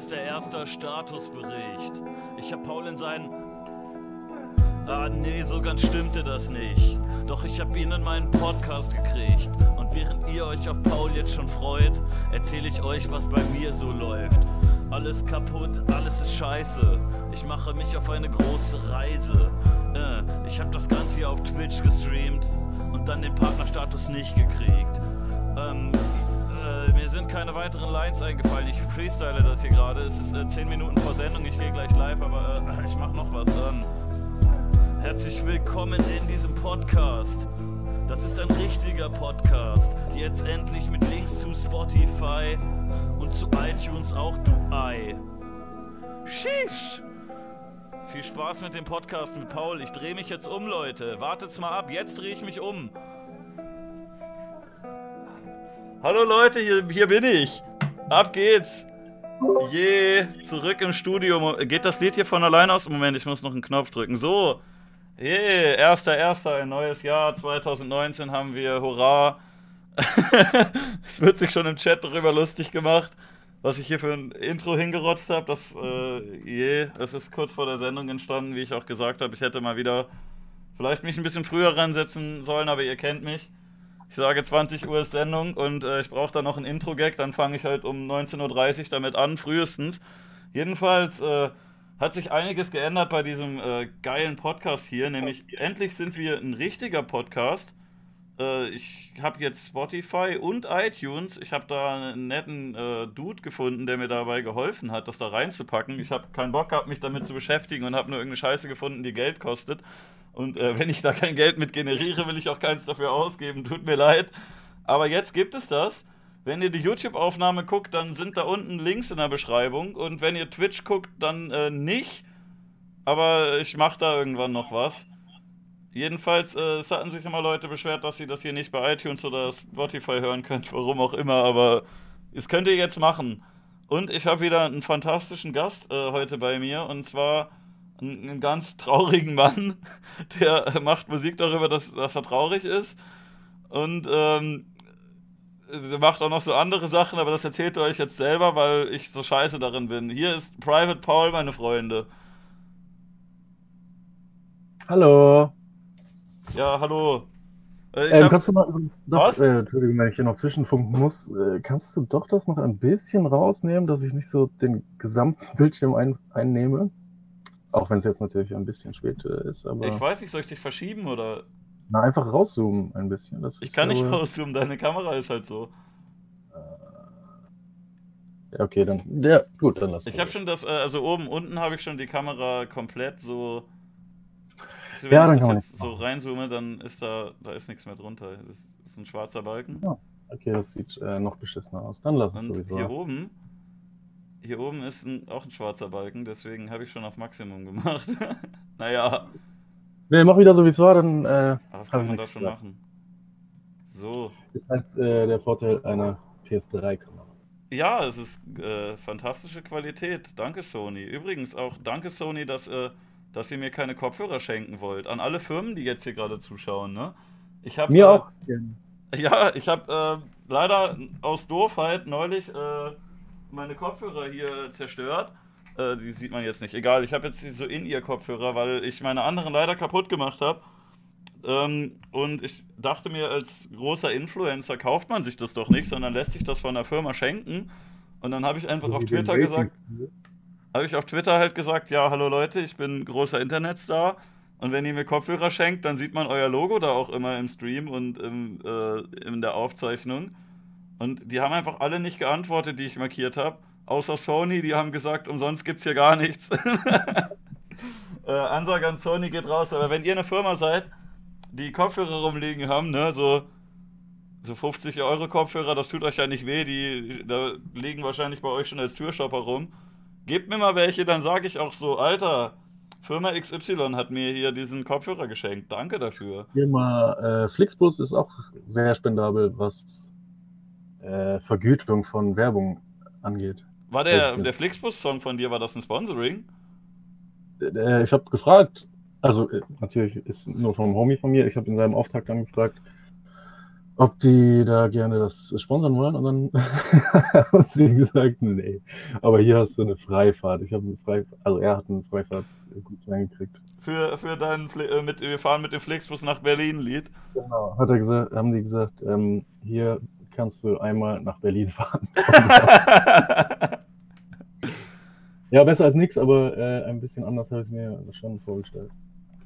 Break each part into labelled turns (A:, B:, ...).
A: erster, erster Statusbericht. Ich hab Paul in seinen. Ah, nee, so ganz stimmte das nicht. Doch ich hab ihn in meinen Podcast gekriegt. Und während ihr euch auf Paul jetzt schon freut, erzähle ich euch, was bei mir so läuft. Alles kaputt, alles ist scheiße. Ich mache mich auf eine große Reise. Äh, ich hab das Ganze hier auf Twitch gestreamt und dann den Partnerstatus nicht gekriegt. Ähm, äh, sind keine weiteren Lines eingefallen. Ich freestyle das hier gerade. Es ist äh, 10 Minuten vor Sendung. Ich gehe gleich live, aber äh, ich mache noch was. Ähm, herzlich willkommen in diesem Podcast. Das ist ein richtiger Podcast. Jetzt endlich mit Links zu Spotify und zu iTunes auch du Ei. Sheesh! Viel Spaß mit dem Podcast mit Paul. Ich drehe mich jetzt um, Leute. Wartet's mal ab. Jetzt drehe ich mich um. Hallo Leute, hier, hier bin ich. Ab geht's. Je, zurück im Studio. Geht das Lied hier von alleine aus? Moment, ich muss noch einen Knopf drücken. So. Je, erster, erster, ein neues Jahr. 2019 haben wir. Hurra. es wird sich schon im Chat darüber lustig gemacht, was ich hier für ein Intro hingerotzt habe. Das, äh, je, es ist kurz vor der Sendung entstanden, wie ich auch gesagt habe. Ich hätte mal wieder vielleicht mich ein bisschen früher ransetzen sollen, aber ihr kennt mich. Ich sage 20 Uhr ist Sendung und äh, ich brauche da noch ein Intro-Gag, dann fange ich halt um 19.30 Uhr damit an, frühestens. Jedenfalls äh, hat sich einiges geändert bei diesem äh, geilen Podcast hier, nämlich endlich sind wir ein richtiger Podcast. Äh, ich habe jetzt Spotify und iTunes. Ich habe da einen netten äh, Dude gefunden, der mir dabei geholfen hat, das da reinzupacken. Ich habe keinen Bock gehabt, mich damit zu beschäftigen und habe nur irgendeine Scheiße gefunden, die Geld kostet. Und äh, wenn ich da kein Geld mit generiere, will ich auch keins dafür ausgeben. Tut mir leid. Aber jetzt gibt es das. Wenn ihr die YouTube-Aufnahme guckt, dann sind da unten Links in der Beschreibung. Und wenn ihr Twitch guckt, dann äh, nicht. Aber ich mache da irgendwann noch was. Jedenfalls, äh, es hatten sich immer Leute beschwert, dass sie das hier nicht bei iTunes oder Spotify hören könnt, warum auch immer, aber es könnt ihr jetzt machen. Und ich habe wieder einen fantastischen Gast äh, heute bei mir, und zwar einen, einen, ganz traurigen Mann, der macht Musik darüber, dass, dass er traurig ist. Und ähm, er macht auch noch so andere Sachen, aber das erzählt er euch jetzt selber, weil ich so scheiße darin bin. Hier ist Private Paul, meine Freunde.
B: Hallo.
A: Ja, hallo.
B: Äh, ähm, hab... kannst du mal, doch, Was? Äh, Entschuldigung, wenn ich hier noch zwischenfunken muss, äh, kannst du doch das noch ein bisschen rausnehmen, dass ich nicht so den gesamten Bildschirm ein, einnehme? Auch wenn es jetzt natürlich ein bisschen spät äh, ist, aber.
A: Ich weiß nicht, soll ich dich verschieben oder.
B: Na, einfach rauszoomen ein bisschen.
A: Das ich kann nicht rauszoomen, deine Kamera ist halt so.
B: Äh, ja, okay, dann. Ja, gut, dann lass
A: Ich habe schon das, äh, also oben, unten habe ich schon die Kamera komplett so.
B: Also, wenn ja, dann ich kann
A: jetzt so reinzoome, dann ist da, da ist nichts mehr drunter. Das ist ein schwarzer Balken.
B: Ja, okay, das sieht äh, noch beschissener aus. Dann lass es sowieso.
A: Hier oben hier oben ist ein, auch ein schwarzer Balken, deswegen habe ich schon auf Maximum gemacht. naja.
B: Ne, mach wieder so wie es war, dann. Äh,
A: das kann man doch schon machen. So.
B: Ist halt äh, der Vorteil einer PS3-Kamera.
A: Ja, es ist äh, fantastische Qualität. Danke, Sony. Übrigens auch danke, Sony, dass, äh, dass ihr mir keine Kopfhörer schenken wollt. An alle Firmen, die jetzt hier gerade zuschauen, ne? Ich hab,
B: mir auch.
A: Ja, ich habe äh, leider aus Doofheit neulich äh, meine Kopfhörer hier zerstört. Äh, die sieht man jetzt nicht. Egal, ich habe jetzt so in ihr Kopfhörer, weil ich meine anderen leider kaputt gemacht habe. Ähm, und ich dachte mir, als großer Influencer kauft man sich das doch nicht, sondern lässt sich das von der Firma schenken. Und dann habe ich einfach auf Twitter gesagt, habe ich auf Twitter halt gesagt, ja, hallo Leute, ich bin großer Internetstar. Und wenn ihr mir Kopfhörer schenkt, dann sieht man euer Logo da auch immer im Stream und im, äh, in der Aufzeichnung. Und die haben einfach alle nicht geantwortet, die ich markiert habe. Außer Sony, die haben gesagt, umsonst gibt es hier gar nichts. äh, Ansage an Sony geht raus. Aber wenn ihr eine Firma seid, die Kopfhörer rumliegen haben, ne, so, so 50 Euro Kopfhörer, das tut euch ja nicht weh, die da liegen wahrscheinlich bei euch schon als Türstopper rum. Gebt mir mal welche, dann sage ich auch so, Alter, Firma XY hat mir hier diesen Kopfhörer geschenkt. Danke dafür.
B: Firma äh, Flixbus ist auch sehr spendabel, was äh, Vergütung von Werbung angeht.
A: War der, der Flixbus-Song von dir, war das ein Sponsoring?
B: Äh, ich habe gefragt, also äh, natürlich ist nur vom Homie von mir, ich habe in seinem Auftrag dann gefragt, ob die da gerne das sponsern wollen. Und dann haben sie gesagt, nee. Aber hier hast du eine Freifahrt. Ich habe eine Freifahrt, also er hat einen Freifahrtsgutschein gekriegt.
A: Für, für deinen, Fle äh, mit, wir fahren mit dem Flixbus nach Berlin-Lied.
B: Genau, hat er gesagt, haben die gesagt, ähm, hier kannst du einmal nach Berlin fahren. ja, besser als nichts, aber äh, ein bisschen anders habe ich es mir schon vorgestellt.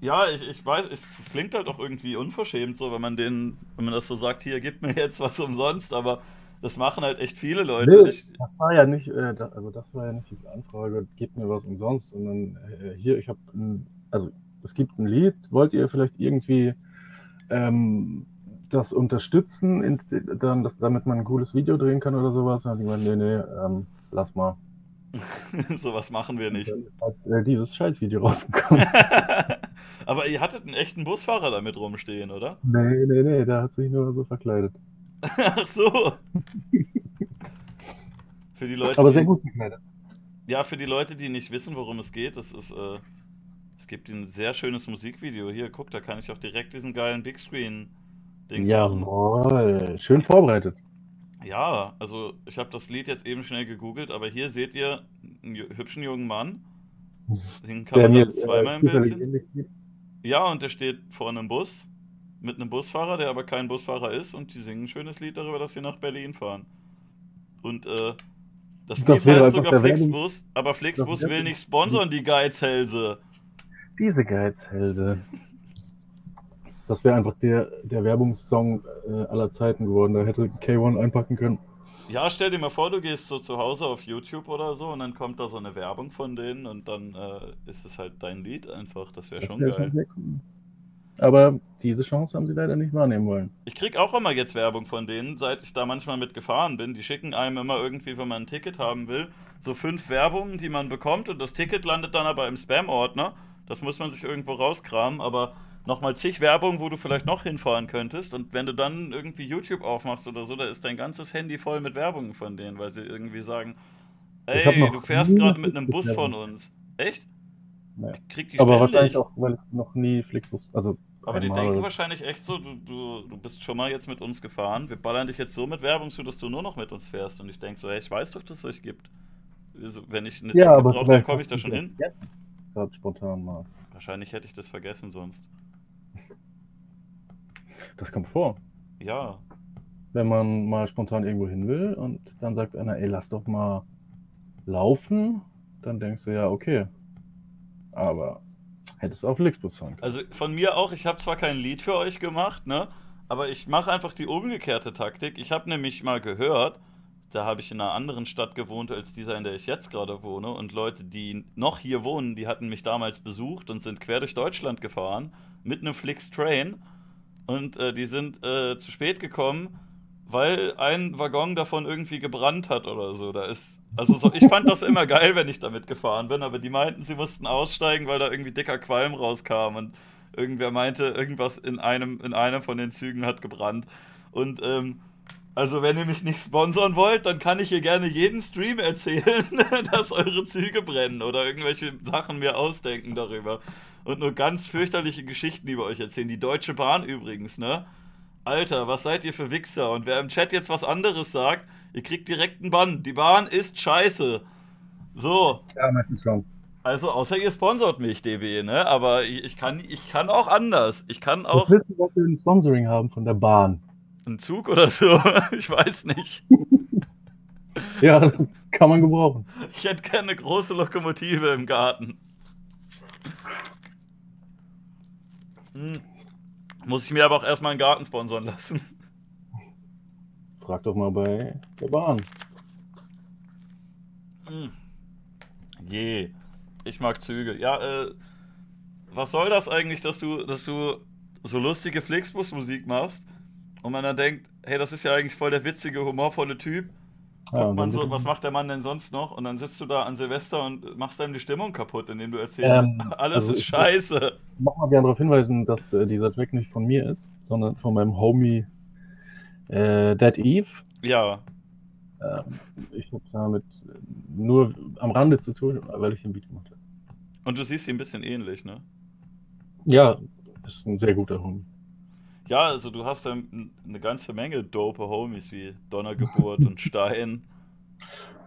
A: Ja, ich, ich weiß, es, es, klingt halt auch irgendwie unverschämt, so, wenn man den, wenn man das so sagt, hier, gib mir jetzt was umsonst, aber das machen halt echt viele Leute.
B: Nee, das war ja nicht, äh, da, also das war ja nicht die Anfrage, gib mir was umsonst, sondern äh, hier, ich habe, also es gibt ein Lied, wollt ihr vielleicht irgendwie ähm, das unterstützen, dann, damit man ein cooles Video drehen kann oder sowas? Dann habe ich gemeint, nee, nee, ähm, lass mal.
A: Sowas machen wir nicht.
B: dann ist halt äh, dieses Scheißvideo rausgekommen.
A: Aber ihr hattet einen echten Busfahrer damit rumstehen, oder?
B: Nee, nee, nee, der hat sich nur so verkleidet.
A: Ach so. für die Leute.
B: Aber sehr gut verkleidet.
A: Ja, für die Leute, die nicht wissen, worum es geht, das ist, äh, es gibt ein sehr schönes Musikvideo. Hier, guck, da kann ich auch direkt diesen geilen Big Screen
B: Dings Jawohl, schön vorbereitet.
A: Ja, also ich habe das Lied jetzt eben schnell gegoogelt, aber hier seht ihr einen hübschen jungen Mann.
B: Den kann der man mir, zweimal im Bild sehen.
A: Ja, und der steht vor einem Bus mit einem Busfahrer, der aber kein Busfahrer ist, und die singen ein schönes Lied darüber, dass sie nach Berlin fahren. Und äh, das, das Lied heißt sogar Flixbus, aber Flixbus will nicht sponsern, die Geizhälse.
B: Diese Geizhälse. Das wäre einfach der, der Werbungssong äh, aller Zeiten geworden. Da hätte K1 einpacken können.
A: Ja, stell dir mal vor, du gehst so zu Hause auf YouTube oder so und dann kommt da so eine Werbung von denen und dann äh, ist es halt dein Lied einfach. Das wäre schon wär geil. Schon cool.
B: Aber diese Chance haben sie leider nicht wahrnehmen wollen.
A: Ich krieg auch immer jetzt Werbung von denen, seit ich da manchmal mit gefahren bin. Die schicken einem immer irgendwie, wenn man ein Ticket haben will, so fünf Werbungen, die man bekommt und das Ticket landet dann aber im Spam-Ordner. Das muss man sich irgendwo rauskramen, aber nochmal zig Werbung, wo du vielleicht noch hinfahren könntest. Und wenn du dann irgendwie YouTube aufmachst oder so, da ist dein ganzes Handy voll mit Werbung von denen, weil sie irgendwie sagen, ey, du fährst gerade mit einem Bus von uns. Echt?
B: Nee. Ich krieg die Aber wahrscheinlich auch, weil ich noch nie Flixbus, also
A: aber die denken wahrscheinlich echt so, du, du, du bist schon mal jetzt mit uns gefahren, wir ballern dich jetzt so mit Werbung zu, dass du nur noch mit uns fährst. Und ich denke so, ey, ich weiß doch, dass es euch gibt. Wenn ich
B: eine ja, Ticket brauche, dann komme ich da schon hin. Gerade spontan mal.
A: Wahrscheinlich hätte ich das vergessen sonst.
B: Das kommt vor.
A: Ja.
B: Wenn man mal spontan irgendwo hin will und dann sagt einer, ey, lass doch mal laufen, dann denkst du ja, okay. Aber hättest du auf Flixbus fahren können.
A: Also von mir auch, ich habe zwar kein Lied für euch gemacht, ne? Aber ich mache einfach die umgekehrte Taktik. Ich habe nämlich mal gehört, da habe ich in einer anderen Stadt gewohnt als dieser, in der ich jetzt gerade wohne. Und Leute, die noch hier wohnen, die hatten mich damals besucht und sind quer durch Deutschland gefahren mit einem Flix Train und äh, die sind äh, zu spät gekommen, weil ein Waggon davon irgendwie gebrannt hat oder so. Da ist, also so, ich fand das immer geil, wenn ich damit gefahren bin, aber die meinten, sie mussten aussteigen, weil da irgendwie dicker Qualm rauskam und irgendwer meinte, irgendwas in einem, in einem von den Zügen hat gebrannt. Und ähm, also wenn ihr mich nicht sponsern wollt, dann kann ich hier gerne jeden Stream erzählen, dass eure Züge brennen oder irgendwelche Sachen mir ausdenken darüber und nur ganz fürchterliche Geschichten über euch erzählen. Die Deutsche Bahn übrigens, ne? Alter, was seid ihr für Wichser? Und wer im Chat jetzt was anderes sagt, ihr kriegt direkt einen Bann. Die Bahn ist scheiße. So.
B: Ja, meistens schon.
A: Also, außer ihr sponsort mich, DB, ne? Aber ich kann, ich kann auch anders. Ich kann auch.
B: Ich wissen, ob wir ein Sponsoring haben von der Bahn.
A: Ein Zug oder so? Ich weiß nicht.
B: ja, das kann man gebrauchen.
A: Ich hätte gerne eine große Lokomotive im Garten. Hm. Muss ich mir aber auch erstmal einen Garten sponsern lassen.
B: Frag doch mal bei der Bahn.
A: Hm. Je. Ich mag Züge. Ja, äh, was soll das eigentlich, dass du, dass du so lustige Flixbus-Musik machst und man dann denkt, hey, das ist ja eigentlich voll der witzige, humorvolle Typ ja, man so, was macht der Mann denn sonst noch? Und dann sitzt du da an Silvester und machst einem die Stimmung kaputt, indem du erzählst, ähm, alles also ist scheiße.
B: Ich mag mal gerne darauf hinweisen, dass äh, dieser Track nicht von mir ist, sondern von meinem Homie äh, Dead Eve.
A: Ja.
B: Ähm, ich habe damit nur am Rande zu tun, weil ich den Beat gemacht habe.
A: Und du siehst ihn ein bisschen ähnlich, ne?
B: Ja, ist ein sehr guter Homie.
A: Ja, also du hast eine ganze Menge dope Homies wie Donnergeburt und Stein.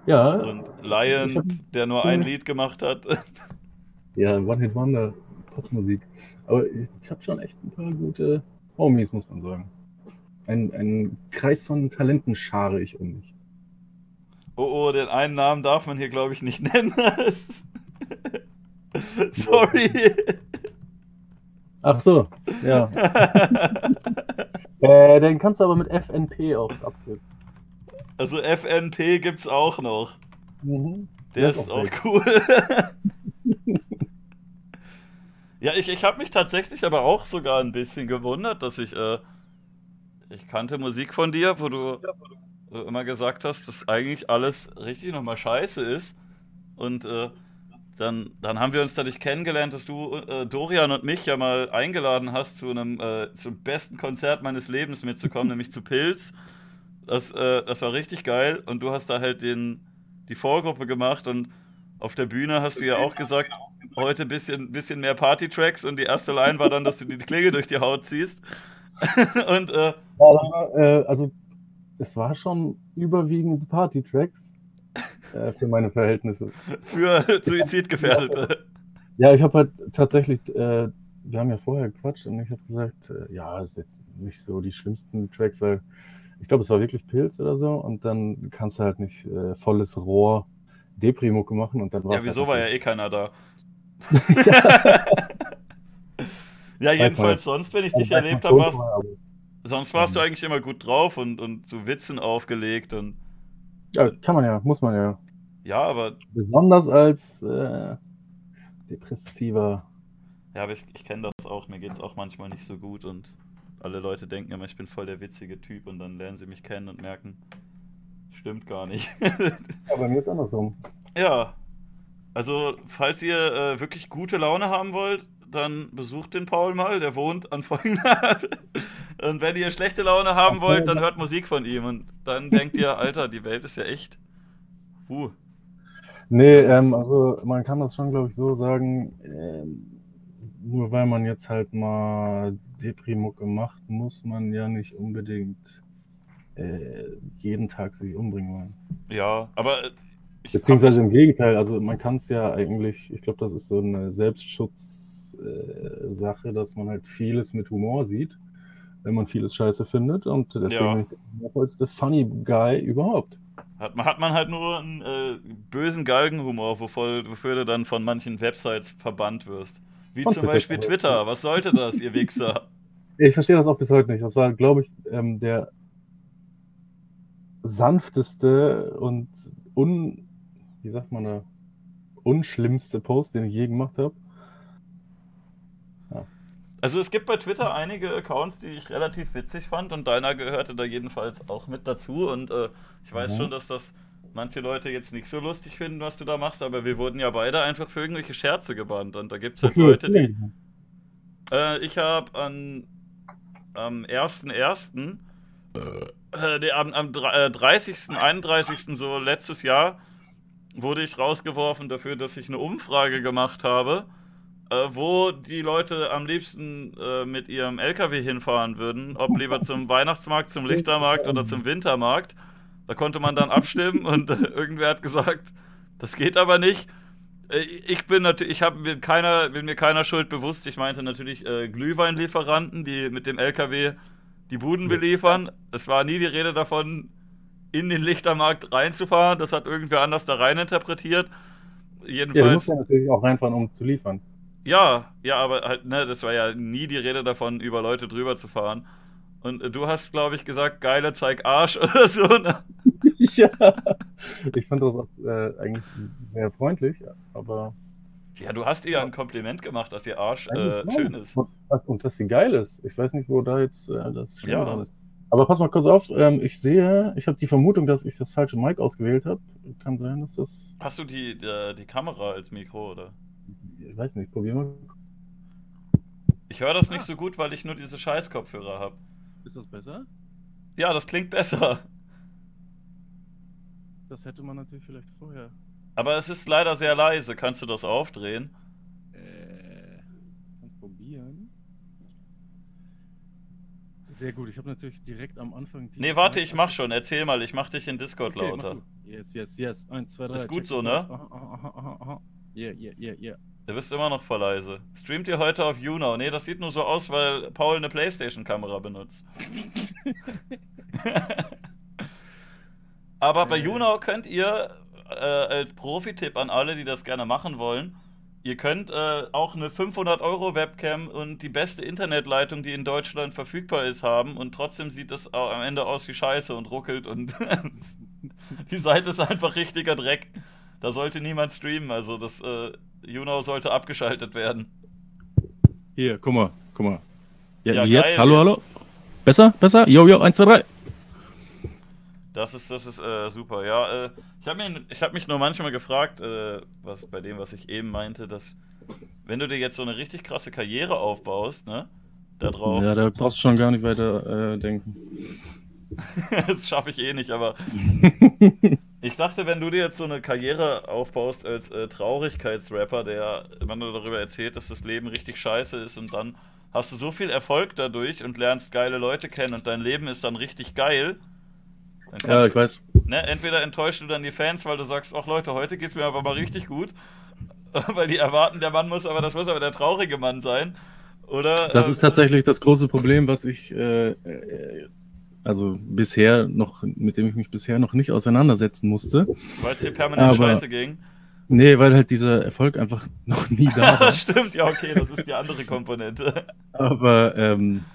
B: Ja.
A: Und Lion, der nur ein Lied gemacht hat.
B: Ja, One-Hit-Wonder, Popmusik. Aber ich, ich habe schon echt ein paar gute Homies, muss man sagen. Ein, ein Kreis von Talenten schare ich um mich.
A: Oh, oh, den einen Namen darf man hier, glaube ich, nicht nennen. Sorry.
B: Ach so, ja. äh, den kannst du aber mit FNP auch abkürzen.
A: Also FNP gibt's auch noch. Mhm. Der, ist, ist auch, auch cool. ja, ich, ich habe mich tatsächlich aber auch sogar ein bisschen gewundert, dass ich, äh, ich kannte Musik von dir, wo du, ja, wo du immer gesagt hast, dass eigentlich alles richtig nochmal scheiße ist. Und äh, dann, dann haben wir uns dadurch kennengelernt, dass du äh, Dorian und mich ja mal eingeladen hast, zu einem äh, zum besten Konzert meines Lebens mitzukommen, nämlich zu Pilz. Das, äh, das war richtig geil und du hast da halt den, die Vorgruppe gemacht und auf der Bühne hast du ja auch gesagt, heute ein bisschen, bisschen mehr Party-Tracks und die erste Line war dann, dass du die Klinge durch die Haut ziehst. und, äh,
B: äh, also es war schon überwiegend Party-Tracks äh, für meine Verhältnisse.
A: Für Suizidgefährdete.
B: Ja, ich habe halt tatsächlich, äh, wir haben ja vorher gequatscht und ich habe gesagt, äh, ja, ist jetzt nicht so die schlimmsten Tracks, weil ich glaube, es war wirklich Pilz oder so und dann kannst du halt nicht äh, volles Rohr Deprimucke machen und dann
A: war Ja, wieso halt war ja eh keiner da? ja. ja, jedenfalls sonst, wenn ich dich erlebt habe, warst, sonst warst du eigentlich immer gut drauf und, und zu Witzen aufgelegt und
B: ja, kann man ja, muss man ja.
A: Ja, aber.
B: Besonders als äh, depressiver.
A: Ja, aber ich, ich kenne das auch. Mir geht es auch manchmal nicht so gut und alle Leute denken immer, ich bin voll der witzige Typ und dann lernen sie mich kennen und merken, stimmt gar nicht.
B: ja, bei mir ist andersrum.
A: Ja. Also, falls ihr äh, wirklich gute Laune haben wollt, dann besucht den Paul mal, der wohnt an folgender Und wenn ihr schlechte Laune haben wollt, dann hört Musik von ihm und dann denkt ihr, Alter, die Welt ist ja echt. Uh.
B: Nee, ähm, also man kann das schon, glaube ich, so sagen, ähm, nur weil man jetzt halt mal Deprimucke macht, muss man ja nicht unbedingt äh, jeden Tag sich umbringen wollen.
A: Ja, aber.
B: Beziehungsweise im Gegenteil, also man kann es ja eigentlich, ich glaube, das ist so eine Selbstschutzsache, äh, dass man halt vieles mit Humor sieht wenn man vieles scheiße findet. Und deswegen ja. bin ich der vollste Funny Guy überhaupt.
A: Hat man, hat man halt nur einen äh, bösen Galgenhumor, wofür, wofür du dann von manchen Websites verbannt wirst. Wie von zum Twitter. Beispiel Twitter. Was sollte das, ihr Wichser?
B: Ich verstehe das auch bis heute nicht. Das war, glaube ich, ähm, der sanfteste und un, wie sagt man da, unschlimmste Post, den ich je gemacht habe.
A: Also es gibt bei Twitter einige Accounts, die ich relativ witzig fand und deiner gehörte da jedenfalls auch mit dazu und äh, ich weiß mhm. schon, dass das manche Leute jetzt nicht so lustig finden, was du da machst, aber wir wurden ja beide einfach für irgendwelche Scherze gebannt und da gibt es halt Leute, die... Äh, ich habe an am 1.1., äh, nee, am, am 30., 31. Äh, so letztes Jahr wurde ich rausgeworfen dafür, dass ich eine Umfrage gemacht habe äh, wo die Leute am liebsten äh, mit ihrem LKW hinfahren würden, ob lieber zum Weihnachtsmarkt, zum Lichtermarkt oder zum Wintermarkt. Da konnte man dann abstimmen und äh, irgendwer hat gesagt, das geht aber nicht. Äh, ich bin natürlich, ich habe mir keiner, bin mir keiner Schuld bewusst. Ich meinte natürlich äh, Glühweinlieferanten, die mit dem LKW die Buden beliefern. Es war nie die Rede davon, in den Lichtermarkt reinzufahren. Das hat irgendwer anders da rein interpretiert.
B: Jedenfalls. Ja, du musst ja natürlich auch reinfahren, um zu liefern.
A: Ja, ja, aber halt, ne, das war ja nie die Rede davon, über Leute drüber zu fahren. Und äh, du hast, glaube ich, gesagt, geile zeig Arsch oder so, ne?
B: ja. Ich fand das auch äh, eigentlich sehr freundlich, aber.
A: Ja, du hast ihr ja ein Kompliment gemacht, dass ihr Arsch äh, schön ist.
B: Und dass sie geil ist. Ich weiß nicht, wo da jetzt äh, das Schlimme ja. ist. Aber pass mal kurz auf, ähm, ich sehe, ich habe die Vermutung, dass ich das falsche Mic ausgewählt habe. Kann sein, dass das.
A: Hast du die, die, die Kamera als Mikro, oder?
B: Ich weiß nicht, probier mal.
A: Ich höre das nicht so gut, weil ich nur diese Scheiß-Kopfhörer habe.
B: Ist das besser?
A: Ja, das klingt besser.
B: Das hätte man natürlich vielleicht vorher.
A: Aber es ist leider sehr leise. Kannst du das aufdrehen?
B: Äh, kannst probieren. Sehr gut, ich habe natürlich direkt am Anfang.
A: Nee, warte, ich mach schon. Erzähl mal, ich mach dich in Discord okay, lauter.
B: Yes, yes, yes. Eins, zwei, drei.
A: Ist gut so, ne? Aha, aha, aha, aha. Yeah, yeah, yeah, yeah. Du bist immer noch voll leise. Streamt ihr heute auf YouNow? Nee, das sieht nur so aus, weil Paul eine Playstation-Kamera benutzt. Aber bei YouNow könnt ihr äh, als Profi-Tipp an alle, die das gerne machen wollen, ihr könnt äh, auch eine 500 Euro Webcam und die beste Internetleitung, die in Deutschland verfügbar ist, haben und trotzdem sieht es am Ende aus wie Scheiße und ruckelt und die Seite ist einfach richtiger Dreck. Da sollte niemand streamen, also das äh, YouNow sollte abgeschaltet werden.
B: Hier, guck mal, guck mal. Ja, ja jetzt, geil. hallo, hallo. Besser, besser? Jo, jo, 1, 2, 3.
A: Das ist, das ist äh, super. Ja, äh, ich habe hab mich nur manchmal gefragt, äh, was bei dem, was ich eben meinte, dass wenn du dir jetzt so eine richtig krasse Karriere aufbaust, ne, da drauf.
B: Ja, da brauchst du schon gar nicht weiter äh, denken.
A: das schaffe ich eh nicht, aber ich dachte, wenn du dir jetzt so eine Karriere aufbaust als äh, Traurigkeitsrapper, der immer nur darüber erzählt, dass das Leben richtig scheiße ist und dann hast du so viel Erfolg dadurch und lernst geile Leute kennen und dein Leben ist dann richtig geil.
B: Dann ja, ich du, weiß.
A: Ne, entweder enttäuschst du dann die Fans, weil du sagst, ach Leute, heute geht's mir aber mal richtig gut, weil die erwarten, der Mann muss aber, das muss aber der traurige Mann sein. Oder,
B: das äh, ist tatsächlich das große Problem, was ich äh, äh also bisher noch, mit dem ich mich bisher noch nicht auseinandersetzen musste.
A: Weil es dir permanent Aber, scheiße ging.
B: Nee, weil halt dieser Erfolg einfach noch nie da war.
A: Stimmt, ja, okay, das ist die andere Komponente.
B: Aber ähm,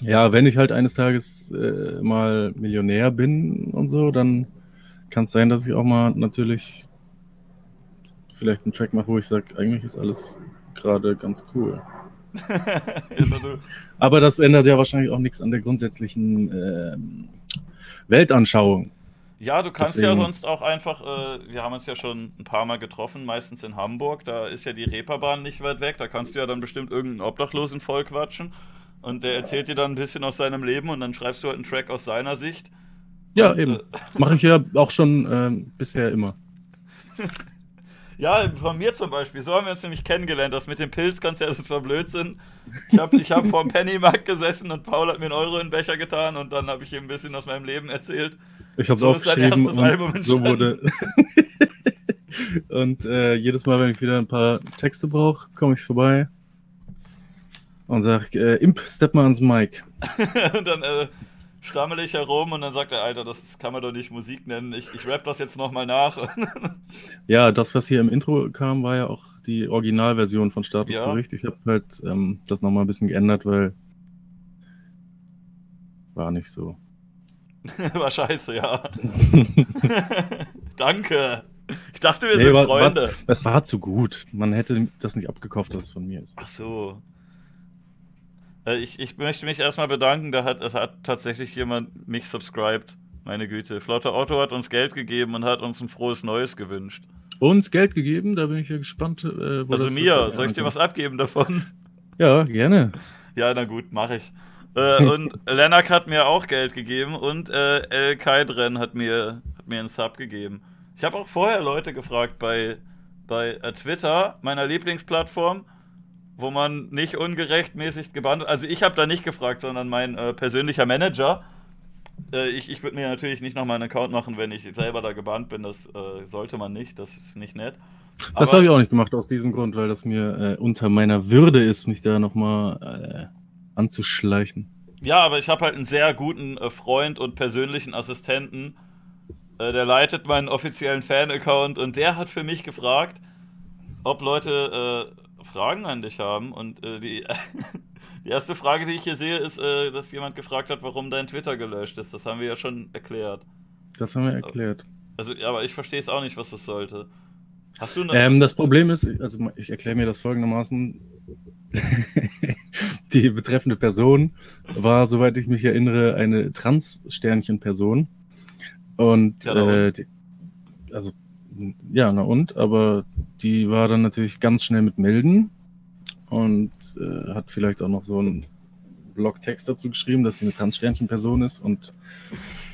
B: ja, wenn ich halt eines Tages äh, mal Millionär bin und so, dann kann es sein, dass ich auch mal natürlich vielleicht einen Track mache, wo ich sage, eigentlich ist alles gerade ganz cool. Aber das ändert ja wahrscheinlich auch nichts an der grundsätzlichen äh, Weltanschauung.
A: Ja, du kannst Deswegen. ja sonst auch einfach, äh, wir haben uns ja schon ein paar Mal getroffen, meistens in Hamburg, da ist ja die Reeperbahn nicht weit weg, da kannst du ja dann bestimmt irgendeinen Obdachlosen voll quatschen und der erzählt dir dann ein bisschen aus seinem Leben und dann schreibst du halt einen Track aus seiner Sicht.
B: Ja, und, eben. Äh, Mache ich ja auch schon äh, bisher immer.
A: Ja, von mir zum Beispiel. So haben wir uns nämlich kennengelernt. Das mit dem Pilzkonzert, das war Blödsinn. Ich habe ich hab vor dem Pennymarkt gesessen und Paul hat mir einen Euro in den Becher getan und dann habe ich ihm ein bisschen aus meinem Leben erzählt.
B: Ich habe es so aufgeschrieben und so wurde. und äh, jedes Mal, wenn ich wieder ein paar Texte brauche, komme ich vorbei und sage, äh, Imp, step mal ans Mic.
A: und dann äh, stammel ich herum und dann sagt er, Alter, das kann man doch nicht Musik nennen. Ich, ich rap das jetzt nochmal nach.
B: ja, das, was hier im Intro kam, war ja auch die Originalversion von Statusbericht. Ja. Ich habe halt ähm, das nochmal ein bisschen geändert, weil war nicht so.
A: war scheiße, ja. Danke. Ich dachte, wir nee, sind war, Freunde. War,
B: das war zu gut. Man hätte das nicht abgekauft, dass es von mir ist.
A: Ach so. Äh, ich, ich möchte mich erstmal bedanken, da hat, hat tatsächlich jemand mich subscribed. Meine Güte. Flotter Otto hat uns Geld gegeben und hat uns ein frohes Neues gewünscht.
B: Uns Geld gegeben? Da bin ich ja gespannt. Äh,
A: also mir, soll ich dir was abgeben davon?
B: Ja, gerne.
A: Ja, na gut, mache ich. Äh, und Lenak hat mir auch Geld gegeben und äh, El Kaidren hat mir, hat mir einen Sub gegeben. Ich habe auch vorher Leute gefragt bei, bei äh, Twitter, meiner Lieblingsplattform, wo man nicht ungerechtmäßig gebannt wird. Also ich habe da nicht gefragt, sondern mein äh, persönlicher Manager. Äh, ich ich würde mir natürlich nicht nochmal einen Account machen, wenn ich selber da gebannt bin. Das äh, sollte man nicht, das ist nicht nett.
B: Das habe ich auch nicht gemacht aus diesem Grund, weil das mir äh, unter meiner Würde ist, mich da nochmal äh, anzuschleichen.
A: Ja, aber ich habe halt einen sehr guten äh, Freund und persönlichen Assistenten. der leitet meinen offiziellen Fan-Account und der hat für mich gefragt, ob Leute Fragen an dich haben. Und äh, die, die erste Frage, die ich hier sehe, ist, äh, dass jemand gefragt hat, warum dein Twitter gelöscht ist. Das haben wir ja schon erklärt.
B: Das haben wir erklärt.
A: Also, aber ich verstehe es auch nicht, was das sollte.
B: Hast du ähm, das Problem ist, also ich erkläre mir das folgendermaßen. die betreffende Person war, soweit ich mich erinnere, eine Trans-Sternchen-Person. Und ja, äh, die, also ja, na und, aber die war dann natürlich ganz schnell mit melden und äh, hat vielleicht auch noch so einen Blogtext dazu geschrieben, dass sie eine Transsternchen-Person ist und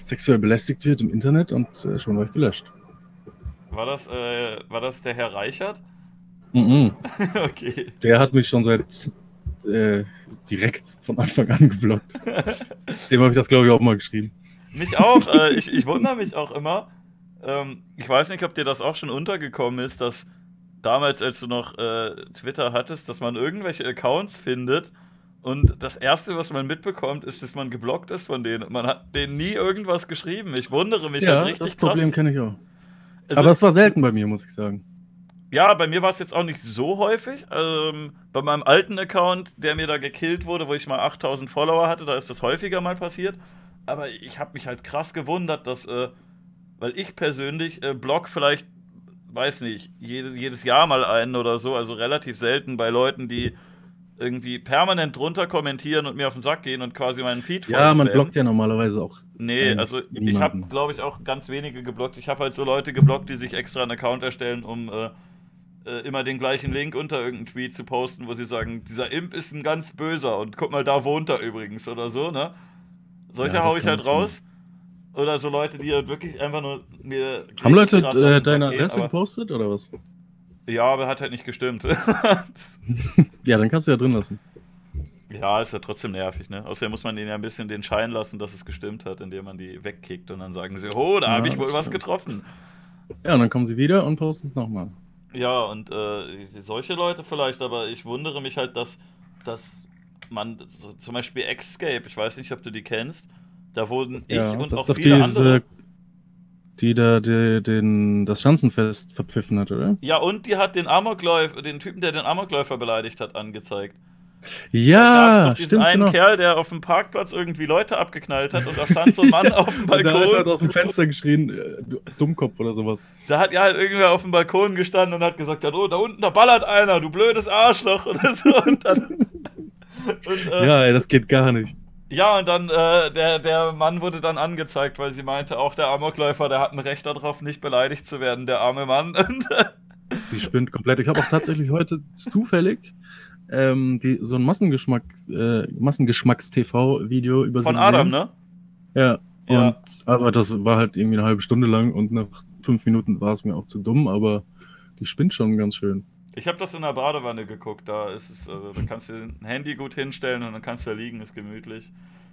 B: sexuell belästigt wird im Internet und äh, schon war ich gelöscht.
A: War das, äh, war das der Herr Reichert?
B: Mhm. okay. Der hat mich schon seit äh, direkt von Anfang an geblockt. Dem habe ich das, glaube ich, auch mal geschrieben.
A: Mich auch. Äh, ich, ich wundere mich auch immer. Ähm, ich weiß nicht, ob dir das auch schon untergekommen ist, dass damals, als du noch äh, Twitter hattest, dass man irgendwelche Accounts findet und das Erste, was man mitbekommt, ist, dass man geblockt ist von denen. Man hat denen nie irgendwas geschrieben. Ich wundere mich
B: ja,
A: halt richtig
B: das Problem kenne ich auch. Also, Aber es war selten bei mir, muss ich sagen.
A: Ja, bei mir war es jetzt auch nicht so häufig. Ähm, bei meinem alten Account, der mir da gekillt wurde, wo ich mal 8000 Follower hatte, da ist das häufiger mal passiert. Aber ich habe mich halt krass gewundert, dass, äh, weil ich persönlich äh, blog vielleicht, weiß nicht, jedes, jedes Jahr mal einen oder so, also relativ selten bei Leuten, die irgendwie permanent drunter kommentieren und mir auf den Sack gehen und quasi meinen Feed
B: Ja, man blockt ja normalerweise auch.
A: Nee, also niemanden. ich habe, glaube ich, auch ganz wenige geblockt. Ich habe halt so Leute geblockt, die sich extra einen Account erstellen, um äh, äh, immer den gleichen Link unter irgendeinem Tweet zu posten, wo sie sagen, dieser Imp ist ein ganz böser und guck mal, da wohnt er übrigens oder so, ne? Solche ja, hau ich halt raus. Oder so Leute, die halt wirklich einfach nur mir.
B: Haben Leute äh, deine Adresse gepostet oder was?
A: Ja, aber hat halt nicht gestimmt.
B: ja, dann kannst du ja drin lassen.
A: Ja, ist ja trotzdem nervig, ne? Außerdem muss man denen ja ein bisschen den Schein lassen, dass es gestimmt hat, indem man die wegkickt und dann sagen sie, oh, da ja, habe ich wohl was getroffen.
B: Ja, und dann kommen sie wieder und posten es nochmal.
A: Ja, und äh, solche Leute vielleicht, aber ich wundere mich halt, dass, dass man, so, zum Beispiel Escape, ich weiß nicht, ob du die kennst, da wurden ich ja, und auch viele die, andere...
B: die da die, den, das Schanzenfest verpfiffen hat, oder?
A: Ja, und die hat den Amokläufer, den Typen, der den Amokläufer beleidigt hat, angezeigt.
B: Ja, da
A: stimmt. einen genau. Kerl, der auf dem Parkplatz irgendwie Leute abgeknallt hat und da stand so ein Mann auf dem Balkon.
B: Da hat er aus dem Fenster geschrien, äh, Dummkopf oder sowas.
A: Da hat ja halt irgendwer auf dem Balkon gestanden und hat gesagt, oh, da unten, da ballert einer, du blödes Arschloch oder so. Und dann,
B: und, äh, ja, ey, das geht gar nicht.
A: Ja, und dann, äh, der, der Mann wurde dann angezeigt, weil sie meinte, auch der Amokläufer, der hat ein Recht darauf, nicht beleidigt zu werden, der arme Mann.
B: die spinnt komplett. Ich habe auch tatsächlich heute zufällig ähm, die, so ein Massengeschmack, äh, Massengeschmacks-TV-Video über
A: Von Adam, ne?
B: Ja. ja. Und, aber das war halt irgendwie eine halbe Stunde lang und nach fünf Minuten war es mir auch zu dumm, aber die spinnt schon ganz schön.
A: Ich habe das in der Badewanne geguckt, da ist es, also, da kannst du ein Handy gut hinstellen und dann kannst du da liegen, ist gemütlich.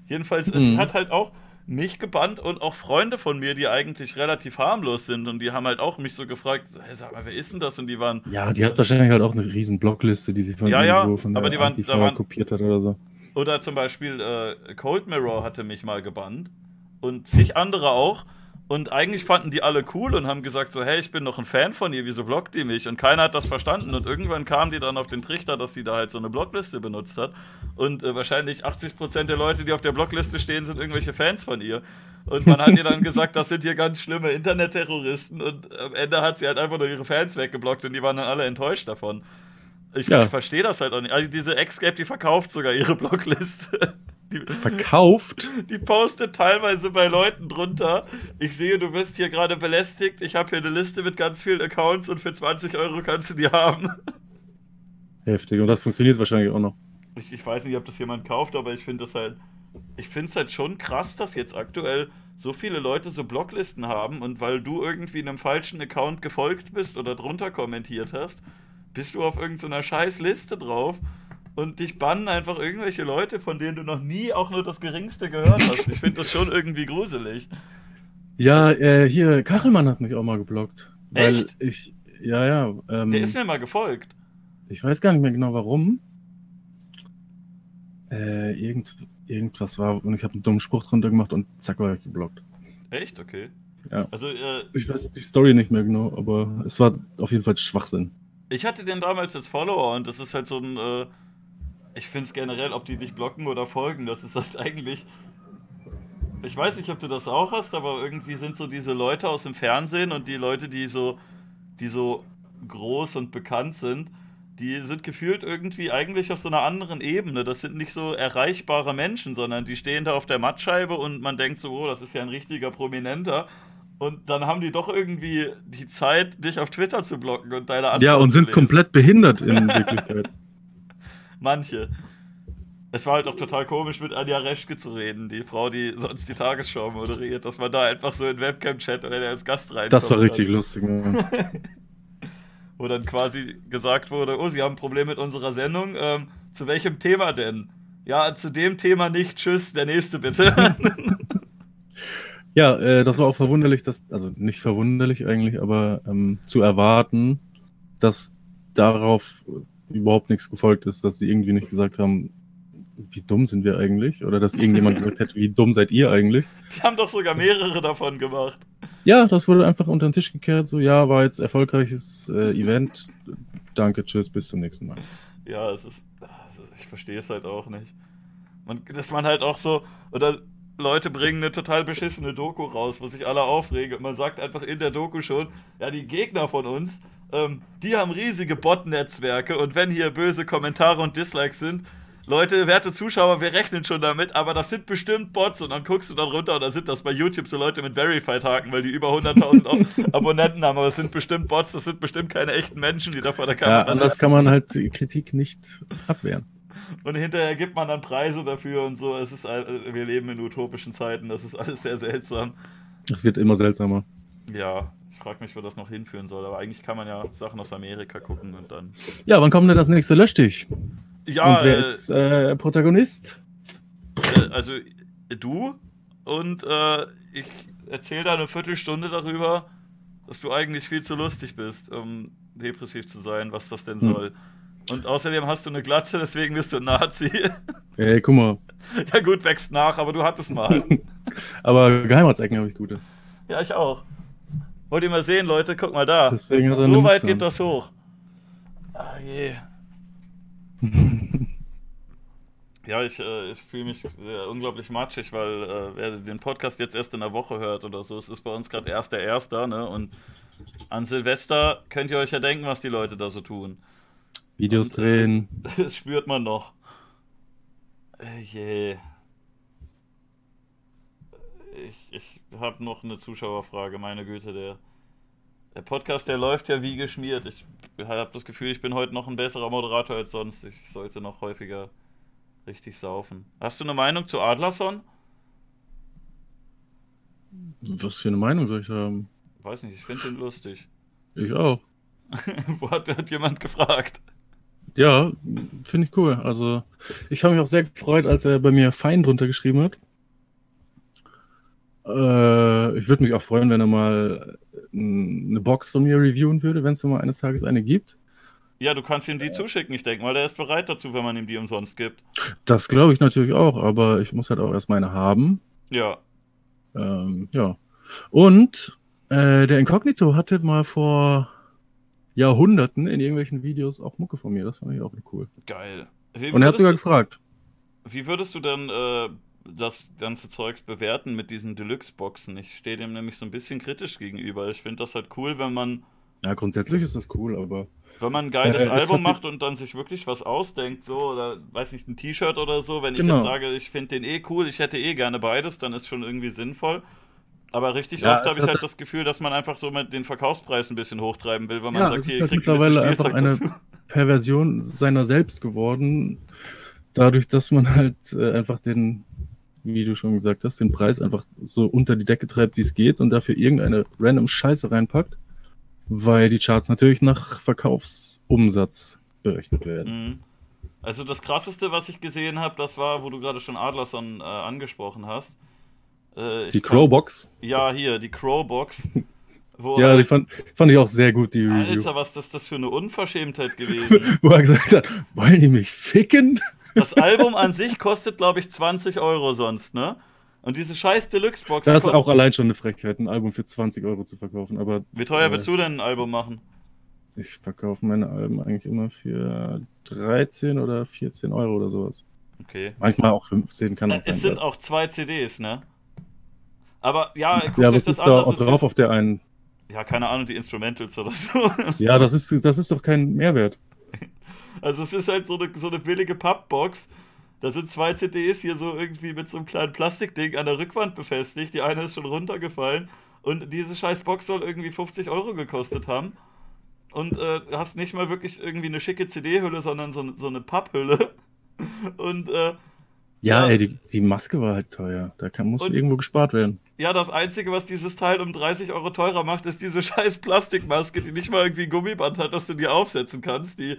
A: Jedenfalls mhm. hat halt auch mich gebannt und auch Freunde von mir, die eigentlich relativ harmlos sind und die haben halt auch mich so gefragt, hey, sag mal, wer ist denn das? Und die waren.
B: Ja, die hat wahrscheinlich halt auch eine riesen Blockliste, die sie von,
A: ja, ja, von
B: der
A: aber die waren,
B: da waren, kopiert hat oder so.
A: Oder zum Beispiel äh, Cold Mirror hatte mich mal gebannt und zig andere auch. Und eigentlich fanden die alle cool und haben gesagt so, hey, ich bin noch ein Fan von ihr, wieso blockt die mich? Und keiner hat das verstanden. Und irgendwann kamen die dann auf den Trichter, dass sie da halt so eine Blockliste benutzt hat. Und äh, wahrscheinlich 80% der Leute, die auf der Blockliste stehen, sind irgendwelche Fans von ihr. Und man hat ihr dann gesagt, das sind hier ganz schlimme Internetterroristen. Und am Ende hat sie halt einfach nur ihre Fans weggeblockt und die waren dann alle enttäuscht davon. Ich, ja. ich verstehe das halt auch nicht. Also diese Escape, die verkauft sogar ihre Blockliste.
B: Die, Verkauft?
A: Die postet teilweise bei Leuten drunter. Ich sehe, du bist hier gerade belästigt. Ich habe hier eine Liste mit ganz vielen Accounts und für 20 Euro kannst du die haben.
B: Heftig. Und das funktioniert wahrscheinlich auch noch.
A: Ich, ich weiß nicht, ob das jemand kauft, aber ich finde das halt. Ich finde es halt schon krass, dass jetzt aktuell so viele Leute so Blocklisten haben und weil du irgendwie einem falschen Account gefolgt bist oder drunter kommentiert hast, bist du auf irgendeiner scheiß Liste drauf und dich bannen einfach irgendwelche Leute, von denen du noch nie auch nur das Geringste gehört hast. Ich finde das schon irgendwie gruselig.
B: Ja, äh, hier, Kachelmann hat mich auch mal geblockt. Weil
A: Echt?
B: ich, ja, ja.
A: Ähm, Der ist mir mal gefolgt.
B: Ich weiß gar nicht mehr genau warum. Äh, irgend, irgendwas war und ich habe einen dummen Spruch drunter gemacht und zack war ich geblockt.
A: Echt? Okay.
B: Ja. Also, äh, ich weiß die Story nicht mehr genau, aber es war auf jeden Fall Schwachsinn.
A: Ich hatte den damals als Follower und das ist halt so ein. Äh, ich finde es generell, ob die dich blocken oder folgen, das ist halt eigentlich. Ich weiß nicht, ob du das auch hast, aber irgendwie sind so diese Leute aus dem Fernsehen und die Leute, die so, die so groß und bekannt sind, die sind gefühlt irgendwie eigentlich auf so einer anderen Ebene. Das sind nicht so erreichbare Menschen, sondern die stehen da auf der Mattscheibe und man denkt so, oh, das ist ja ein richtiger Prominenter. Und dann haben die doch irgendwie die Zeit, dich auf Twitter zu blocken und deine
B: Antworten Ja, und sind komplett behindert in Wirklichkeit.
A: Manche. Es war halt auch total komisch, mit Anja Reschke zu reden, die Frau, die sonst die Tagesschau moderiert, dass man da einfach so in Webcam-Chat oder als Gast rein.
B: Das war richtig hat. lustig.
A: wo dann quasi gesagt wurde, oh, Sie haben ein Problem mit unserer Sendung. Ähm, zu welchem Thema denn? Ja, zu dem Thema nicht. Tschüss, der nächste bitte.
B: ja, äh, das war auch verwunderlich, dass, also nicht verwunderlich eigentlich, aber ähm, zu erwarten, dass darauf überhaupt nichts gefolgt ist, dass sie irgendwie nicht gesagt haben, wie dumm sind wir eigentlich? Oder dass irgendjemand gesagt hätte, wie dumm seid ihr eigentlich?
A: Die haben doch sogar mehrere davon gemacht.
B: Ja, das wurde einfach unter den Tisch gekehrt. So, ja, war jetzt erfolgreiches äh, Event. Danke, tschüss, bis zum nächsten Mal.
A: Ja, es ist. Ich verstehe es halt auch nicht. Man, dass man halt auch so. Oder Leute bringen eine total beschissene Doku raus, wo sich alle aufregen. Und man sagt einfach in der Doku schon, ja, die Gegner von uns, ähm, die haben riesige Bot-Netzwerke und wenn hier böse Kommentare und Dislikes sind, Leute, werte Zuschauer, wir rechnen schon damit, aber das sind bestimmt Bots und dann guckst du dann runter und da sind das bei YouTube so Leute mit Verified-Haken, weil die über 100.000 Abonnenten haben, aber es sind bestimmt Bots, das sind bestimmt keine echten Menschen, die da vor der Kamera
B: sind. Ja, anders kann man halt die Kritik nicht abwehren.
A: Und hinterher gibt man dann Preise dafür und so. Es ist, wir leben in utopischen Zeiten, das ist alles sehr seltsam.
B: Es wird immer seltsamer.
A: Ja, frage mich, wo das noch hinführen soll, aber eigentlich kann man ja Sachen aus Amerika gucken und dann.
B: Ja, wann kommt denn das nächste Löschdich? Ja, und wer äh, ist äh, Protagonist?
A: Äh, also du und äh, ich erzähle da eine Viertelstunde darüber, dass du eigentlich viel zu lustig bist, um depressiv zu sein, was das denn hm. soll. Und außerdem hast du eine Glatze, deswegen bist du ein Nazi.
B: Ey, guck mal.
A: Ja gut, wächst nach, aber du hattest mal.
B: aber Geheimratsecken habe ich gute.
A: Ja, ich auch. Wollt ihr mal sehen, Leute? Guck mal da. Deswegen so weit geht das hoch. Ah je. ja, ich, äh, ich fühle mich äh, unglaublich matschig, weil äh, wer den Podcast jetzt erst in der Woche hört oder so, es ist bei uns gerade erst der Erster, ne? Und an Silvester könnt ihr euch ja denken, was die Leute da so tun.
B: Videos Und, äh, drehen.
A: Das spürt man noch. Äh, je. Ich, ich habe noch eine Zuschauerfrage, meine Güte, der der Podcast, der läuft ja wie geschmiert. Ich habe das Gefühl, ich bin heute noch ein besserer Moderator als sonst. Ich sollte noch häufiger richtig saufen. Hast du eine Meinung zu Adlerson?
B: Was für eine Meinung soll ich haben?
A: Weiß nicht, ich finde ihn lustig.
B: Ich auch.
A: Wo hat, hat jemand gefragt?
B: Ja, finde ich cool. Also, ich habe mich auch sehr gefreut, als er bei mir Fein drunter geschrieben hat. Äh, ich würde mich auch freuen, wenn er mal eine Box von mir reviewen würde, wenn es mal eines Tages eine gibt.
A: Ja, du kannst ihm die zuschicken. Ich denke mal, der ist bereit dazu, wenn man ihm die umsonst gibt.
B: Das glaube ich natürlich auch, aber ich muss halt auch erst meine haben.
A: Ja.
B: Ähm, ja. Und äh, der Inkognito hatte mal vor Jahrhunderten in irgendwelchen Videos auch Mucke von mir. Das fand ich auch cool.
A: Geil.
B: Wie Und er hat sogar du, gefragt.
A: Wie würdest du denn äh, das ganze Zeugs bewerten mit diesen Deluxe-Boxen. Ich stehe dem nämlich so ein bisschen kritisch gegenüber. Ich finde das halt cool, wenn man.
B: Ja, grundsätzlich ist das cool, aber.
A: Wenn man ein geiles äh, Album macht und dann sich wirklich was ausdenkt, so, oder weiß nicht, ein T-Shirt oder so, wenn genau. ich jetzt sage, ich finde den eh cool, ich hätte eh gerne beides, dann ist schon irgendwie sinnvoll. Aber richtig ja, oft habe ich halt das Gefühl, dass man einfach so mit den Verkaufspreis ein bisschen hochtreiben will, weil man ja, sagt, hier,
B: ist halt mittlerweile ein einfach eine dazu. Perversion seiner selbst geworden. Dadurch, dass man halt äh, einfach den wie du schon gesagt hast, den Preis einfach so unter die Decke treibt, wie es geht und dafür irgendeine random Scheiße reinpackt, weil die Charts natürlich nach Verkaufsumsatz berechnet werden. Mhm.
A: Also das krasseste, was ich gesehen habe, das war, wo du gerade schon Adlerson äh, angesprochen hast.
B: Äh, die Crowbox?
A: Ja, hier, die Crowbox.
B: ja, die fand, fand ich auch sehr gut, die
A: Review. Alter, was ist das für eine Unverschämtheit gewesen?
B: wo er gesagt hat, wollen die mich ficken?
A: Das Album an sich kostet, glaube ich, 20 Euro sonst, ne? Und diese scheiß Deluxe-Box.
B: Das ist auch allein schon eine Frechheit, ein Album für 20 Euro zu verkaufen. Aber,
A: Wie teuer äh, willst du denn ein Album machen?
B: Ich verkaufe meine Alben eigentlich immer für 13 oder 14 Euro oder sowas.
A: Okay.
B: Manchmal auch 15 kann
A: das sein. Es sind auch zwei CDs, ne? Aber ja,
B: guck ja, aber es ist da auch drauf auf der einen.
A: Ja, keine Ahnung, die Instrumentals oder so.
B: Ja, das ist, das ist doch kein Mehrwert.
A: Also es ist halt so eine, so eine billige Pappbox. Da sind zwei CDs hier so irgendwie mit so einem kleinen Plastikding an der Rückwand befestigt. Die eine ist schon runtergefallen. Und diese scheiß Box soll irgendwie 50 Euro gekostet haben. Und äh, hast nicht mal wirklich irgendwie eine schicke CD-Hülle, sondern so, so eine Papphülle. Und äh,
B: Ja, ja. ey, die, die, Maske war halt teuer. Da kann, muss irgendwo gespart werden.
A: Ja, das Einzige, was dieses Teil um 30 Euro teurer macht, ist diese scheiß Plastikmaske, die nicht mal irgendwie ein Gummiband hat, dass du die aufsetzen kannst. Die,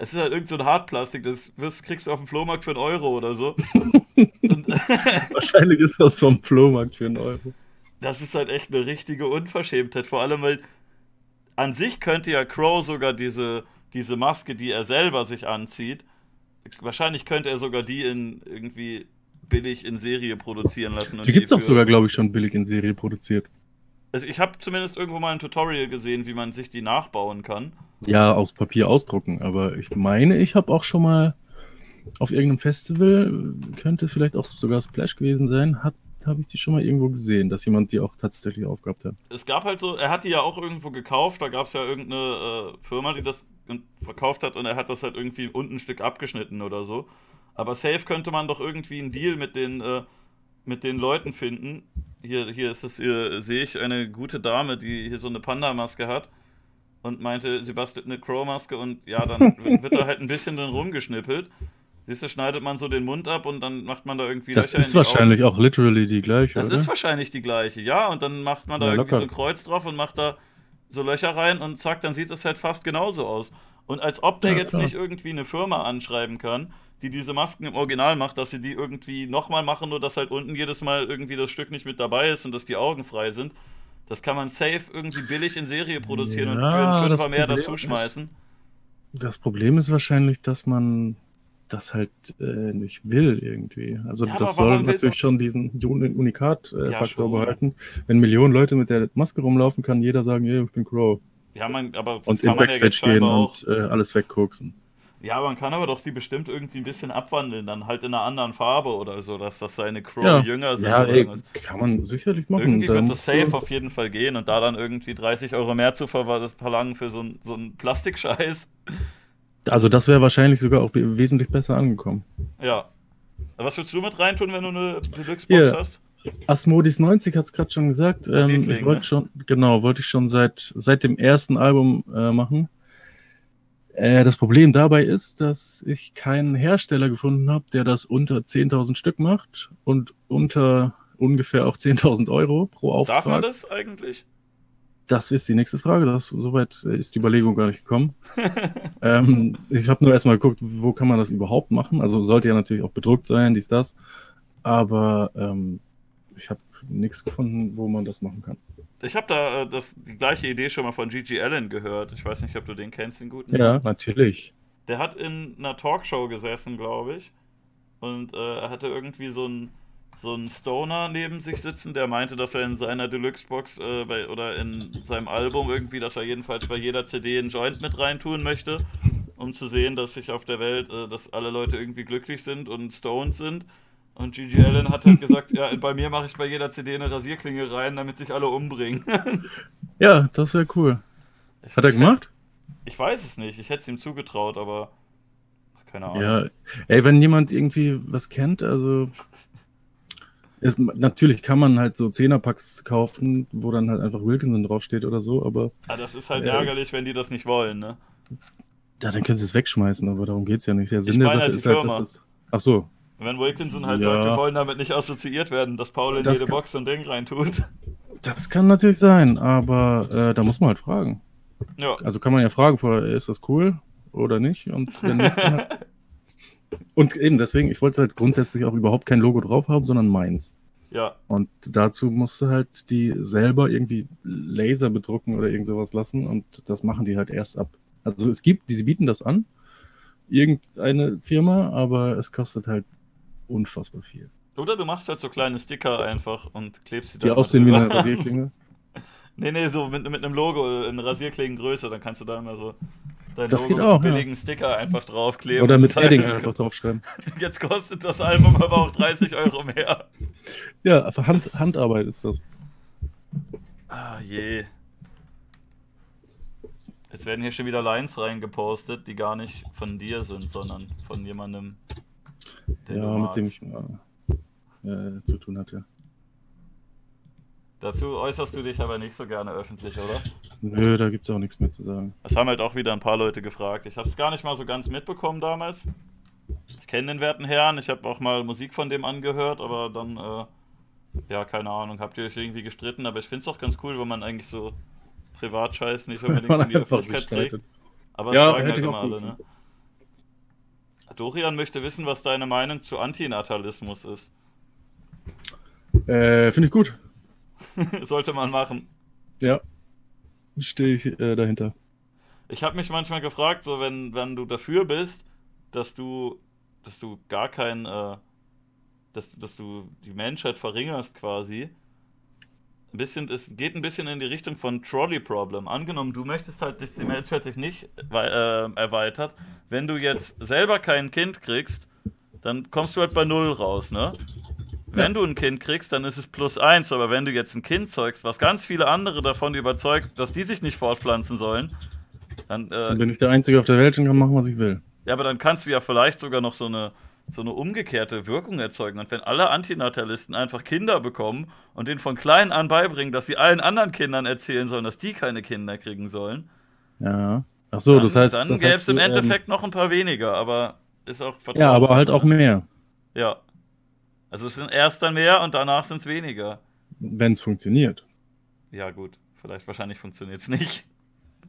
A: es ist halt irgend so ein Hartplastik, das wirst, kriegst du auf dem Flohmarkt für einen Euro oder so.
B: Wahrscheinlich ist das vom Flohmarkt für einen Euro.
A: Das ist halt echt eine richtige Unverschämtheit. Vor allem, weil an sich könnte ja Crow sogar diese, diese Maske, die er selber sich anzieht, wahrscheinlich könnte er sogar die in irgendwie billig in Serie produzieren lassen.
B: die gibt es auch sogar, glaube ich, schon billig in Serie produziert.
A: Also ich habe zumindest irgendwo mal ein Tutorial gesehen, wie man sich die nachbauen kann.
B: Ja, aus Papier ausdrucken, aber ich meine, ich habe auch schon mal auf irgendeinem Festival, könnte vielleicht auch sogar Splash gewesen sein, hat habe ich die schon mal irgendwo gesehen, dass jemand die auch tatsächlich aufgehabt hat.
A: Es gab halt so, er hat die ja auch irgendwo gekauft, da gab es ja irgendeine äh, Firma, die das verkauft hat und er hat das halt irgendwie unten ein Stück abgeschnitten oder so. Aber safe könnte man doch irgendwie einen Deal mit den, äh, mit den Leuten finden. Hier, hier ist es, hier sehe ich eine gute Dame, die hier so eine Panda-Maske hat und meinte, sie bastelt eine Crow-Maske und ja, dann wird da halt ein bisschen drin rumgeschnippelt. Siehst du, schneidet man so den Mund ab und dann macht man da irgendwie.
B: Das Löcher ist wahrscheinlich Augen. auch literally die gleiche.
A: Das
B: oder?
A: ist wahrscheinlich die gleiche, ja. Und dann macht man da ja, irgendwie locker. so ein Kreuz drauf und macht da so Löcher rein und zack, dann sieht es halt fast genauso aus. Und als ob der ja, jetzt klar. nicht irgendwie eine Firma anschreiben kann, die diese Masken im Original macht, dass sie die irgendwie nochmal machen, nur dass halt unten jedes Mal irgendwie das Stück nicht mit dabei ist und dass die Augen frei sind. Das kann man safe irgendwie billig in Serie produzieren ja, und für einen Fünfer mehr dazu schmeißen.
B: das Problem ist wahrscheinlich, dass man das halt äh, nicht will irgendwie. Also ja, das soll natürlich schon diesen Unikat-Faktor äh, ja, behalten. Wenn Millionen Leute mit der Maske rumlaufen, kann jeder sagen, hey, ich bin Crow.
A: Ja, man, aber
B: und in Backstage ja gehen und äh, alles wegkoksen.
A: Ja, man kann aber doch die bestimmt irgendwie ein bisschen abwandeln, dann halt in einer anderen Farbe oder so, dass das seine Crow-Jünger sind.
B: Ja, ey, kann man sicherlich machen.
A: Irgendwie da wird das safe auf jeden Fall gehen und da dann irgendwie 30 Euro mehr zu ver verlangen für so, so einen Plastikscheiß.
B: Also das wäre wahrscheinlich sogar auch wesentlich besser angekommen.
A: Ja. Was würdest du mit reintun, wenn du eine Deluxe-Box hast?
B: Asmodis 90 hat es gerade schon gesagt. Ähm, ich wollte ne? schon, genau, wollte ich schon seit, seit dem ersten Album äh, machen. Äh, das Problem dabei ist, dass ich keinen Hersteller gefunden habe, der das unter 10.000 Stück macht und unter ungefähr auch 10.000 Euro pro Auftrag. Darf man
A: das eigentlich?
B: Das ist die nächste Frage. Das, soweit ist die Überlegung gar nicht gekommen. ähm, ich habe nur erstmal geguckt, wo kann man das überhaupt machen. Also sollte ja natürlich auch bedruckt sein, dies, das. Aber ähm, ich habe nichts gefunden, wo man das machen kann.
A: Ich habe da äh, das, die gleiche Idee schon mal von Gigi Allen gehört. Ich weiß nicht, ob du den kennst, den guten.
B: Ja, natürlich.
A: Der hat in einer Talkshow gesessen, glaube ich. Und äh, er hatte irgendwie so ein so ein Stoner neben sich sitzen, der meinte, dass er in seiner Deluxe-Box äh, bei, oder in seinem Album irgendwie, dass er jedenfalls bei jeder CD einen Joint mit reintun möchte, um zu sehen, dass sich auf der Welt, äh, dass alle Leute irgendwie glücklich sind und stoned sind. Und Gigi Allen hat halt gesagt, ja, bei mir mache ich bei jeder CD eine Rasierklinge rein, damit sich alle umbringen.
B: ja, das wäre cool. Ich, hat er gemacht?
A: ich weiß es nicht, ich hätte es ihm zugetraut, aber keine Ahnung.
B: Ja, ey, wenn jemand irgendwie was kennt, also ist, natürlich kann man halt so Zehnerpacks kaufen, wo dann halt einfach Wilkinson draufsteht oder so, aber.
A: Ja, das ist halt äh, ärgerlich, wenn die das nicht wollen, ne?
B: Ja, dann können sie es wegschmeißen, aber darum geht es ja nicht. Der Sinn der Sache halt ist halt, dass es. Ach so.
A: Wenn Wilkinson halt ja. sagt, wir wollen damit nicht assoziiert werden, dass Paul in das jede kann, Box so ein Ding reintut.
B: Das kann natürlich sein, aber äh, da muss man halt fragen. Ja. Also kann man ja fragen vorher, ist das cool oder nicht? Und wenn nicht, dann halt Und eben deswegen, ich wollte halt grundsätzlich auch überhaupt kein Logo drauf haben, sondern meins.
A: Ja.
B: Und dazu musst du halt die selber irgendwie Laser bedrucken oder irgend sowas lassen und das machen die halt erst ab. Also es gibt, die bieten das an, irgendeine Firma, aber es kostet halt unfassbar viel.
A: Oder du machst halt so kleine Sticker einfach und klebst
B: sie da. Die aussehen wie eine Rasierklinge.
A: nee, nee, so mit, mit einem Logo in Rasierklingengröße, dann kannst du da immer so
B: dein das Logo geht auch,
A: billigen ja. Sticker einfach draufkleben.
B: Oder mit Edding einfach draufschreiben.
A: Jetzt kostet das Album aber auch 30 Euro mehr.
B: Ja, Hand, Handarbeit ist das.
A: Ah je. Jetzt werden hier schon wieder Lines reingepostet, die gar nicht von dir sind, sondern von jemandem,
B: ja, mit dem ich mal äh, zu tun hatte.
A: Dazu äußerst du dich aber nicht so gerne öffentlich, oder?
B: Nö, da gibt es auch nichts mehr zu sagen.
A: Es haben halt auch wieder ein paar Leute gefragt. Ich habe es gar nicht mal so ganz mitbekommen damals. Ich kenne den werten Herrn, ich habe auch mal Musik von dem angehört, aber dann, äh, ja, keine Ahnung, habt ihr euch irgendwie gestritten, aber ich finde es auch ganz cool, wenn man eigentlich so Privatscheiß nicht unbedingt in die Öffentlichkeit trägt. Aber
B: ja,
A: es fragen halt immer alle, ne? Dorian möchte wissen, was deine Meinung zu Antinatalismus ist.
B: Äh, finde ich gut.
A: Sollte man machen.
B: Ja. Stehe ich äh, dahinter.
A: Ich habe mich manchmal gefragt, so wenn, wenn du dafür bist, dass du, dass du gar kein, äh, dass, dass du die Menschheit verringerst quasi. Ein bisschen, es geht ein bisschen in die Richtung von Trolley Problem. Angenommen, du möchtest halt, dass die Menschheit sich nicht äh, erweitert. Wenn du jetzt selber kein Kind kriegst, dann kommst du halt bei Null raus, ne? Wenn du ein Kind kriegst, dann ist es plus eins, aber wenn du jetzt ein Kind zeugst, was ganz viele andere davon überzeugt, dass die sich nicht fortpflanzen sollen, dann, äh,
B: dann bin ich der Einzige auf der Welt und kann machen, was ich will.
A: Ja, aber dann kannst du ja vielleicht sogar noch so eine, so eine umgekehrte Wirkung erzeugen. Und wenn alle Antinatalisten einfach Kinder bekommen und denen von klein an beibringen, dass sie allen anderen Kindern erzählen sollen, dass die keine Kinder kriegen sollen.
B: Ja. Ach so,
A: dann,
B: das heißt.
A: Dann gäbe es im
B: ähm,
A: Endeffekt noch ein paar weniger, aber ist auch
B: Ja, aber halt auch mehr.
A: Ja. Also es sind erst dann mehr und danach sind es weniger.
B: Wenn es funktioniert.
A: Ja, gut. Vielleicht wahrscheinlich funktioniert es nicht.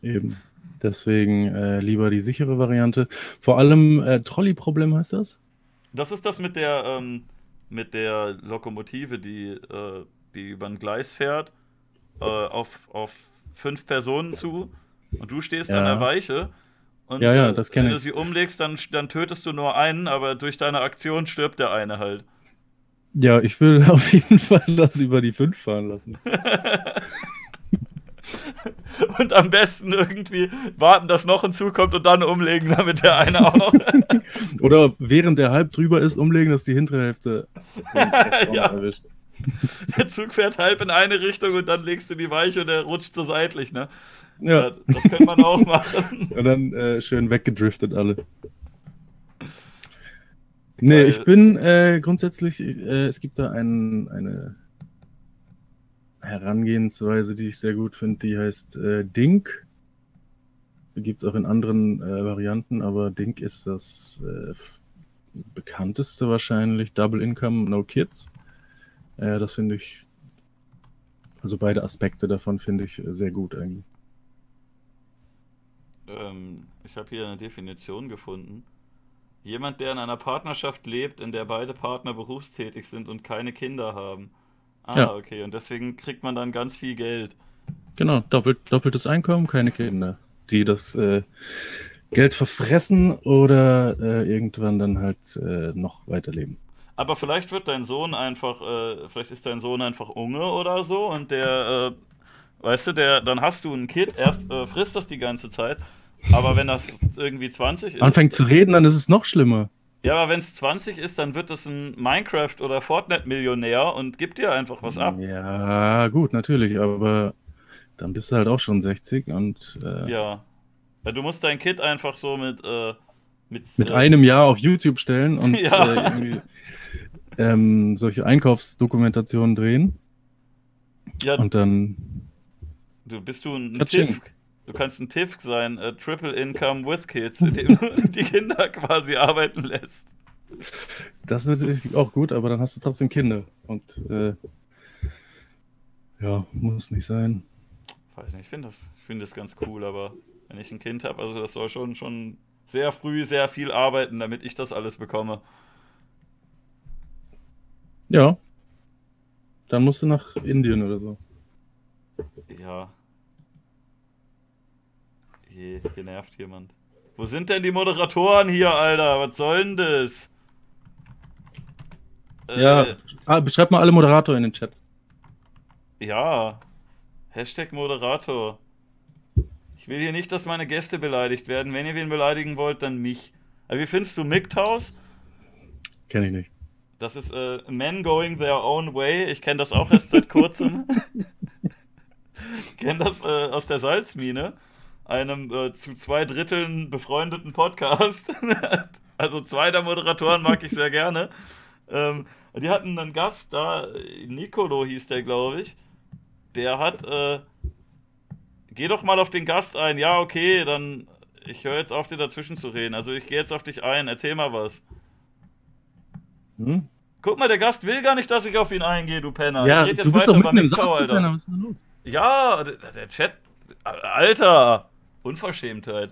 B: Eben. Deswegen äh, lieber die sichere Variante. Vor allem äh, Trolley-Problem heißt das?
A: Das ist das mit der, ähm, mit der Lokomotive, die, äh, die über ein Gleis fährt, äh, auf, auf fünf Personen zu und du stehst
B: Ja.
A: an der Weiche. Und
B: Ja, ja,
A: wenn du sie umlegst, dann, dann tötest du nur einen, aber durch deine Aktion stirbt der eine halt.
B: Ja, ich will auf jeden Fall das über die 5 fahren lassen.
A: Und am besten irgendwie warten, dass noch hinzukommt und dann umlegen, damit der eine auch noch.
B: Oder während der halb drüber ist, umlegen, dass die hintere Hälfte
A: Ja.
B: erwischt.
A: der Zug fährt halb in eine Richtung und dann legst du die Weiche und der rutscht so seitlich, ne?
B: Ja,
A: das könnte man auch machen.
B: und dann äh, schön weggedriftet alle. Nee, ich bin äh, grundsätzlich, äh, es gibt da ein, eine Herangehensweise, die ich sehr gut finde, die heißt äh, Dink. Gibt es auch in anderen äh, Varianten, aber Dink ist das äh, bekannteste wahrscheinlich. Double Income, No Kids. Äh, das finde ich, also beide Aspekte davon finde ich äh, sehr gut eigentlich.
A: Ähm, ich habe hier eine Definition gefunden. Jemand, der in einer Partnerschaft lebt, in der beide Partner berufstätig sind und keine Kinder haben. Ah,
B: Ja.
A: okay. Und deswegen kriegt man dann ganz viel Geld.
B: Genau, doppelt, doppeltes Einkommen, keine Kinder, die das äh, Geld verfressen oder äh, irgendwann dann halt äh, noch weiterleben.
A: Aber vielleicht wird dein Sohn einfach, äh, vielleicht ist dein Sohn einfach Unge oder so und der, äh, weißt du, der, dann hast du ein Kind, erst äh, frisst das die ganze Zeit, aber wenn das irgendwie 20 ist.
B: Anfängt zu reden, dann ist es noch schlimmer.
A: Ja, aber wenn es 20 ist, dann wird es ein Minecraft- oder Fortnite-Millionär und gibt dir einfach was ab.
B: Ja, gut, natürlich, aber dann bist du halt auch schon 60 und äh,
A: Ja. Weil du musst dein Kind einfach so mit, äh, mit,
B: mit
A: äh,
B: einem Jahr auf YouTube stellen und
A: Ja.
B: äh, irgendwie, ähm, solche Einkaufsdokumentationen drehen
A: Ja,
B: und dann
A: du bist du ein
B: Katsching.
A: TIFK. Du kannst ein TIFK sein, äh, Triple Income with Kids, indem du die Kinder quasi arbeiten lässt.
B: Das ist natürlich auch gut, aber dann hast du trotzdem Kinder. Und äh, ja, muss nicht sein.
A: Weiß nicht, ich finde das, ich find das ganz cool, aber wenn ich ein Kind habe, also das soll schon, schon sehr früh sehr viel arbeiten, damit ich das alles bekomme.
B: Ja. Dann musst du nach Indien oder so.
A: Ja. Je, hier nervt jemand. Wo sind denn die Moderatoren hier, Alter? Was soll denn das?
B: Ja,
A: Äh,
B: ah, beschreib mal alle Moderator in den Chat.
A: ja. Hashtag Moderator. Ich will hier nicht, dass meine Gäste beleidigt werden. Wenn ihr wen beleidigen wollt, dann mich. Aber wie findest du MGTOWs?
B: Kenn ich nicht.
A: Das ist äh, Men Going Their Own Way. Ich kenne das auch erst seit kurzem. ich kenne das äh, aus der Salzmine, einem äh, zu zwei Dritteln befreundeten Podcast. also zwei der Moderatoren mag ich sehr gerne. Ähm, die hatten einen Gast da, Nicolo hieß der, glaube ich. Der hat, äh, geh doch mal auf den Gast ein. Ja, okay, dann, ich höre jetzt auf, dir dazwischen zu reden. Also ich gehe jetzt auf dich ein, erzähl mal was. Hm? Guck mal, der Gast will gar nicht, dass ich auf ihn eingehe, du Penner.
B: Ja, du bist doch mitten im Satz, Alter. Penner. Was ist denn los?
A: Ja, der, der Chat... Alter! Unverschämtheit.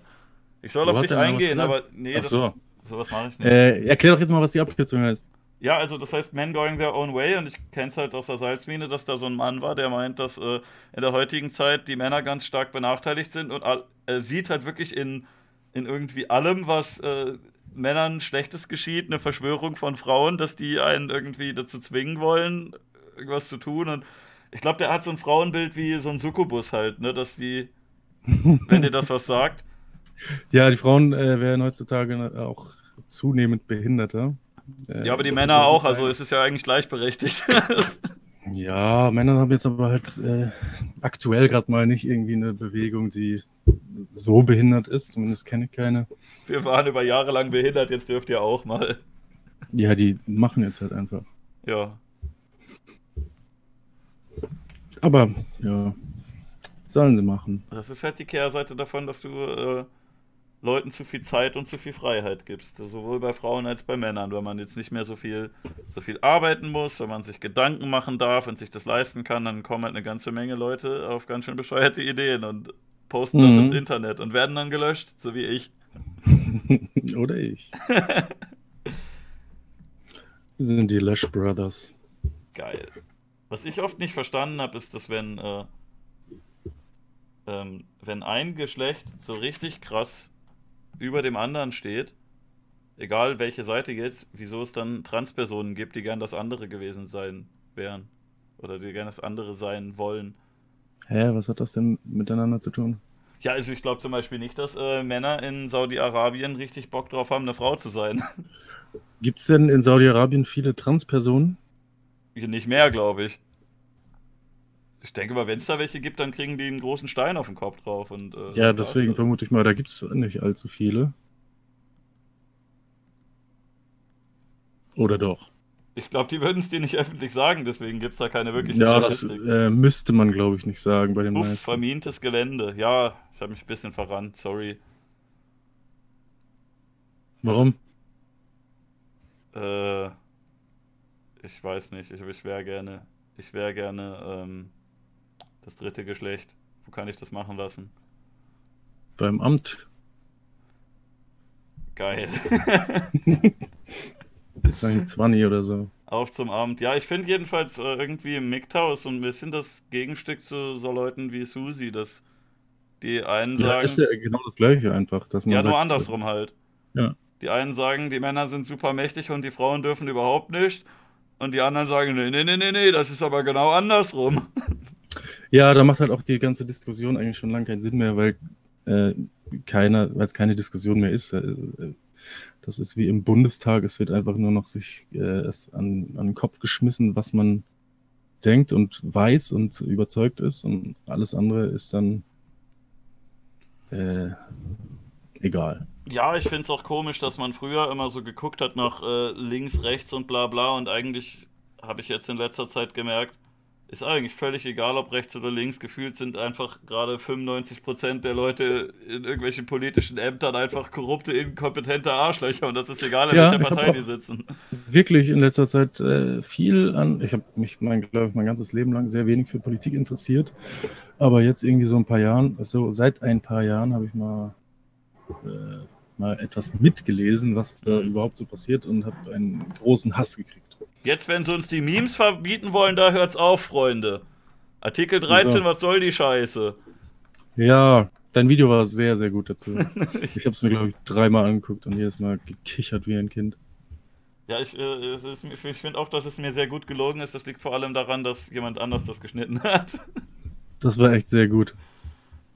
A: Ich soll Wo auf dich eingehen, aber nee,
B: Ach so.
A: das, sowas mache ich nicht.
B: Äh, erklär doch jetzt mal, was die Abkürzung heißt.
A: Ja, also das heißt Men Going Their Own Way und ich kenne es halt aus der Salzmine, dass da so ein Mann war, der meint, dass äh, in der heutigen Zeit die Männer ganz stark benachteiligt sind und er äh, sieht halt wirklich in, in irgendwie allem, was äh, Männern Schlechtes geschieht, eine Verschwörung von Frauen, dass die einen irgendwie dazu zwingen wollen, irgendwas zu tun und ich glaube, der hat so ein Frauenbild wie so ein Succubus halt, ne, dass die, wenn dir das was sagt.
B: Ja, die Frauen äh, werden heutzutage auch zunehmend behinderter.
A: Äh, ja, aber die Männer auch, also ist es ja eigentlich gleichberechtigt.
B: ja, Männer haben jetzt aber halt äh, aktuell gerade mal nicht irgendwie eine Bewegung, die so behindert ist. Zumindest kenne ich keine.
A: Wir waren über Jahre lang behindert, jetzt dürft ihr auch mal.
B: Ja, die machen jetzt halt einfach.
A: Ja.
B: Aber, ja, sollen sie machen.
A: Das ist halt die Kehrseite davon, dass du äh, Leuten zu viel Zeit und zu viel Freiheit gibst. Sowohl bei Frauen als bei Männern, wenn man jetzt nicht mehr so viel, so viel arbeiten muss, wenn man sich Gedanken machen darf und sich das leisten kann, dann kommen halt eine ganze Menge Leute auf ganz schön bescheuerte Ideen und posten mhm. das ins Internet und werden dann gelöscht, so wie ich.
B: Oder ich. Sind die Lash Brothers.
A: Geil. Was ich oft nicht verstanden habe, ist, dass wenn, äh, ähm, wenn ein Geschlecht so richtig krass über dem anderen steht, egal welche Seite jetzt, wieso es dann Transpersonen gibt, die gern das andere gewesen sein wären. Oder die gern das andere sein wollen.
B: Hä, was hat das denn miteinander zu tun?
A: Ja, also ich glaube zum Beispiel nicht, dass äh, Männer in Saudi-Arabien richtig Bock drauf haben, eine Frau zu sein.
B: Gibt es denn in Saudi-Arabien viele Transpersonen?
A: Nicht mehr, glaube ich. Ich denke mal, wenn es da welche gibt, dann kriegen die einen großen Stein auf den Kopf drauf. Und,
B: äh, ja, deswegen vermute ich mal, da gibt es nicht allzu viele. Oder doch?
A: Ich glaube, die würden es dir nicht öffentlich sagen, deswegen gibt es da keine wirkliche
B: Ja, Statistik. das äh, müsste man, glaube ich, nicht sagen bei den
A: Uff, meisten. vermintes Gelände. Ja, ich habe mich ein bisschen verrannt, sorry.
B: Warum?
A: Äh, ich weiß nicht, ich, ich wäre gerne, ich wäre gerne, ähm, das dritte Geschlecht. Wo kann ich das machen lassen?
B: Beim Amt.
A: Geil.
B: Wahrscheinlich 20 oder so.
A: Auf zum Amt. Ja, ich finde jedenfalls äh, irgendwie im MGTOW ist so ein bisschen das Gegenstück zu so Leuten wie Susi, dass die einen sagen. Ja,
B: ist ja genau das Gleiche einfach. Dass man
A: ja, nur andersrum halt.
B: Ja.
A: Die einen sagen, die Männer sind super mächtig und die Frauen dürfen überhaupt nicht. Und die anderen sagen, nee, nee, nee, nee, nee, das ist aber genau andersrum.
B: Ja, da macht halt auch die ganze Diskussion eigentlich schon lange keinen Sinn mehr, weil äh, keiner, weil es keine Diskussion mehr ist. Äh, äh, das ist wie im Bundestag, es wird einfach nur noch sich äh, es an, an den Kopf geschmissen, was man denkt und weiß und überzeugt ist und alles andere ist dann äh, egal.
A: Ja, ich finde es auch komisch, dass man früher immer so geguckt hat nach äh, links, rechts und bla bla und eigentlich habe ich jetzt in letzter Zeit gemerkt, ist eigentlich völlig egal, ob rechts oder links. Gefühlt sind einfach gerade 95% der Leute in irgendwelchen politischen Ämtern einfach korrupte, inkompetente Arschlöcher und das ist egal, in ja, welcher Partei die sitzen.
B: Wirklich in letzter Zeit äh, viel an. Ich habe mich, mein, glaube ich, mein ganzes Leben lang sehr wenig für Politik interessiert. Aber jetzt irgendwie so ein paar Jahren, so seit ein paar Jahren habe ich mal. Äh, mal etwas mitgelesen, was da überhaupt so passiert und habe einen großen Hass gekriegt.
A: Jetzt, wenn sie uns die Memes verbieten wollen, da hört's auf, Freunde. Artikel 13, ja. was soll die Scheiße?
B: Ja, dein Video war sehr, sehr gut dazu. ich habe es mir, glaube ich, dreimal angeguckt und jedes Mal gekichert wie ein Kind.
A: Ja, ich, äh, ich finde auch, dass es mir sehr gut gelogen ist. Das liegt vor allem daran, dass jemand anders das geschnitten hat.
B: Das war echt sehr gut.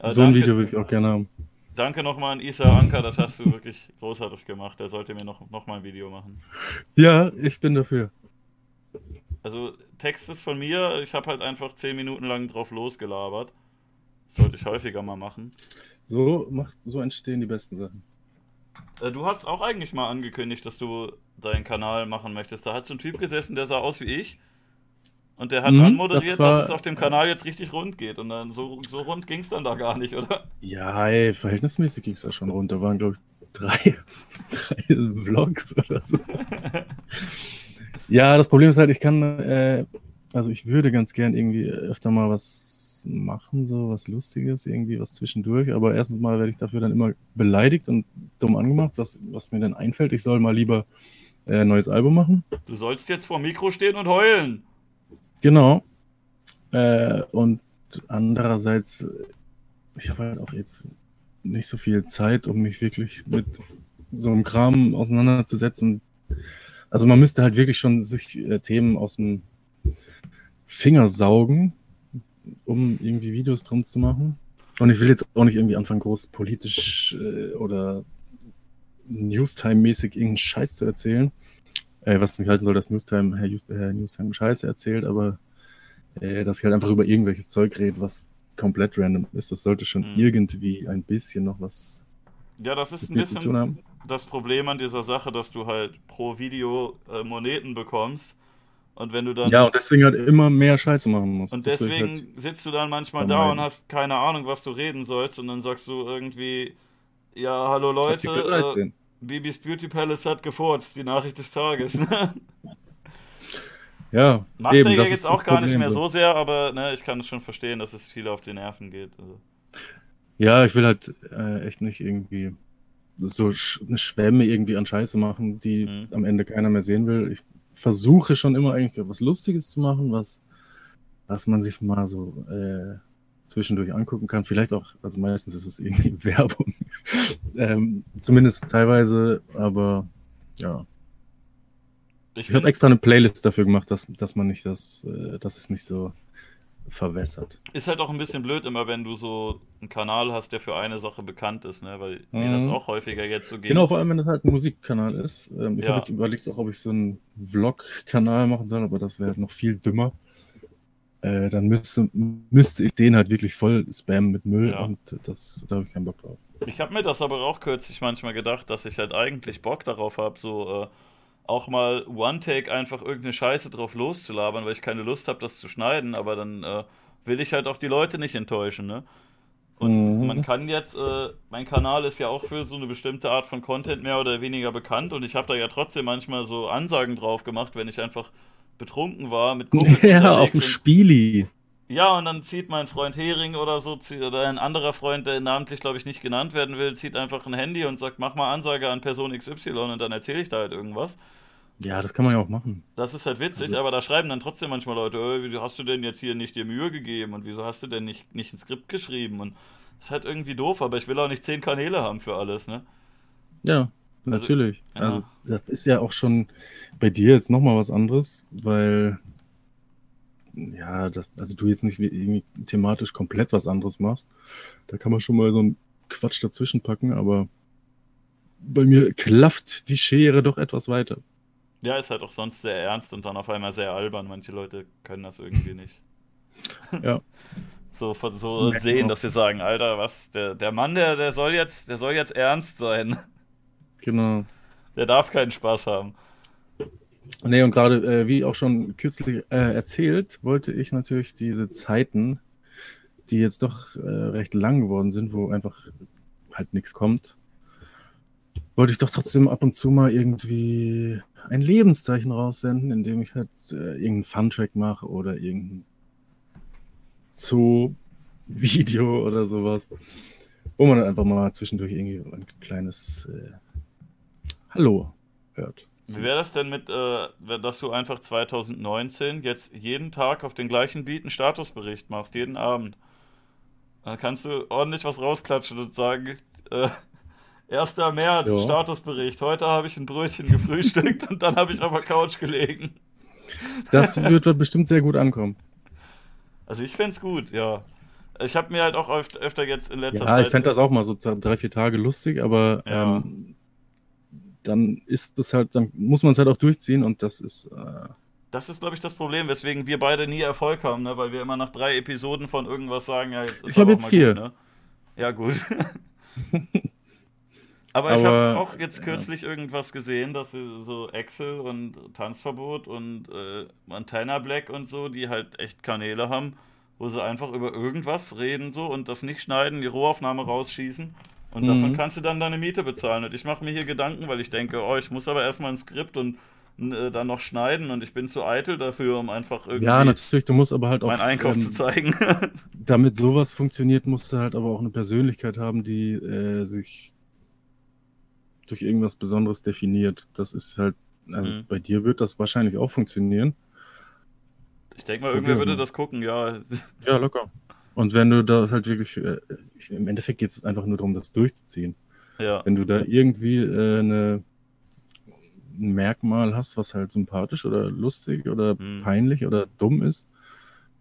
B: Äh, so danke, ein Video würde ich auch gerne haben.
A: Danke nochmal an Isa Anker, das hast du wirklich großartig gemacht. Der sollte mir noch, noch mal ein Video machen.
B: Ja, ich bin dafür.
A: Also Text ist von mir, ich habe halt einfach zehn Minuten lang drauf losgelabert. Das sollte ich häufiger mal machen.
B: So, macht, so entstehen die besten Sachen.
A: Äh, du hast auch eigentlich mal angekündigt, dass du deinen Kanal machen möchtest. Da hat so ein Typ gesessen, der sah aus wie ich. Und der hat mhm, anmoderiert, das war, dass es auf dem Kanal jetzt richtig rund geht. Und dann so, so rund ging es dann da gar nicht, oder?
B: Ja, ey, verhältnismäßig ging es da schon rund. Da waren, glaube ich, drei, drei Vlogs oder so. Ja, das Problem ist halt, ich kann, äh, also ich würde ganz gern irgendwie öfter mal was machen, so was Lustiges, irgendwie was zwischendurch. Aber erstens mal werde ich dafür dann immer beleidigt und dumm angemacht, was, was mir dann einfällt. Ich soll mal lieber äh, ein neues Album machen.
A: Du sollst jetzt vor dem Mikro stehen und heulen.
B: Genau. Äh, und andererseits, ich habe halt auch jetzt nicht so viel Zeit, um mich wirklich mit so einem Kram auseinanderzusetzen. Also man müsste halt wirklich schon sich äh, Themen aus dem Finger saugen, um irgendwie Videos drum zu machen. Und ich will jetzt auch nicht irgendwie anfangen, groß politisch äh, oder Newstime-mäßig irgendeinen Scheiß zu erzählen. Äh, was nicht heißen soll, dass Newstime, Herr, Just, Herr Newstime Scheiße erzählt, aber äh, dass ich halt einfach über irgendwelches Zeug rede, was komplett random ist. Das sollte schon mhm. irgendwie ein bisschen noch was.
A: Ja, das ist ein bisschen das Problem an dieser Sache, dass du halt pro Video äh, Moneten bekommst. Und wenn du dann.
B: Ja, und deswegen halt immer mehr Scheiße machen musst.
A: Und deswegen halt sitzt du dann manchmal da und hast keine Ahnung, was du reden sollst. Und dann sagst du irgendwie, ja, hallo Leute, äh, Bibis Beauty Palace hat gefurzt, die Nachricht des Tages.
B: Ja,
A: Macht eben, er jetzt auch gar Problem nicht mehr so sehr, aber ne, ich kann es schon verstehen, dass es viel auf die Nerven geht. Also.
B: Ja, ich will halt äh, echt nicht irgendwie so sch eine Schwemme irgendwie an Scheiße machen, die mhm. am Ende keiner mehr sehen will. Ich versuche schon immer eigentlich was Lustiges zu machen, was, was man sich mal so äh, zwischendurch angucken kann. Vielleicht auch, also meistens ist es irgendwie Werbung. ähm, zumindest teilweise, aber ja. Ich, ich habe extra eine Playlist dafür gemacht, dass, dass man nicht das, äh, dass es nicht so verwässert.
A: Ist halt auch ein bisschen blöd immer, wenn du so einen Kanal hast, der für eine Sache bekannt ist, ne? Weil mhm. mir das auch häufiger jetzt so geht.
B: Genau, vor allem wenn das halt ein Musikkanal ist. Ähm, ich ja. habe jetzt überlegt, auch ob ich so einen Vlog-Kanal machen soll, aber das wäre halt noch viel dümmer. Äh, dann müsste, müsste ich den halt wirklich voll spammen mit Müll ja. und das, da habe ich keinen Bock drauf.
A: Ich habe mir das aber auch kürzlich manchmal gedacht, dass ich halt eigentlich Bock darauf habe, so äh, auch mal One-Take einfach irgendeine Scheiße drauf loszulabern, weil ich keine Lust habe, das zu schneiden, aber dann äh, will ich halt auch die Leute nicht enttäuschen, ne? Und mhm. man kann jetzt, äh, mein Kanal ist ja auch für so eine bestimmte Art von Content mehr oder weniger bekannt und ich habe da ja trotzdem manchmal so Ansagen drauf gemacht, wenn ich einfach betrunken war mit
B: Kumpels Ja, auf dem Spieli.
A: Ja, und dann zieht mein Freund Hering oder so, oder ein anderer Freund, der namentlich, glaube ich, nicht genannt werden will, zieht einfach ein Handy und sagt, mach mal Ansage an Person XY und dann erzähle ich da halt irgendwas.
B: Ja, das kann man ja auch machen.
A: Das ist halt witzig, also, aber da schreiben dann trotzdem manchmal Leute, oh, wieso hast du denn jetzt hier nicht dir Mühe gegeben und wieso hast du denn nicht, nicht ein Skript geschrieben? Und das ist halt irgendwie doof, aber ich will auch nicht zehn Kanäle haben für alles, ne?
B: Ja, also, natürlich. Ja. Also, das ist ja auch schon bei dir jetzt nochmal was anderes, weil ja, das, also du jetzt nicht irgendwie thematisch komplett was anderes machst. Da kann man schon mal so einen Quatsch dazwischen packen, aber bei mir klafft die Schere doch etwas weiter.
A: Ja, ist halt auch sonst sehr ernst und dann auf einmal sehr albern. Manche Leute können das irgendwie nicht.
B: Ja.
A: so, so ja, sehen, genau. dass sie sagen, Alter, was, der, der Mann, der, der soll jetzt, der soll jetzt ernst sein.
B: Genau.
A: Der darf keinen Spaß haben.
B: Nee, und gerade, äh, wie auch schon kürzlich äh, erzählt, wollte ich natürlich diese Zeiten, die jetzt doch äh, recht lang geworden sind, wo einfach halt nichts kommt, wollte ich doch trotzdem ab und zu mal irgendwie ein Lebenszeichen raussenden, indem ich halt äh, irgendeinen Fun-Track mache oder irgendein Zoo-Video oder sowas, wo man dann einfach mal zwischendurch irgendwie ein kleines äh, Hallo hört.
A: Wie wäre das denn mit, äh, dass du einfach 2019 jetzt jeden Tag auf den gleichen Beat einen Statusbericht machst, jeden Abend? Dann kannst du ordentlich was rausklatschen und sagen, äh, 1. März, ja. Statusbericht. Heute habe ich ein Brötchen gefrühstückt und dann habe ich auf der Couch gelegen.
B: Das wird bestimmt sehr gut ankommen.
A: Also ich fände es gut, ja. Ich habe mir halt auch öfter, öfter jetzt in letzter
B: ja,
A: Zeit.
B: Ja, ich fände das auch mal so drei, vier Tage lustig, aber ja. ähm, dann ist es halt, dann muss man es halt auch durchziehen und das ist. Äh,
A: das ist, glaube ich, das Problem, weswegen wir beide nie Erfolg haben, ne? weil wir immer nach drei Episoden von irgendwas sagen, ja, jetzt
B: ist Ich habe jetzt vier. Gut, ne?
A: Ja, gut. Aber, Aber, ich habe auch jetzt kürzlich ja. irgendwas gesehen, dass sie so Excel und Tanzverbot und äh, Montana Black und so, die halt echt Kanäle haben, wo sie einfach über irgendwas reden so und das nicht schneiden, die Rohaufnahme rausschießen und mhm. davon kannst du dann deine Miete bezahlen. Und ich mache mir hier Gedanken, weil ich denke, oh, ich muss aber erstmal ein Skript und äh, dann noch schneiden und ich bin zu eitel dafür, um einfach
B: irgendwie. Ja, natürlich, du musst aber halt auch.
A: Meinen Einkauf ähm, zu zeigen.
B: damit sowas funktioniert, musst du halt aber auch eine Persönlichkeit haben, die äh, sich durch irgendwas Besonderes definiert. Das ist halt, also mhm. bei dir wird das wahrscheinlich auch funktionieren.
A: Ich denke mal, irgendwer würde das gucken, ja.
B: Ja, locker. Und wenn du da halt wirklich, äh, im Endeffekt geht es einfach nur darum, das durchzuziehen. Ja. Wenn du da irgendwie äh, eine, ein Merkmal hast, was halt sympathisch oder lustig oder mhm. peinlich oder dumm ist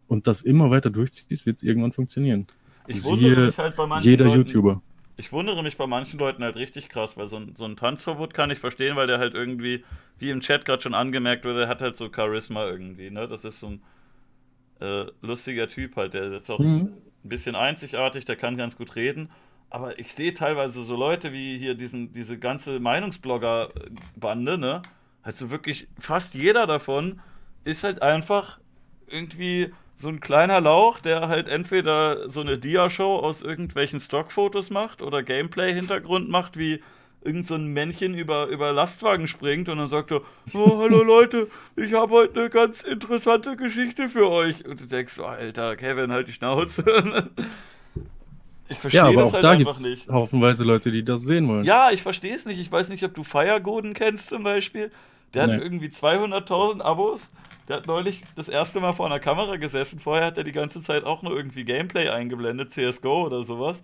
B: und das immer weiter durchziehst, wird es irgendwann funktionieren.
A: Ich wundere mich halt bei manchen
B: jeder Leuten, YouTuber.
A: Ich wundere mich bei manchen Leuten halt richtig krass, weil so ein, so ein Tanzverbot kann ich verstehen, weil der halt irgendwie, wie im Chat gerade schon angemerkt wurde, der hat halt so Charisma irgendwie, ne? Das ist so ein äh, lustiger Typ halt, der ist auch mhm. ein bisschen einzigartig, der kann ganz gut reden. Aber ich sehe teilweise so Leute wie hier diesen, diese ganze Meinungsblogger-Bande, ne? Also wirklich fast jeder davon ist halt einfach irgendwie so ein kleiner Lauch, der halt entweder so eine Dia-Show aus irgendwelchen Stockfotos macht oder Gameplay-Hintergrund macht, wie irgend so ein Männchen über, über Lastwagen springt und dann sagt er, oh, hallo Leute, ich habe heute eine ganz interessante Geschichte für euch. Und du denkst, oh, Alter, Kevin, halt die Schnauze.
B: Ich verstehe ja, aber auch halt da gibt es haufenweise Leute, die das sehen wollen.
A: Ja, ich verstehe es nicht. Ich weiß nicht, ob du Firegoden kennst zum Beispiel. Der nee. hat irgendwie 200.000 Abos. Der hat neulich das erste Mal vor einer Kamera gesessen. Vorher hat er die ganze Zeit auch nur irgendwie Gameplay eingeblendet, CSGO oder sowas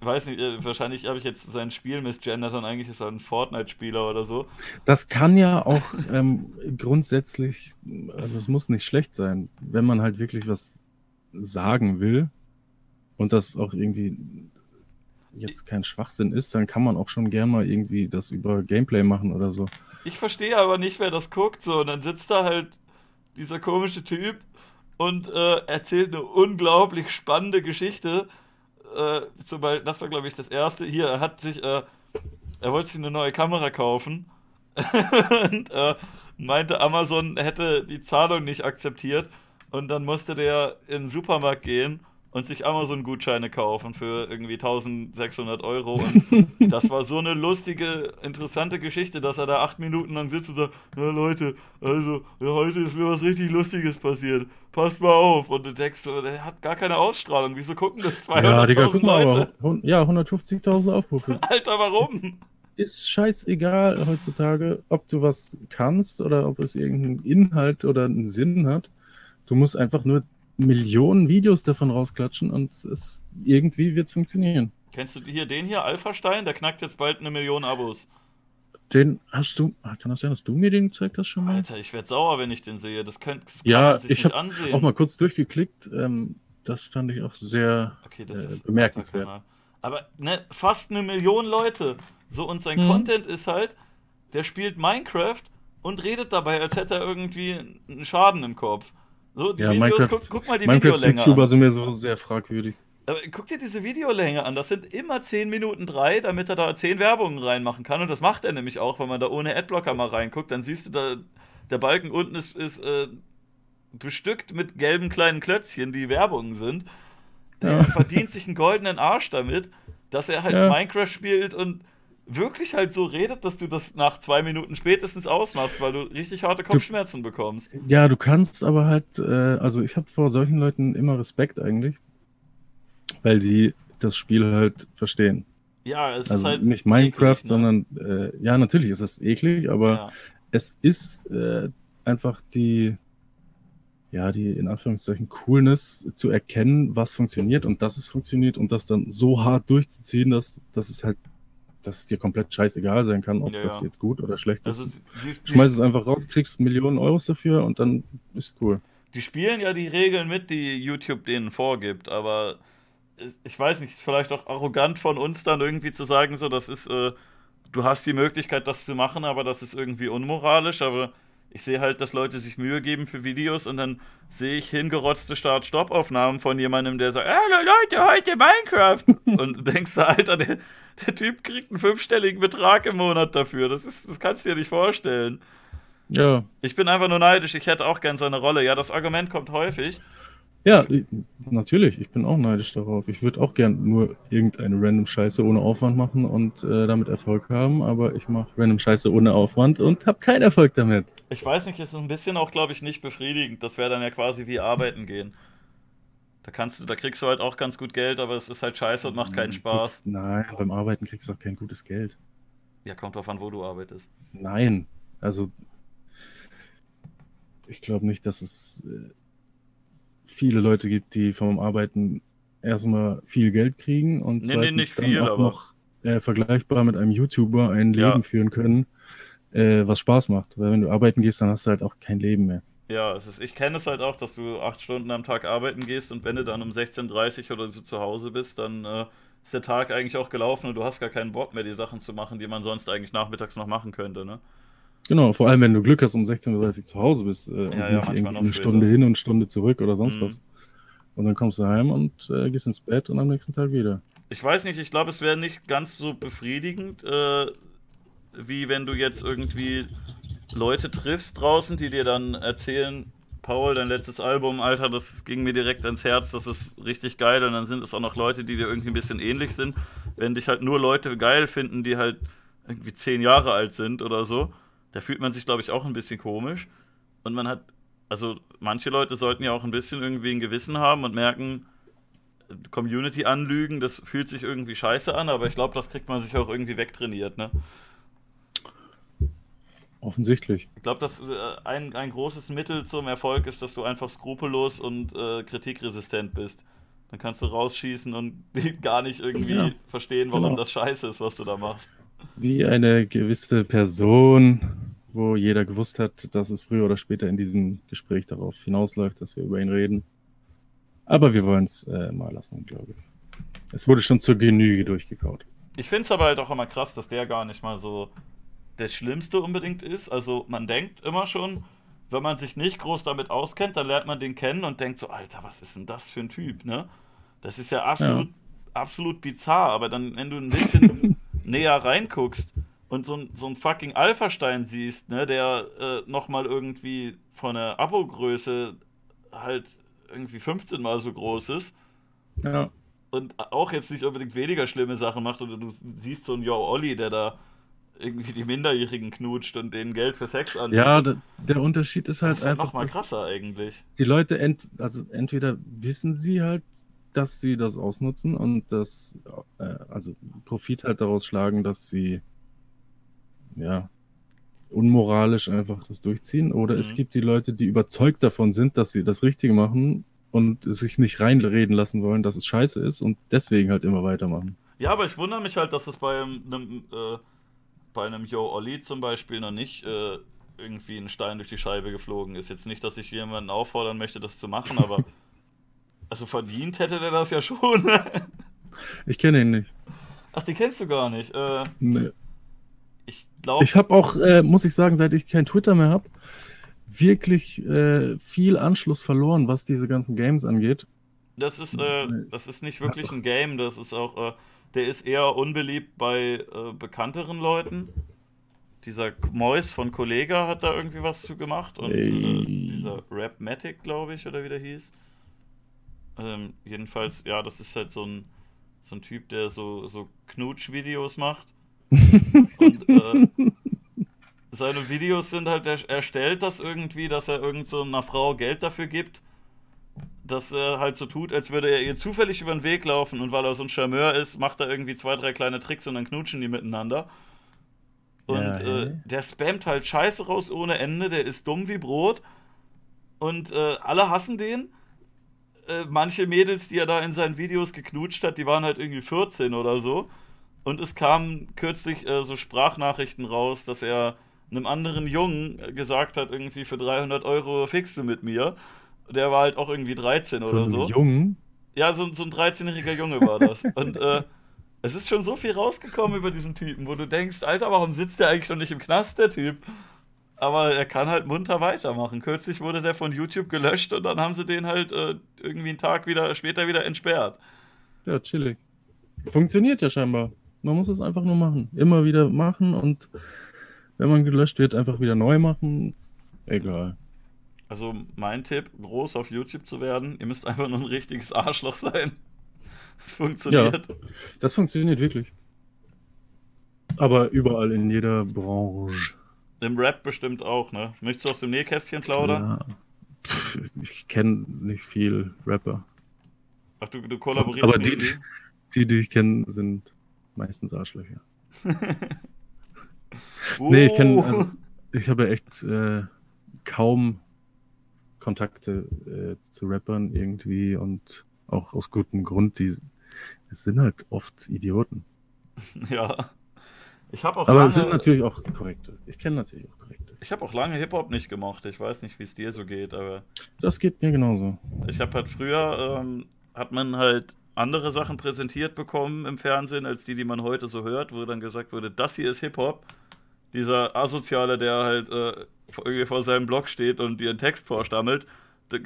A: weiß nicht, äh, wahrscheinlich habe ich jetzt sein Spiel misgendert und eigentlich ist er ein Fortnite-Spieler oder so.
B: Das kann ja auch ähm, grundsätzlich, also es muss nicht schlecht sein, wenn man halt wirklich was sagen will und das auch irgendwie jetzt kein Schwachsinn ist, dann kann man auch schon gern mal irgendwie das über Gameplay machen oder so.
A: Ich verstehe aber nicht, wer das guckt, so und dann sitzt da halt dieser komische Typ und äh, erzählt eine unglaublich spannende Geschichte äh, zum Beispiel, das war glaube ich das erste. Hier, er hat sich, äh, er wollte sich eine neue Kamera kaufen und äh, meinte, Amazon hätte die Zahlung nicht akzeptiert und dann musste der in den Supermarkt gehen und sich Amazon-Gutscheine kaufen für irgendwie 1600 Euro. Und das war so eine lustige, interessante Geschichte, dass er da acht Minuten lang sitzt und sagt: Ja, Leute, also heute ist mir was richtig Lustiges passiert. Passt mal auf. Und du denkst der hat gar keine Ausstrahlung. Wieso gucken das 200.000 ja, Digga, guck mal, Leute?
B: Aber, ja, 150.000 Aufrufe.
A: Alter, warum?
B: Ist scheißegal heutzutage, ob du was kannst oder ob es irgendeinen Inhalt oder einen Sinn hat. Du musst einfach nur Millionen Videos davon rausklatschen und es, irgendwie wird es funktionieren.
A: Kennst du hier den hier, Alpha-Stein? Der knackt jetzt bald eine Million Abos.
B: Den hast du, ah, kann das sein, dass du mir den gezeigt hast schon mal?
A: Alter, ich werde sauer, wenn ich den sehe. Das, könnt, das
B: kann ja, man sich ich nicht ansehen. auch mal kurz durchgeklickt. Ähm, das fand ich auch sehr okay, äh, bemerkenswert.
A: Aber ne, fast eine Million Leute. So, und sein hm. Content ist halt, der spielt Minecraft und redet dabei, als hätte er irgendwie einen Schaden im Kopf.
B: So, die ja, Videos, Minecraft, guck, guck, mal die Minecraft YouTuber sind mir so sehr fragwürdig.
A: Guck dir diese Videolänge an. Das sind immer 10 Minuten 3, damit er da 10 Werbungen reinmachen kann. Und das macht er nämlich auch, wenn man da ohne Adblocker mal reinguckt. Dann siehst du da, der Balken unten ist, ist äh, bestückt mit gelben kleinen Klötzchen, die Werbungen sind. Der ja. verdient sich einen goldenen Arsch damit, dass er halt ja. Minecraft spielt und wirklich halt so redet, dass du das nach zwei Minuten spätestens ausmachst, weil du richtig harte Kopfschmerzen du, bekommst.
B: Ja, du kannst aber halt, äh, also ich habe vor solchen Leuten immer Respekt eigentlich, weil die das Spiel halt verstehen.
A: Ja, es
B: also
A: ist halt.
B: Nicht Minecraft, eklig, ne? sondern, äh, ja, natürlich ist es eklig, aber ja. es ist äh, einfach die, ja, die in Anführungszeichen Coolness zu erkennen, was funktioniert und dass es funktioniert und das dann so hart durchzuziehen, dass, dass es halt dass es dir komplett scheißegal sein kann, ob ja, das jetzt gut oder schlecht ist. Also, Schmeiß es einfach raus, kriegst Millionen Euros dafür und dann ist cool.
A: Die spielen ja die Regeln mit, die YouTube denen vorgibt, aber ich weiß nicht, ist vielleicht auch arrogant von uns dann irgendwie zu sagen, so, das ist, äh, du hast die Möglichkeit, das zu machen, aber das ist irgendwie unmoralisch, aber ich sehe halt, dass Leute sich Mühe geben für Videos und dann sehe ich hingerotzte Start-Stopp-Aufnahmen von jemandem, der sagt, hallo Leute, heute Minecraft. und du denkst, Alter, der, der Typ kriegt einen fünfstelligen Betrag im Monat dafür. Das, ist, das kannst du dir nicht vorstellen.
B: Ja.
A: Ich bin einfach nur neidisch, ich hätte auch gern seine Rolle. Ja, das Argument kommt häufig.
B: Ja, natürlich. Ich bin auch neidisch darauf. Ich würde auch gern nur irgendeine random Scheiße ohne Aufwand machen und äh, damit Erfolg haben, aber ich mache random Scheiße ohne Aufwand und habe keinen Erfolg damit.
A: Ich weiß nicht, ist ein bisschen auch, glaube ich, nicht befriedigend. Das wäre dann ja quasi wie arbeiten gehen. Da kannst du, da kriegst du halt auch ganz gut Geld, aber es ist halt scheiße und macht keinen Spaß.
B: Nein, beim Arbeiten kriegst du auch kein gutes Geld.
A: Ja, kommt drauf an, wo du arbeitest.
B: Nein, also ich glaube nicht, dass es äh, viele Leute gibt, die vom Arbeiten erstmal viel Geld kriegen und
A: nee, nee, nicht dann viel, auch aber... noch
B: äh, vergleichbar mit einem YouTuber ein Leben ja. führen können, äh, was Spaß macht. Weil wenn du arbeiten gehst, dann hast du halt auch kein Leben mehr.
A: Ja, es ist, ich kenne es halt auch, dass du acht Stunden am Tag arbeiten gehst und wenn du dann um 16.30 Uhr oder so zu Hause bist, dann äh, ist der Tag eigentlich auch gelaufen und du hast gar keinen Bock mehr, die Sachen zu machen, die man sonst eigentlich nachmittags noch machen könnte, ne?
B: Genau, vor allem wenn du Glück hast, um 16.30 Uhr zu Hause bist äh, ja, und ja, nicht irgendwie eine Stunde hin und eine Stunde zurück oder sonst mhm. was. Und dann kommst du heim und äh, gehst ins Bett und am nächsten Tag wieder.
A: Ich weiß nicht, ich glaube, es wäre nicht ganz so befriedigend, äh, wie wenn du jetzt irgendwie Leute triffst draußen, die dir dann erzählen, Paul, dein letztes Album, Alter, das ging mir direkt ans Herz, das ist richtig geil. Und dann sind es auch noch Leute, die dir irgendwie ein bisschen ähnlich sind. Wenn dich halt nur Leute geil finden, die halt irgendwie zehn Jahre alt sind oder so, da fühlt man sich, glaube ich, auch ein bisschen komisch. Und man hat, also manche Leute sollten ja auch ein bisschen irgendwie ein Gewissen haben und merken, Community anlügen, das fühlt sich irgendwie scheiße an, aber ich glaube, das kriegt man sich auch irgendwie wegtrainiert, ne?
B: Offensichtlich.
A: Ich glaube, dass äh, ein, ein großes Mittel zum Erfolg ist, dass du einfach skrupellos und äh, kritikresistent bist. Dann kannst du rausschießen und gar nicht irgendwie ja, verstehen, warum genau. das scheiße ist, was du da machst.
B: Wie eine gewisse Person, wo jeder gewusst hat, dass es früher oder später in diesem Gespräch darauf hinausläuft, dass wir über ihn reden. Aber wir wollen es äh, mal lassen, glaube ich. Es wurde schon zur Genüge durchgekaut.
A: Ich finde es aber halt auch immer krass, dass der gar nicht mal so das Schlimmste unbedingt ist. Also man denkt immer schon, wenn man sich nicht groß damit auskennt, dann lernt man den kennen und denkt so, Alter, was ist denn das für ein Typ, ne? Das ist ja absolut, ja. absolut bizarr, aber dann, wenn du ein bisschen näher reinguckst und so, so einen fucking Alpha-Stein siehst, ne, der äh, nochmal irgendwie von der Abo-Größe halt irgendwie 15 mal so groß ist.
B: Ja.
A: Und auch jetzt nicht unbedingt weniger schlimme Sachen macht, oder du siehst so einen Yo Olli, der da irgendwie die Minderjährigen knutscht und denen Geld für Sex
B: anbietet. Ja, der, der Unterschied ist halt das ist einfach.
A: Noch mal krasser eigentlich.
B: Die Leute, ent, also entweder wissen sie halt, dass sie das ausnutzen und das, äh, also Profit halt daraus schlagen, dass sie, ja, unmoralisch einfach das durchziehen. Oder mhm. es gibt die Leute, die überzeugt davon sind, dass sie das Richtige machen und sich nicht reinreden lassen wollen, dass es scheiße ist und deswegen halt immer weitermachen.
A: Ja, aber ich wundere mich halt, dass es bei einem, äh, bei einem Yo Olli zum Beispiel noch nicht äh, irgendwie ein Stein durch die Scheibe geflogen ist. Jetzt nicht, dass ich jemanden auffordern möchte, das zu machen, aber also verdient hätte der das ja schon.
B: ich kenne ihn nicht.
A: Ach, den kennst du gar nicht. Äh,
B: nee.
A: Ich glaube.
B: Ich habe auch, äh, muss ich sagen, seit ich kein Twitter mehr habe, wirklich äh, viel Anschluss verloren, was diese ganzen Games angeht.
A: Das ist, äh, das ist nicht wirklich ein Game, das ist auch, äh, der ist eher unbeliebt bei äh, bekannteren Leuten. Dieser Mois von Kollega hat da irgendwie was zu gemacht und dieser Rapmatic, glaube ich, oder wie der hieß. Ähm, jedenfalls, ja, das ist halt so ein, so ein Typ, der so, so Knutsch-Videos macht. und äh, seine Videos sind halt, er, er stellt das irgendwie, dass er irgend so einer Frau Geld dafür gibt dass er halt so tut, als würde er ihr zufällig über den Weg laufen und weil er so ein Charmeur ist, macht er irgendwie zwei, drei kleine Tricks und dann knutschen die miteinander. Und ja, äh, der spammt halt Scheiße raus ohne Ende, der ist dumm wie Brot und äh, alle hassen den. Äh, manche Mädels, die er da in seinen Videos geknutscht hat, die waren halt irgendwie 14 oder so. Und es kamen kürzlich äh, so Sprachnachrichten raus, dass er einem anderen Jungen gesagt hat, irgendwie für 300 Euro fixst du mit mir. Der war halt auch irgendwie 13 so oder so.
B: Jungen?
A: Ja, so, so ein 13-jähriger Junge war das. Und äh, es ist schon so viel rausgekommen über diesen Typen, wo du denkst, Alter, warum sitzt der eigentlich noch nicht im Knast, der Typ? Aber er kann halt munter weitermachen. Kürzlich wurde der von YouTube gelöscht und dann haben sie den halt äh, irgendwie einen Tag wieder später wieder entsperrt.
B: Ja, chillig. Funktioniert ja scheinbar. Man muss es einfach nur machen. Immer wieder machen und wenn man gelöscht wird, einfach wieder neu machen. Egal.
A: Also mein Tipp, groß auf YouTube zu werden, ihr müsst einfach nur ein richtiges Arschloch sein. Das funktioniert.
B: Ja, das funktioniert wirklich. Aber überall in jeder Branche.
A: Im Rap bestimmt auch, ne? Möchtest du aus dem Nähkästchen plaudern?
B: Ja. Ich kenne nicht viel Rapper.
A: Ach, du, du kollaborierst
B: Aber die, die, die ich kenne, sind meistens Arschlöcher. oh. Nee, ich kenne, also, ich habe echt äh, kaum Kontakte äh, zu Rappern irgendwie und auch aus gutem Grund. Die es sind halt oft Idioten.
A: Ja. Ich habe auch
B: Aber lange, es sind natürlich auch korrekte. Ich kenne natürlich auch korrekte.
A: Ich habe auch lange Hip-Hop nicht gemocht. Ich weiß nicht, wie es dir so geht, aber.
B: Das geht mir genauso.
A: Ich habe halt früher, ähm, hat man halt andere Sachen präsentiert bekommen im Fernsehen, als die, die man heute so hört, wo dann gesagt wurde, das hier ist Hip-Hop. Dieser Asoziale, der halt äh, irgendwie vor seinem Blog steht und dir einen Text vorstammelt.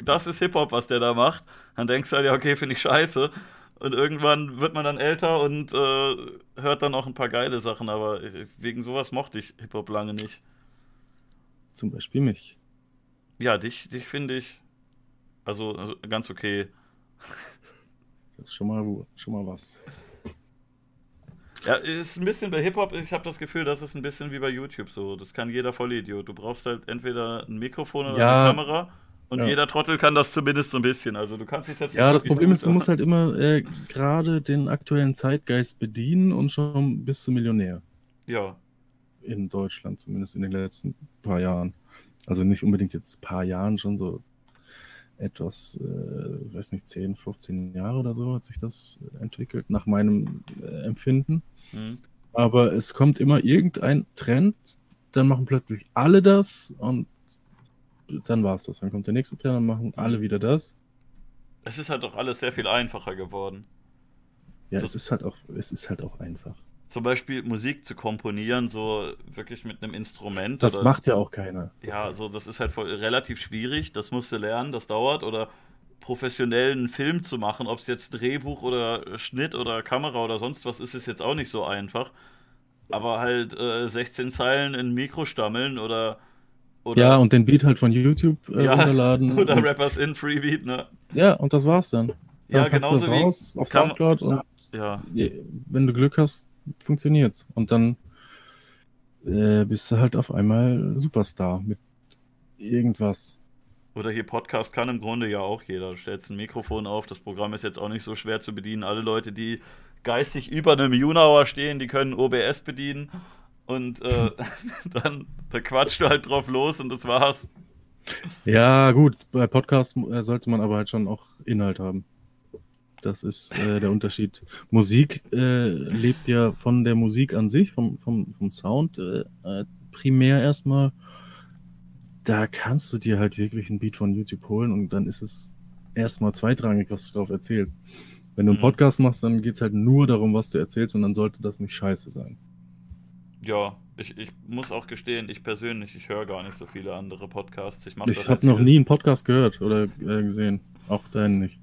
A: Das ist Hip-Hop, was der da macht. Dann denkst du halt, ja, okay, finde ich scheiße. Und irgendwann wird man dann älter und äh, hört dann auch ein paar geile Sachen, aber wegen sowas mochte ich Hip-Hop lange nicht.
B: Zum Beispiel mich.
A: Ja, dich, dich finde ich also, also, ganz okay.
B: Das ist schon mal, schon mal was.
A: Ja, ist ein bisschen bei Hip-Hop, ich habe das Gefühl, das ist ein bisschen wie bei YouTube so. Das kann jeder Vollidiot. Du brauchst halt entweder ein Mikrofon oder ja. eine Kamera und ja. jeder Trottel kann das zumindest so ein bisschen. Also du kannst dich jetzt.
B: Ja, das Problem ist, du musst halt immer äh, gerade den aktuellen Zeitgeist bedienen und schon bist du Millionär.
A: Ja.
B: In Deutschland, zumindest in den letzten paar Jahren. Also nicht unbedingt jetzt ein paar Jahren, schon so etwas, äh, weiß nicht, 10, 15 Jahre oder so hat sich das entwickelt, nach meinem äh, Empfinden. Mhm. Aber es kommt immer irgendein Trend, dann machen plötzlich alle das und dann war es das. Dann kommt der nächste Trainer und machen alle wieder das.
A: Es ist halt auch alles sehr viel einfacher geworden.
B: Ja, so, es ist halt auch, es ist halt auch einfach.
A: Zum Beispiel Musik zu komponieren, so wirklich mit einem Instrument.
B: Das oder, macht ja auch keiner.
A: Ja, so das ist halt voll, relativ schwierig. Das musst du lernen, das dauert. Oder professionell einen Film zu machen, ob es jetzt Drehbuch oder Schnitt oder Kamera oder sonst was ist, ist jetzt auch nicht so einfach. Aber halt äh, 16 Zeilen in Mikro stammeln oder
B: oder ja, und den Beat halt von YouTube äh, ja, runterladen.
A: Oder und, Rappers in Freebeat, ne?
B: Ja, und das war's dann. dann
A: ja, genau so
B: raus auf Soundcloud und
A: ja.
B: wenn du Glück hast, funktioniert's. Und dann äh, bist du halt auf einmal Superstar mit irgendwas.
A: Oder hier Podcast kann im Grunde ja auch jeder. Du stellst ein Mikrofon auf, das Programm ist jetzt auch nicht so schwer zu bedienen. Alle Leute, die geistig über einem Junauer stehen, die können OBS bedienen. Und äh, dann da quatscht du halt drauf los und das war's.
B: Ja, gut, bei Podcasts äh, sollte man aber halt schon auch Inhalt haben. Das ist äh, der Unterschied. Musik äh, lebt ja von der Musik an sich, vom, vom, vom Sound äh, äh, primär erstmal. Da kannst du dir halt wirklich ein Beat von YouTube holen und dann ist es erstmal zweitrangig, was du drauf erzählst. Wenn du einen mhm. Podcast machst, dann geht es halt nur darum, was du erzählst und dann sollte das nicht scheiße sein.
A: Ja, ich, ich muss auch gestehen, ich persönlich, ich höre gar nicht so viele andere Podcasts.
B: Ich, ich habe noch nie einen Podcast gehört oder äh, gesehen. Auch deinen nicht.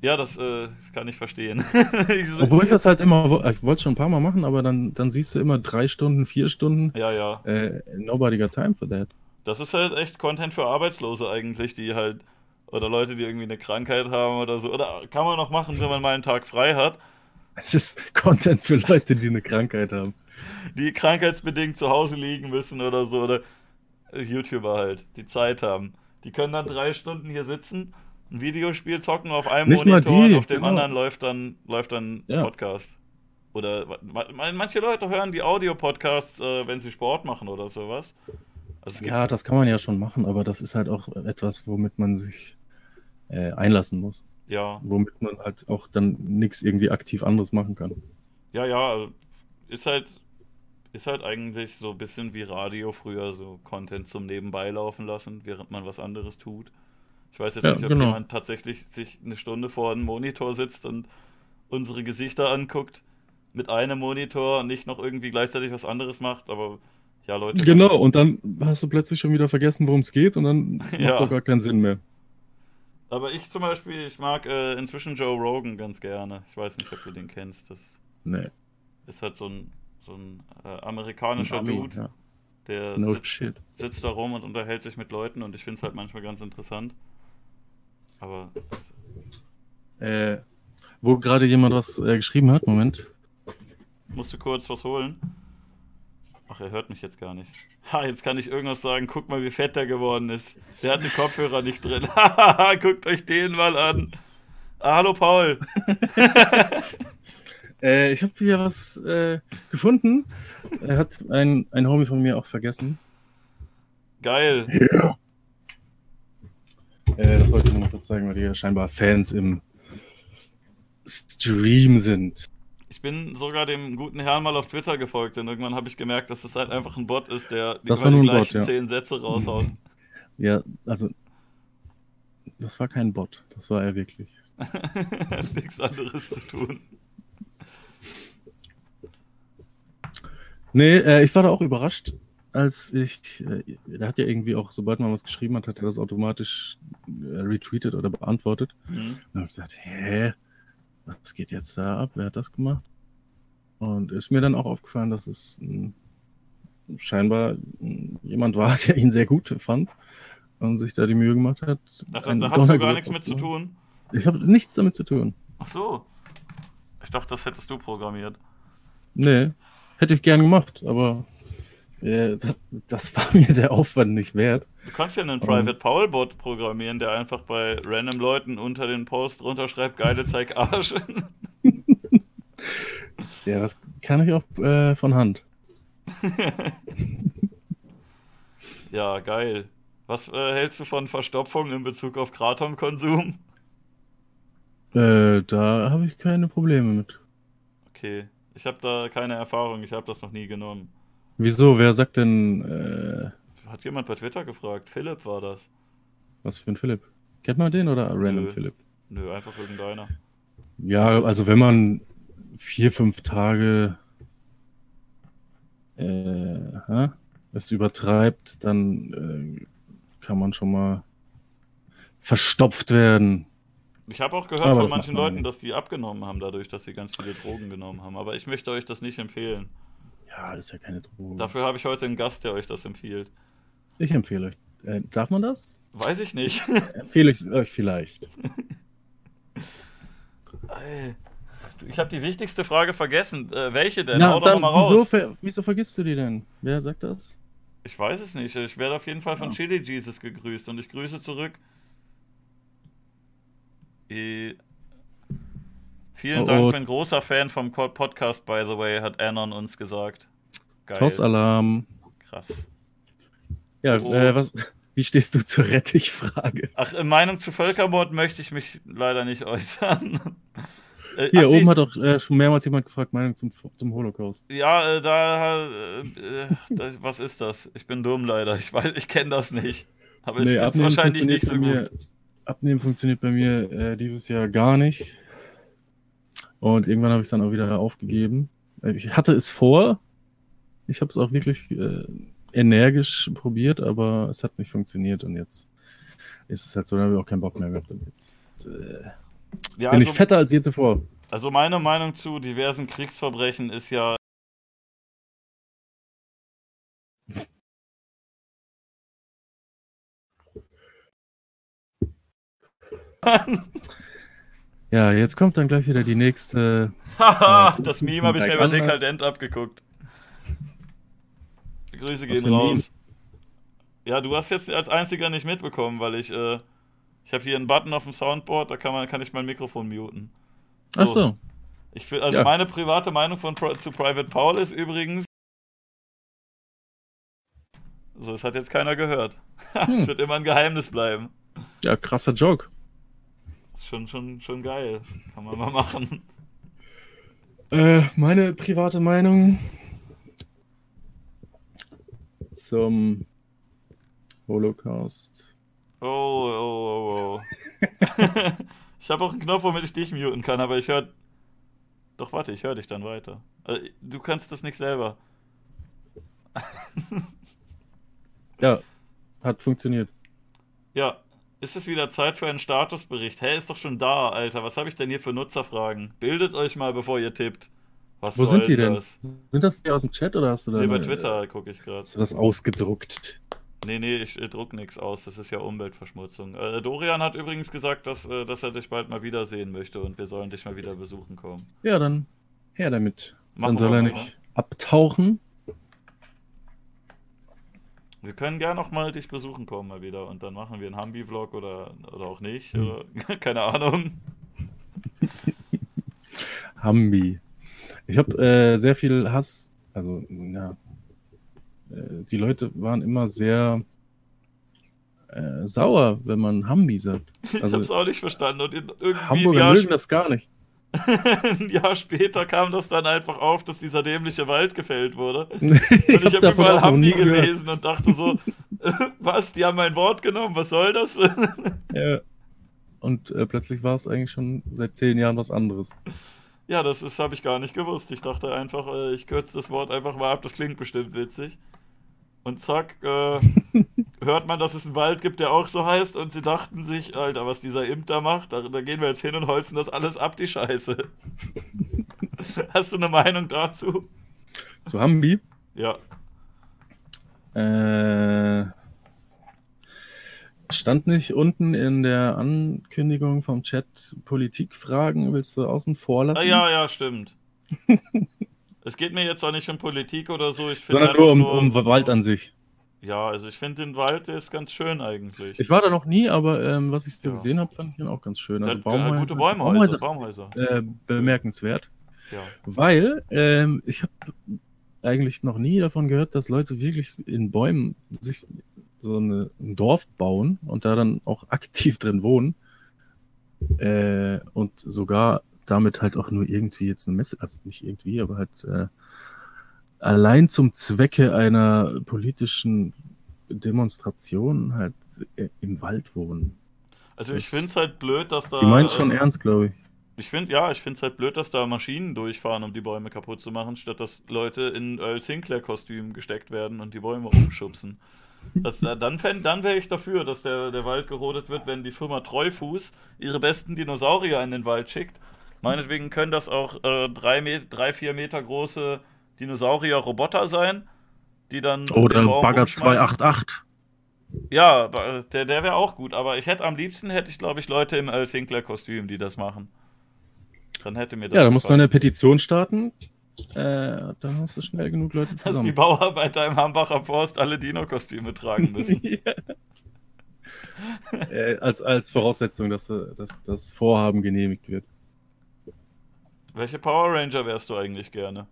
A: Ja, das, äh, das kann ich verstehen.
B: Obwohl ich das halt immer, ich wollte es schon ein paar Mal machen, aber dann, dann siehst du immer drei Stunden, vier Stunden.
A: Ja, ja.
B: Äh, nobody got time for that.
A: Das ist halt echt Content für Arbeitslose eigentlich, die halt, oder Leute, die irgendwie eine Krankheit haben oder so. Oder kann man noch machen, wenn man mal einen Tag frei hat.
B: Es ist Content für Leute, die eine Krankheit haben
A: die krankheitsbedingt zu Hause liegen müssen oder so. Oder YouTuber halt, die Zeit haben. Die können dann drei Stunden hier sitzen, ein Videospiel zocken auf einem
B: Nicht Monitor
A: und auf dem genau. anderen läuft dann, läuft dann ja. Podcast. Oder manche Leute hören die Audio-Podcasts, äh, wenn sie Sport machen oder sowas.
B: Also ja, das kann man ja schon machen, aber das ist halt auch etwas, womit man sich äh, einlassen muss.
A: Ja.
B: Womit man halt auch dann nichts irgendwie aktiv anderes machen kann.
A: Ja, ja, ist halt ist halt eigentlich so ein bisschen wie Radio früher, so Content zum Nebenbei laufen lassen, während man was anderes tut. Ich weiß jetzt ja, nicht, ob genau. jemand tatsächlich sich eine Stunde vor einem Monitor sitzt und unsere Gesichter anguckt mit einem Monitor und nicht noch irgendwie gleichzeitig was anderes macht, aber ja, Leute.
B: Genau, und dann hast du plötzlich schon wieder vergessen, worum es geht und dann macht es ja. auch gar keinen Sinn mehr.
A: Aber ich zum Beispiel, ich mag äh, inzwischen Joe Rogan ganz gerne. Ich weiß nicht, ob du den kennst. Das
B: nee.
A: ist halt so ein so ein äh, amerikanischer ein Dude, ja. Der
B: No
A: sitzt, sitzt da rum und unterhält sich mit Leuten und ich finde es halt manchmal ganz interessant. Aber
B: Äh, wo gerade jemand was äh, geschrieben hat, Moment.
A: musst du kurz was holen? Ach, er hört mich jetzt gar nicht. Ha, jetzt kann ich irgendwas sagen. Guck mal, wie fett der geworden ist. Der hat den Kopfhörer nicht drin. Guckt euch den mal an. Ah, hallo Paul.
B: Äh, ich habe hier was äh, gefunden. Er hat ein, ein Homie von mir auch vergessen.
A: Geil.
B: Äh, das wollte ich nur noch kurz sagen, weil die ja scheinbar Fans im Stream sind.
A: Ich bin sogar dem guten Herrn mal auf Twitter gefolgt, denn irgendwann habe ich gemerkt, dass das halt einfach ein Bot ist, der die
B: ein Bot,
A: gleichen
B: ja.
A: zehn Sätze raushaut.
B: Ja, also. Das war kein Bot, das war er wirklich.
A: Hat nichts anderes zu tun.
B: Nee, äh, ich war da auch überrascht, als ich. Äh, der hat ja irgendwie auch, sobald man was geschrieben hat, hat er das automatisch äh, retweetet oder beantwortet.
A: Mhm.
B: Und ich dachte, hä, was geht jetzt da ab? Wer hat das gemacht? Und ist mir dann auch aufgefallen, dass es mh, scheinbar mh, jemand war, der ihn sehr gut fand und sich da die Mühe gemacht hat.
A: Ach, da hast du gar nichts mit zu tun.
B: Ich habe nichts damit zu tun.
A: Ach so. Ich dachte, das hättest du programmiert.
B: Nee, hätte ich gern gemacht, aber äh, das, das war mir der Aufwand nicht wert.
A: Du kannst ja einen
B: Ähm.
A: Private Paul Bot programmieren, der einfach bei random Leuten unter den Post runterschreibt, geile zeig Arsch.
B: Ja, das kann ich auch äh, von Hand.
A: ja, geil. Was äh, hältst du von Verstopfung in Bezug auf Kratom-Konsum?
B: Äh, da habe ich keine Probleme mit.
A: Okay, ich habe da keine Erfahrung, ich habe das noch nie genommen.
B: Wieso? Wer sagt denn, äh,
A: Hat jemand bei Twitter gefragt? Philipp war das.
B: was für ein Philipp? Kennt man den oder Random
A: Nö.
B: Philipp?
A: Nö, einfach irgendeiner.
B: Ja, also wenn man vier, fünf Tage äh, es übertreibt, dann äh, kann man schon mal verstopft werden.
A: Ich habe auch gehört
B: Aber
A: von
B: das
A: manchen Leuten, dass die abgenommen haben, dadurch, dass sie ganz viele Drogen genommen haben. Aber ich möchte euch das nicht empfehlen.
B: Ja, ist ja keine Droge.
A: Dafür habe ich heute einen Gast, der euch das empfiehlt.
B: Ich empfehle euch. Äh, darf man das?
A: Weiß ich nicht.
B: Empfehle ich euch vielleicht.
A: Ich habe die wichtigste Frage vergessen. Äh, welche denn?
B: Na,
A: Hau doch
B: dann,
A: mal
B: wieso,
A: raus.
B: ver wieso vergisst du die denn? Wer sagt das?
A: Ich weiß es nicht. Ich werde auf jeden Fall von
B: Ja.
A: Chili Jesus gegrüßt und ich grüße zurück. Eh, Vielen
B: Oh,
A: Dank,
B: oh.
A: bin großer Fan vom Podcast, by the way, hat Anon uns gesagt. Geil.
B: Toss-Alarm.
A: Krass.
B: Ja,
A: Oh.
B: äh, was, wie stehst du zur Rettichfrage?
A: Ach, in Meinung zu Völkermord möchte ich mich leider nicht äußern. Äh,
B: Hier
A: ach, die-
B: oben hat auch äh, schon mehrmals jemand gefragt, Meinung zum, zum Holocaust.
A: Ja, äh, da, äh, äh, das, was ist das? Ich bin dumm leider. Ich weiß, ich kenne das nicht. Aber ich
B: Nee,
A: finde es wahrscheinlich nicht so gut.
B: Abnehmen funktioniert bei mir äh, dieses Jahr gar nicht. Und irgendwann habe ich es dann auch wieder aufgegeben. Äh, Ich hatte es vor. Ich habe es auch wirklich äh, energisch probiert, aber es hat nicht funktioniert. Und jetzt ist es halt so, da habe ich auch keinen Bock mehr gehabt. Und jetzt äh,
A: Ja,
B: bin
A: also,
B: ich fetter als je zuvor.
A: also meine Meinung zu diversen Kriegsverbrechen ist ja.
B: Ja, jetzt kommt dann gleich wieder die nächste.
A: Haha,
B: Ja,
A: das Meme habe ich mir
B: anders.
A: Dekadent abgeguckt. Die Grüße
B: Was
A: gehen
B: Meme?
A: raus. Ja, du hast jetzt als einziger nicht mitbekommen, weil ich, äh, ich habe hier einen Button auf dem Soundboard, da kann man, kann ich mein Mikrofon muten.
B: Ach so.
A: Ich will, also
B: Ja.
A: meine private Meinung von zu Private Paul ist übrigens. So, das hat jetzt keiner gehört. Es
B: Hm.
A: wird immer ein Geheimnis bleiben.
B: Ja, krasser Joke.
A: Schon, schon, schon geil. Kann man mal machen.
B: Äh, meine private Meinung zum Holocaust.
A: Oh, oh, oh, oh. ich habe auch einen Knopf, womit ich dich muten kann, aber ich höre. Doch, warte, ich höre dich dann weiter. Äh, Du kannst das nicht selber.
B: Ja, hat funktioniert.
A: Ja, ist es wieder Zeit für einen Statusbericht? Hä, ist doch schon da, Alter. Was habe ich denn hier für Nutzerfragen? Bildet euch mal, bevor ihr tippt.
B: Was Wo sind die denn? Das? Sind das die aus dem Chat oder hast du da.
A: Nee, bei Twitter gucke ich gerade.
B: Hast du das ausgedruckt?
A: Nee, nee, ich, ich druck nichts aus. Das ist ja Umweltverschmutzung. Äh, Dorian hat übrigens gesagt, dass, äh, dass er dich bald mal wiedersehen möchte und wir sollen dich mal wieder besuchen kommen.
B: Ja, dann her damit. Machen dann soll er nicht mal. abtauchen.
A: Wir können gerne noch mal dich besuchen kommen mal wieder und dann machen wir einen Hambi-Vlog oder, oder auch nicht. Hm. Oder, keine Ahnung.
B: Hambi. Ich habe äh, sehr viel Hass, also ja, äh, die Leute waren immer sehr äh, sauer, wenn man Hambi sagt.
A: Also, ich hab's auch nicht verstanden. Und irgendwie
B: Hamburger mögen das gar nicht.
A: Ein Jahr später kam das dann einfach auf, dass dieser dämliche Wald gefällt wurde. Und ich, habe hab überall Hambi gelesen und dachte so, was, die haben mein Wort genommen, was soll das?
B: ja. Und äh, plötzlich war es eigentlich schon seit zehn Jahren was anderes.
A: Ja, das habe ich gar nicht gewusst. Ich dachte einfach, äh, ich kürze das Wort einfach mal ab, das klingt bestimmt witzig. Und zack, äh, hört man, dass es einen Wald gibt, der auch so heißt. Und sie dachten sich, Alter, was dieser Imp da macht, da, da gehen wir jetzt hin und holzen das alles ab, die Scheiße. Hast du eine Meinung dazu?
B: Zu Hambi?
A: Ja.
B: Äh, stand nicht unten in der Ankündigung vom Chat Politikfragen, willst du außen vor lassen? Ah,
A: ja, ja, stimmt. Es geht mir jetzt auch nicht um Politik oder so. Ich
B: Sondern nur um, nur um Wald an sich.
A: Ja, also ich finde den Wald, der ist ganz schön eigentlich.
B: Ich war da noch nie, aber ähm, was ich ja. gesehen habe, fand ich ihn auch ganz schön. Also
A: Baumhäuser, gute Baumhäuser, Baumhäuser.
B: Äh, bemerkenswert. Ja. Weil ähm, ich habe eigentlich noch nie davon gehört, dass Leute wirklich in Bäumen sich so eine, ein Dorf bauen und da dann auch aktiv drin wohnen. Äh, und sogar damit halt auch nur irgendwie jetzt eine Messe, also nicht irgendwie, aber halt äh, allein zum Zwecke einer politischen Demonstration halt äh, im Wald wohnen.
A: Also ich finde es halt blöd, dass da.
B: Die meint schon äh, ernst, glaube ich.
A: Ich finde, ja, ich finde es halt blöd, dass da Maschinen durchfahren, um die Bäume kaputt zu machen, statt dass Leute in Earl Sinclair-Kostümen gesteckt werden und die Bäume umschubsen. Das, dann dann wäre ich dafür, dass der, der Wald gerodet wird, wenn die Firma Treufuß ihre besten Dinosaurier in den Wald schickt Meinetwegen können das auch äh, drei, drei, vier Meter große Dinosaurier-Roboter sein, die dann.
B: Oder Bagger 288.
A: Ja, der, der wäre auch gut, aber ich hätte am liebsten, hätte ich glaube ich Leute im Al Sinclair-Kostüm, die das machen. Dann hätte mir das.
B: Ja, dann musst du eine Petition starten. Äh, dann hast du schnell genug Leute
A: zusammen. Dass die Bauarbeiter im Hambacher Forst alle Dino-Kostüme tragen müssen.
B: äh, als, als Voraussetzung, dass, dass das Vorhaben genehmigt wird.
A: Welche Power Ranger wärst du eigentlich gerne?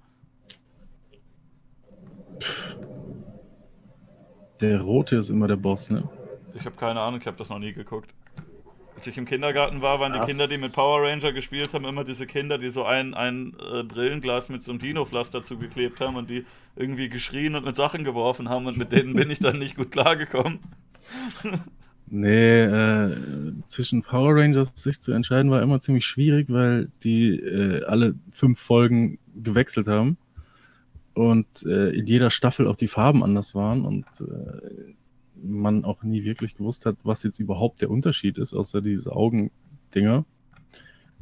B: Der rote ist immer der Boss, ne?
A: Ich habe keine Ahnung, ich habe das noch nie geguckt. Als ich im Kindergarten war, waren die das... Kinder, die mit Power Ranger gespielt haben, immer diese Kinder, die so ein, ein äh, Brillenglas mit so einem Dino-Pflaster zugeklebt haben und die irgendwie geschrien und mit Sachen geworfen haben und mit denen bin ich dann nicht gut klargekommen.
B: Nee, äh, zwischen Power Rangers sich zu entscheiden war immer ziemlich schwierig, weil die äh, alle fünf Folgen gewechselt haben und äh, in jeder Staffel auch die Farben anders waren und äh, man auch nie wirklich gewusst hat, was jetzt überhaupt der Unterschied ist, außer diese Augendinger.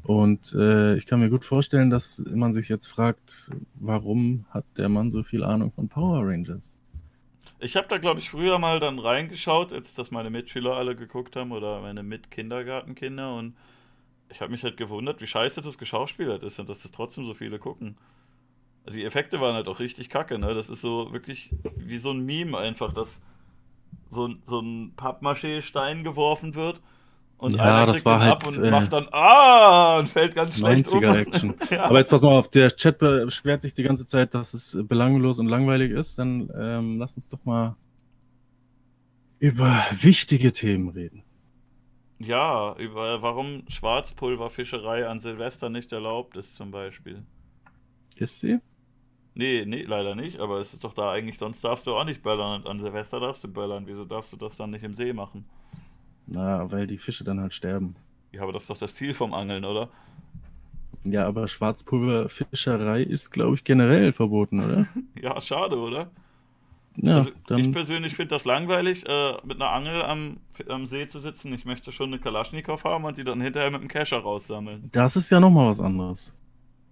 B: Und äh, ich kann mir gut vorstellen, dass man sich jetzt fragt, warum hat der Mann so viel Ahnung von Power Rangers?
A: Ich habe da, glaube ich, früher mal dann reingeschaut, als das meine Mitschüler alle geguckt haben oder meine Mit-Kindergartenkinder und ich habe mich halt gewundert, wie scheiße das geschauspielert ist und dass das trotzdem so viele gucken. Also die Effekte waren halt auch richtig kacke, ne? Das ist so wirklich wie so ein Meme einfach, dass so, so ein Pappmaché-Stein geworfen wird und
B: ja, einer
A: das war halt, ab und äh, macht dann Ah und fällt ganz schlecht
B: 90er um. Action. ja. Aber jetzt pass mal auf, der Chat beschwert sich die ganze Zeit, dass es belanglos und langweilig ist. Dann ähm, lass uns doch mal über wichtige Themen reden.
A: Ja, über warum Schwarzpulverfischerei an Silvester nicht erlaubt ist zum Beispiel.
B: Ist sie?
A: Nee, nee, leider nicht, aber es ist doch da eigentlich, sonst darfst du auch nicht böllern. An Silvester darfst du böllern. Wieso darfst du das dann nicht im See machen?
B: Na, weil die Fische dann halt sterben.
A: Ja, aber das ist doch das Ziel vom Angeln, oder?
B: Ja, aber Schwarzpulverfischerei ist, glaube ich, generell verboten, oder?
A: ja, schade, oder?
B: Ja,
A: also ich persönlich finde das langweilig, äh, mit einer Angel am, am, See zu sitzen. Ich möchte schon eine Kalaschnikow haben und die dann hinterher mit dem Kescher raussammeln.
B: Das ist ja nochmal was anderes.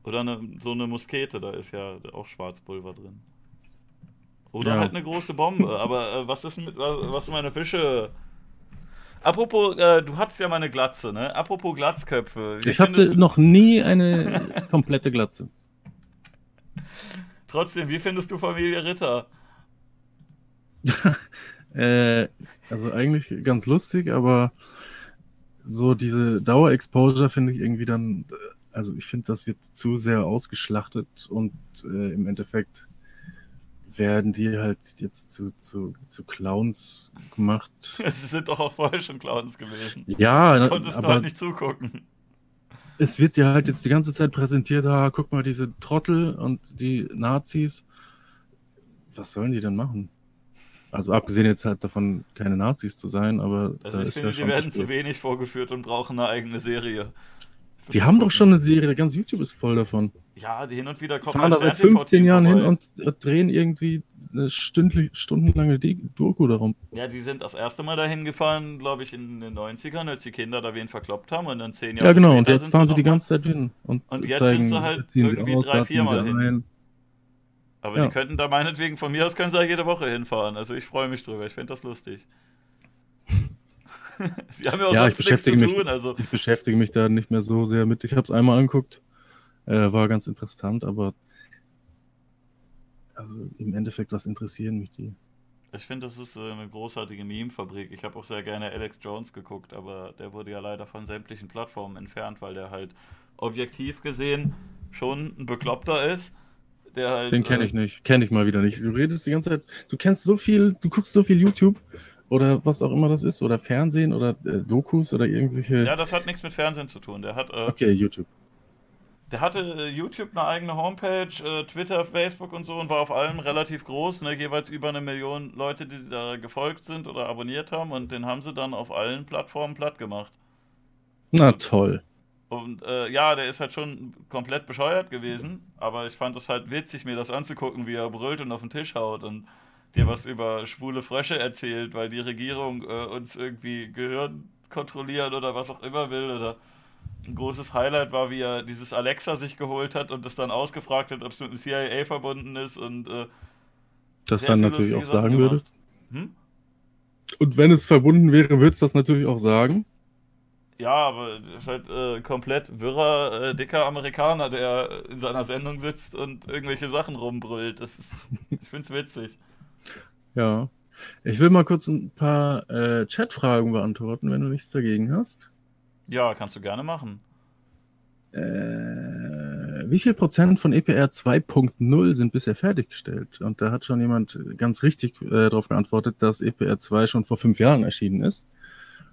A: Oder eine, so eine Muskete, da ist ja auch Schwarzpulver drin. Oder
B: Ja.
A: halt eine große Bombe. Aber äh, was ist mit was, was sind meine Fische? Apropos, äh, du hattest ja mal eine Glatze, ne? Apropos Glatzköpfe.
B: Ich hatte noch nie eine komplette Glatze.
A: Trotzdem, wie findest du Familie Ritter?
B: Äh, also eigentlich ganz lustig, aber so diese Dauerexposure finde ich irgendwie dann, äh, also ich finde, das wird zu sehr ausgeschlachtet und äh, im Endeffekt werden die halt jetzt zu, zu, zu Clowns gemacht.
A: Sie sind doch auch vorher schon Clowns gewesen.
B: Ja,
A: Du konntest
B: aber
A: halt nicht zugucken.
B: es wird ja halt jetzt die ganze Zeit präsentiert, ah, guck mal, diese Trottel und die Nazis. Was sollen die denn machen? Also abgesehen jetzt halt davon, keine Nazis zu sein, aber
A: Also ich finde,
B: ja
A: die werden
B: zu
A: wenig vorgeführt und brauchen eine eigene Serie.
B: Die haben doch schon eine Serie, ganz YouTube ist voll davon.
A: Ja, die hin und wieder kommt
B: Fahren da seit
A: Stern TV
B: 15 Jahren hin und äh, drehen irgendwie eine stündlich, stundenlange Doku darum.
A: Ja, die sind das erste Mal dahin gefahren, glaube ich, in den 90ern, als die Kinder da wen verkloppt haben und dann zehn Jahre
B: Ja, genau, und jetzt fahren sie die
A: mal-
B: ganze Zeit hin und,
A: Und jetzt
B: zeigen,
A: sind sie halt irgendwie
B: aus,
A: drei,
B: sie
A: viermal hin.
B: ein.
A: Aber
B: Ja.
A: die könnten da meinetwegen, von mir aus können sie da jede Woche hinfahren. Also ich freue mich drüber, ich finde das lustig. Sie haben ja auch
B: Ja, ich beschäftige
A: zu
B: mich-
A: tun, also
B: Ich beschäftige mich da nicht mehr so sehr mit. Ich habe es einmal angeguckt, äh, war ganz interessant, aber also im Endeffekt, was interessieren mich die?
A: ich finde, das ist äh, eine großartige Meme-Fabrik. Ich habe auch sehr gerne Alex Jones geguckt, aber der wurde ja leider von sämtlichen Plattformen entfernt, weil der halt objektiv gesehen schon ein Bekloppter ist. Halt,
B: Den kenne
A: äh,
B: ich nicht, kenne ich mal wieder nicht. Du redest die ganze Zeit, du kennst so viel, du guckst so viel YouTube oder was auch immer das ist oder Fernsehen oder äh, Dokus oder irgendwelche.
A: Ja, das hat nichts mit Fernsehen zu tun. Der hat, äh,
B: Okay, YouTube.
A: der hatte äh, YouTube eine eigene Homepage, äh, Twitter, Facebook und so und war auf allem relativ groß, ne, jeweils über eine Million Leute, die da gefolgt sind oder abonniert haben und den haben sie dann auf allen Plattformen platt gemacht.
B: Na toll.
A: Und äh, ja, der ist halt schon komplett bescheuert gewesen, aber ich fand es halt witzig, mir das anzugucken, wie er brüllt und auf den Tisch haut und dir was über schwule Frösche erzählt, weil die Regierung äh, uns irgendwie Gehirn kontrollieren oder was auch immer will. Oder ein großes Highlight war, wie er dieses Alexa sich geholt hat und das dann ausgefragt hat, ob es mit dem CIA verbunden ist und äh,
B: Das dann natürlich auch sagen würde.
A: gemacht. Hm?
B: Und wenn es verbunden wäre, würde es das natürlich auch sagen.
A: Ja, aber das ist halt äh, komplett wirrer, äh, dicker Amerikaner, der in seiner Sendung sitzt und irgendwelche Sachen rumbrüllt. Das ist, ich find's witzig.
B: Ja. Ich will mal kurz ein paar äh, Chatfragen beantworten, wenn du nichts dagegen hast.
A: Ja, kannst du gerne machen.
B: Äh, wie viel Prozent von EPR 2.0 sind bisher fertiggestellt? Und da hat schon jemand ganz richtig äh, darauf geantwortet, dass EPR 2 schon vor fünf Jahren erschienen ist.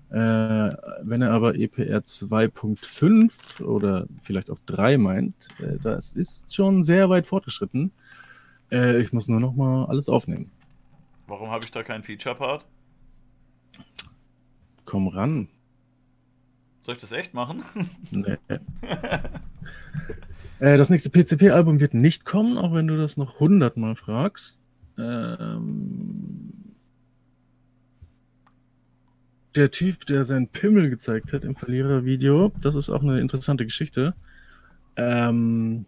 B: Äh, wenn er aber EPR 2.5 oder vielleicht auch 3 meint, äh, das ist schon sehr weit fortgeschritten. Äh, ich muss nur noch mal alles aufnehmen.
A: Warum habe ich da keinen Feature-Part?
B: Komm ran.
A: Soll ich das echt machen?
B: Nee. Äh, das nächste PCP-Album wird nicht kommen, auch wenn du das noch hundertmal fragst. Ähm, der Typ, der seinen Pimmel gezeigt hat im Verlierervideo, das ist auch eine interessante Geschichte. Ähm,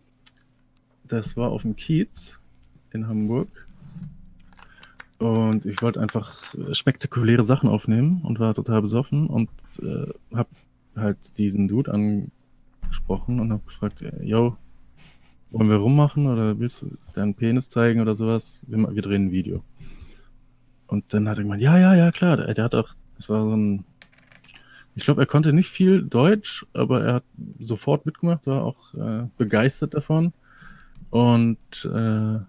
B: das war auf dem Kiez in Hamburg. Und ich wollte einfach spektakuläre Sachen aufnehmen und war total besoffen und äh, habe halt diesen Dude angesprochen und habe gefragt, yo, wollen wir rummachen oder willst du deinen Penis zeigen oder sowas? Wir, wir drehen ein Video. Und dann hat er gemeint, ja, ja, ja, klar. Der, der hat auch, das war so ein, ich glaube, er konnte nicht viel Deutsch, aber er hat sofort mitgemacht, war auch äh, begeistert davon. Und äh,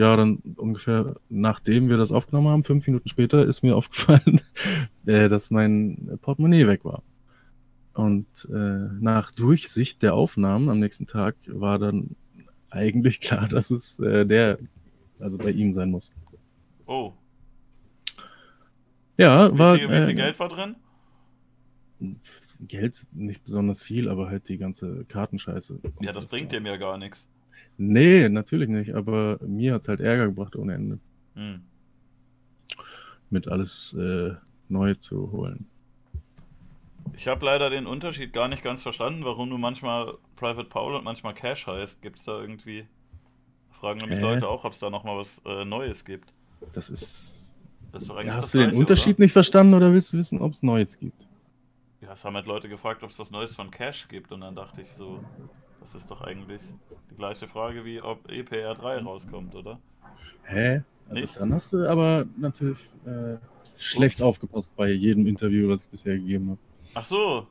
B: ja, dann ungefähr nachdem wir das aufgenommen haben, fünf Minuten später, ist mir aufgefallen, äh, dass mein Portemonnaie weg war. Und äh, nach Durchsicht der Aufnahmen am nächsten Tag war dann eigentlich klar, dass es äh, der, also bei ihm sein muss.
A: Oh.
B: Ja,
A: Wie,
B: war.
A: viel, wie
B: äh,
A: viel Geld war drin?
B: Geld nicht besonders viel, aber halt die ganze Kartenscheiße.
A: Ja, das bringt dem ja gar nichts.
B: Nee, natürlich nicht, aber mir hat's halt Ärger gebracht ohne Ende,
A: Hm.
B: mit alles äh, neu zu holen.
A: Ich habe leider den Unterschied gar nicht ganz verstanden, warum du manchmal Private Paul und manchmal Cash heißt. Gibt es da irgendwie. Fragen nämlich äh. Leute auch, ob es da nochmal was äh, Neues gibt.
B: Das ist. Das ist ja, hast du den Unterschied oder? nicht verstanden oder willst du wissen, ob es Neues gibt?
A: Ja, es haben halt Leute gefragt, ob es was Neues von Cash gibt und dann dachte ich so, das ist doch eigentlich die gleiche Frage wie ob EPR3 rauskommt, oder?
B: Hä? Also Nicht? dann hast du aber natürlich äh, schlecht Ups. aufgepasst bei jedem Interview, was ich bisher gegeben habe.
A: Ach so.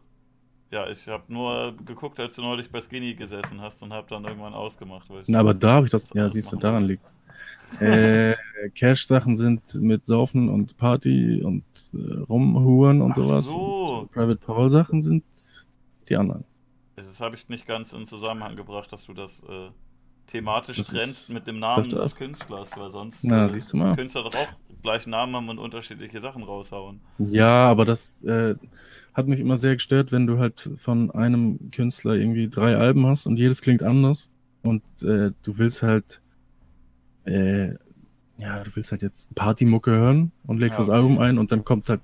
A: Ja, ich habe nur geguckt, als du neulich bei Skinny gesessen hast und habe dann irgendwann ausgemacht.
B: Na, aber da habe ich das. Ja, siehst du, daran liegt äh, Cash-Sachen sind mit Saufen und Party und äh, Rumhuren und Ach sowas. So. Und Private Paul-Sachen sind die anderen.
A: Das habe ich nicht ganz in Zusammenhang gebracht, dass du das äh, thematisch das trennst mit dem Namen des Künstlers, weil sonst
B: Na, äh, siehst du mal.
A: Künstler doch auch gleichen Namen haben und unterschiedliche Sachen raushauen.
B: Ja, aber das äh, hat mich immer sehr gestört, wenn du halt von einem Künstler irgendwie drei Alben hast und jedes klingt anders und äh, du willst halt äh, ja, du willst halt jetzt Partymucke hören und legst ja, das Album ein und dann kommt halt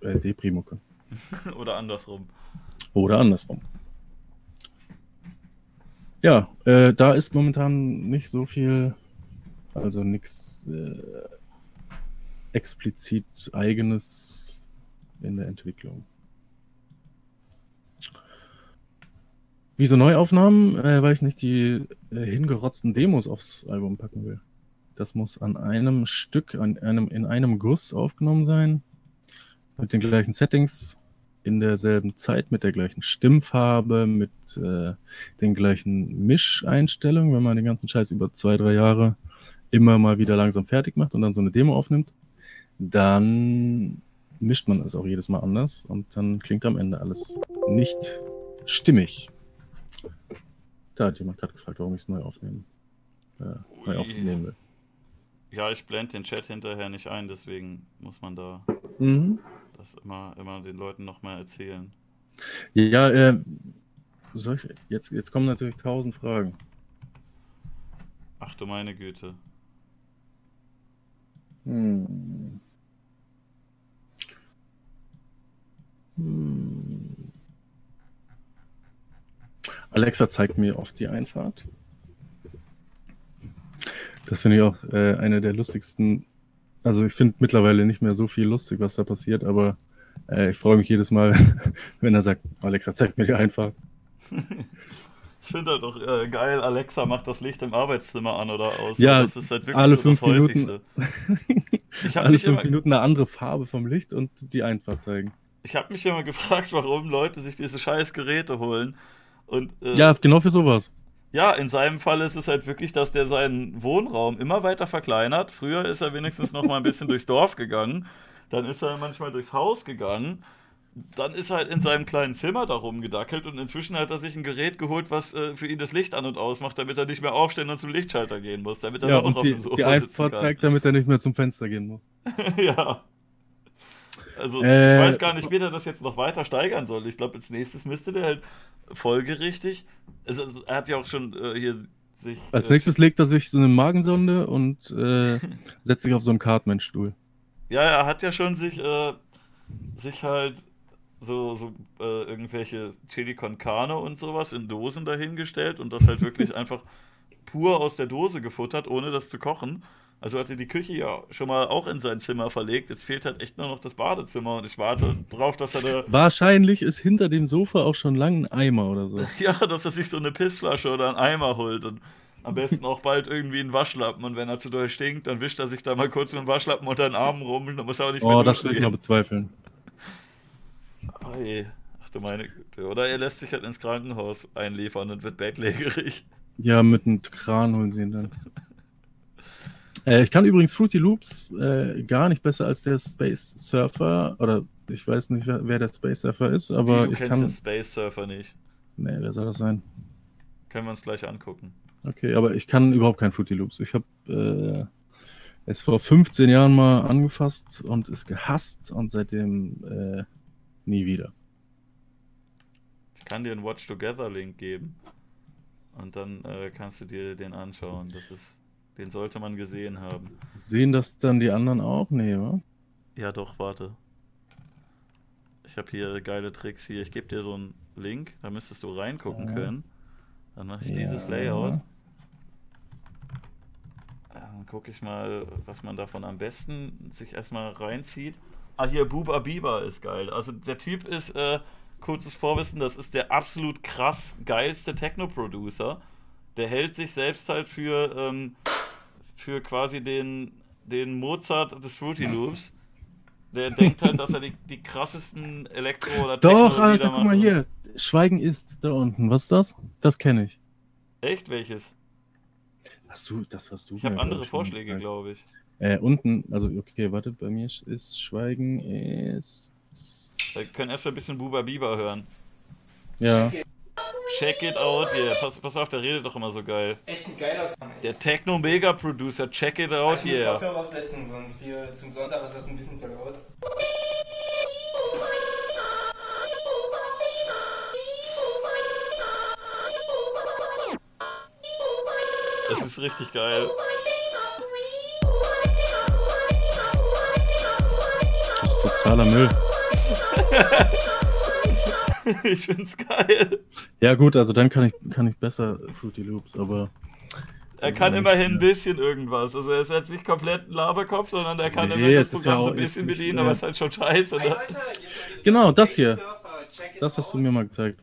B: äh, Depri-Mucke.
A: Oder andersrum.
B: Oder andersrum. Ja, äh, da ist momentan nicht so viel, also nichts äh, explizit eigenes in der Entwicklung. Wieso Neuaufnahmen? Äh, weil ich nicht die äh, hingerotzten Demos aufs Album packen will. Das muss an einem Stück, an einem, in einem Guss aufgenommen sein. Mit den gleichen Settings, in derselben Zeit, mit der gleichen Stimmfarbe, mit äh, den gleichen Mischeinstellungen, wenn man den ganzen Scheiß über zwei, drei Jahre immer mal wieder langsam fertig macht und dann so eine Demo aufnimmt, dann mischt man es auch jedes Mal anders und dann klingt am Ende alles nicht stimmig. Da hat jemand gerade gefragt, warum ich es neu aufnehmen, äh, neu aufnehmen will.
A: Ja, ich blende den Chat hinterher nicht ein, deswegen muss man da
B: mhm.
A: Das immer, immer den Leuten nochmal erzählen.
B: Ja, äh, ich, jetzt, jetzt kommen natürlich tausend Fragen.
A: Ach du meine Güte.
B: Hm. Hm. Alexa zeigt mir oft die Einfahrt. Das finde ich auch äh, eine der lustigsten. Also ich finde mittlerweile nicht mehr so viel lustig, was da passiert, aber äh, ich freue mich jedes Mal, wenn er sagt, Alexa, zeigt mir die Einfahrt.
A: Ich finde halt auch äh, geil, Alexa macht das Licht im Arbeitszimmer an oder aus.
B: Ja, das ist halt wirklich alle so fünf Minuten. alle fünf immer... Minuten eine andere Farbe vom Licht und die Einfahrt zeigen.
A: Ich habe mich immer gefragt, warum Leute sich diese scheiß Geräte holen und,
B: äh, ja, genau für sowas.
A: Ja, in seinem Fall ist es halt wirklich, dass der seinen Wohnraum immer weiter verkleinert. Früher ist er wenigstens noch mal ein bisschen durchs Dorf gegangen. Dann ist er manchmal durchs Haus gegangen. Dann ist er halt in seinem kleinen Zimmer da rumgedackelt und inzwischen hat er sich ein Gerät geholt, was äh, für ihn das Licht an und aus macht, damit er nicht mehr aufstehen und zum Lichtschalter gehen muss, damit er
B: ja, noch auf die, dem Sofa die Einfahrt zeigt, damit er nicht mehr zum Fenster gehen muss.
A: ja. Also äh, ich weiß gar nicht, wie der das jetzt noch weiter steigern soll. Ich glaube, als nächstes müsste der halt folgerichtig. Also, er hat ja auch schon äh, hier sich.
B: Als äh, nächstes legt er sich so eine Magensonde und äh, setzt sich auf so einen Cartman-Stuhl.
A: Ja, er hat ja schon sich, äh, sich halt so, so äh, irgendwelche Chili con Carne und sowas in Dosen dahingestellt und das halt wirklich einfach pur aus der Dose gefuttert, ohne das zu kochen. Also hat er die Küche ja schon mal auch in sein Zimmer verlegt. Jetzt fehlt halt echt nur noch das Badezimmer und ich warte drauf, dass er da.
B: Wahrscheinlich ist hinter dem Sofa auch schon lang ein Eimer oder so.
A: ja, dass er sich so eine Pissflasche oder einen Eimer holt und am besten auch bald irgendwie einen Waschlappen. Und wenn er zu doll stinkt, dann wischt er sich da mal kurz mit dem Waschlappen unter den Armen rum. Dann muss er auch nicht
B: oh, mehr Oh, das will ich noch bezweifeln.
A: Ei. Ach du meine Güte. Oder er lässt sich halt ins Krankenhaus einliefern und wird bettlägerig.
B: Ja, mit einem Kran holen sie ihn dann. Äh, ich kann übrigens Fruity Loops äh, gar nicht besser als der Space Surfer. Oder ich weiß nicht, wer, wer der Space Surfer ist, aber Wie, du ich kennst kann. den
A: Space Surfer nicht.
B: Nee, wer soll das sein?
A: Können wir uns gleich angucken.
B: Okay, aber ich kann überhaupt kein Fruity Loops. Ich habe äh, es vor 15 Jahren mal angefasst und es gehasst und seitdem äh, nie wieder.
A: Ich kann dir einen Watch Together Link geben und dann äh, kannst du dir den anschauen. Das ist den sollte man gesehen haben.
B: Sehen das dann die anderen auch? Nee, wa?
A: Ja, doch, warte. Ich habe hier geile Tricks hier. Ich gebe dir so einen Link, da müsstest du reingucken ja. können. Dann mache ich ja. dieses Layout. Dann gucke ich mal, was man davon am besten sich erstmal reinzieht. Ah, hier Buba Biba ist geil. Also der Typ ist, äh, kurzes Vorwissen, das ist der absolut krass geilste Techno-Producer. Der hält sich selbst halt für, ähm, für quasi den, den Mozart des Fruity Loops. Der denkt halt, dass er die, die krassesten Elektro- oder
B: Techno Doch, Alter, guck mal hier. Schweigen ist da unten. Was ist das? Das kenne ich.
A: Echt? Welches?
B: Hast du, das hast du.
A: Ich habe andere Vorschläge, glaube ich.
B: Äh, unten, also okay, warte, bei mir ist Schweigen ist.
A: Wir können erst ein bisschen Buba Biba hören.
B: Ja.
A: Check it out, yeah. Pass, pass auf, der redet doch immer so geil.
C: Echt ein geiler Song.
A: Der Techno-Mega-Producer, check it out,
C: ich
A: yeah.
C: Ich muss aufsetzen, sonst hier zum Sonntag ist das ein bisschen verlaut.
A: Das ist richtig geil.
B: Das ist totaler Müll.
A: ich find's geil.
B: Ja gut, also dann kann ich, kann ich besser Fruity Loops, aber...
A: Er kann immerhin ein bisschen irgendwas. Also er ist jetzt nicht komplett ein Laberkopf, sondern er kann
B: nee,
A: immerhin
B: das Programm
A: ja so ein bisschen
B: nicht,
A: bedienen,
B: ja.
A: aber es ist halt schon scheiße. Ne?
B: Genau, das hier. Das hast du mir mal gezeigt.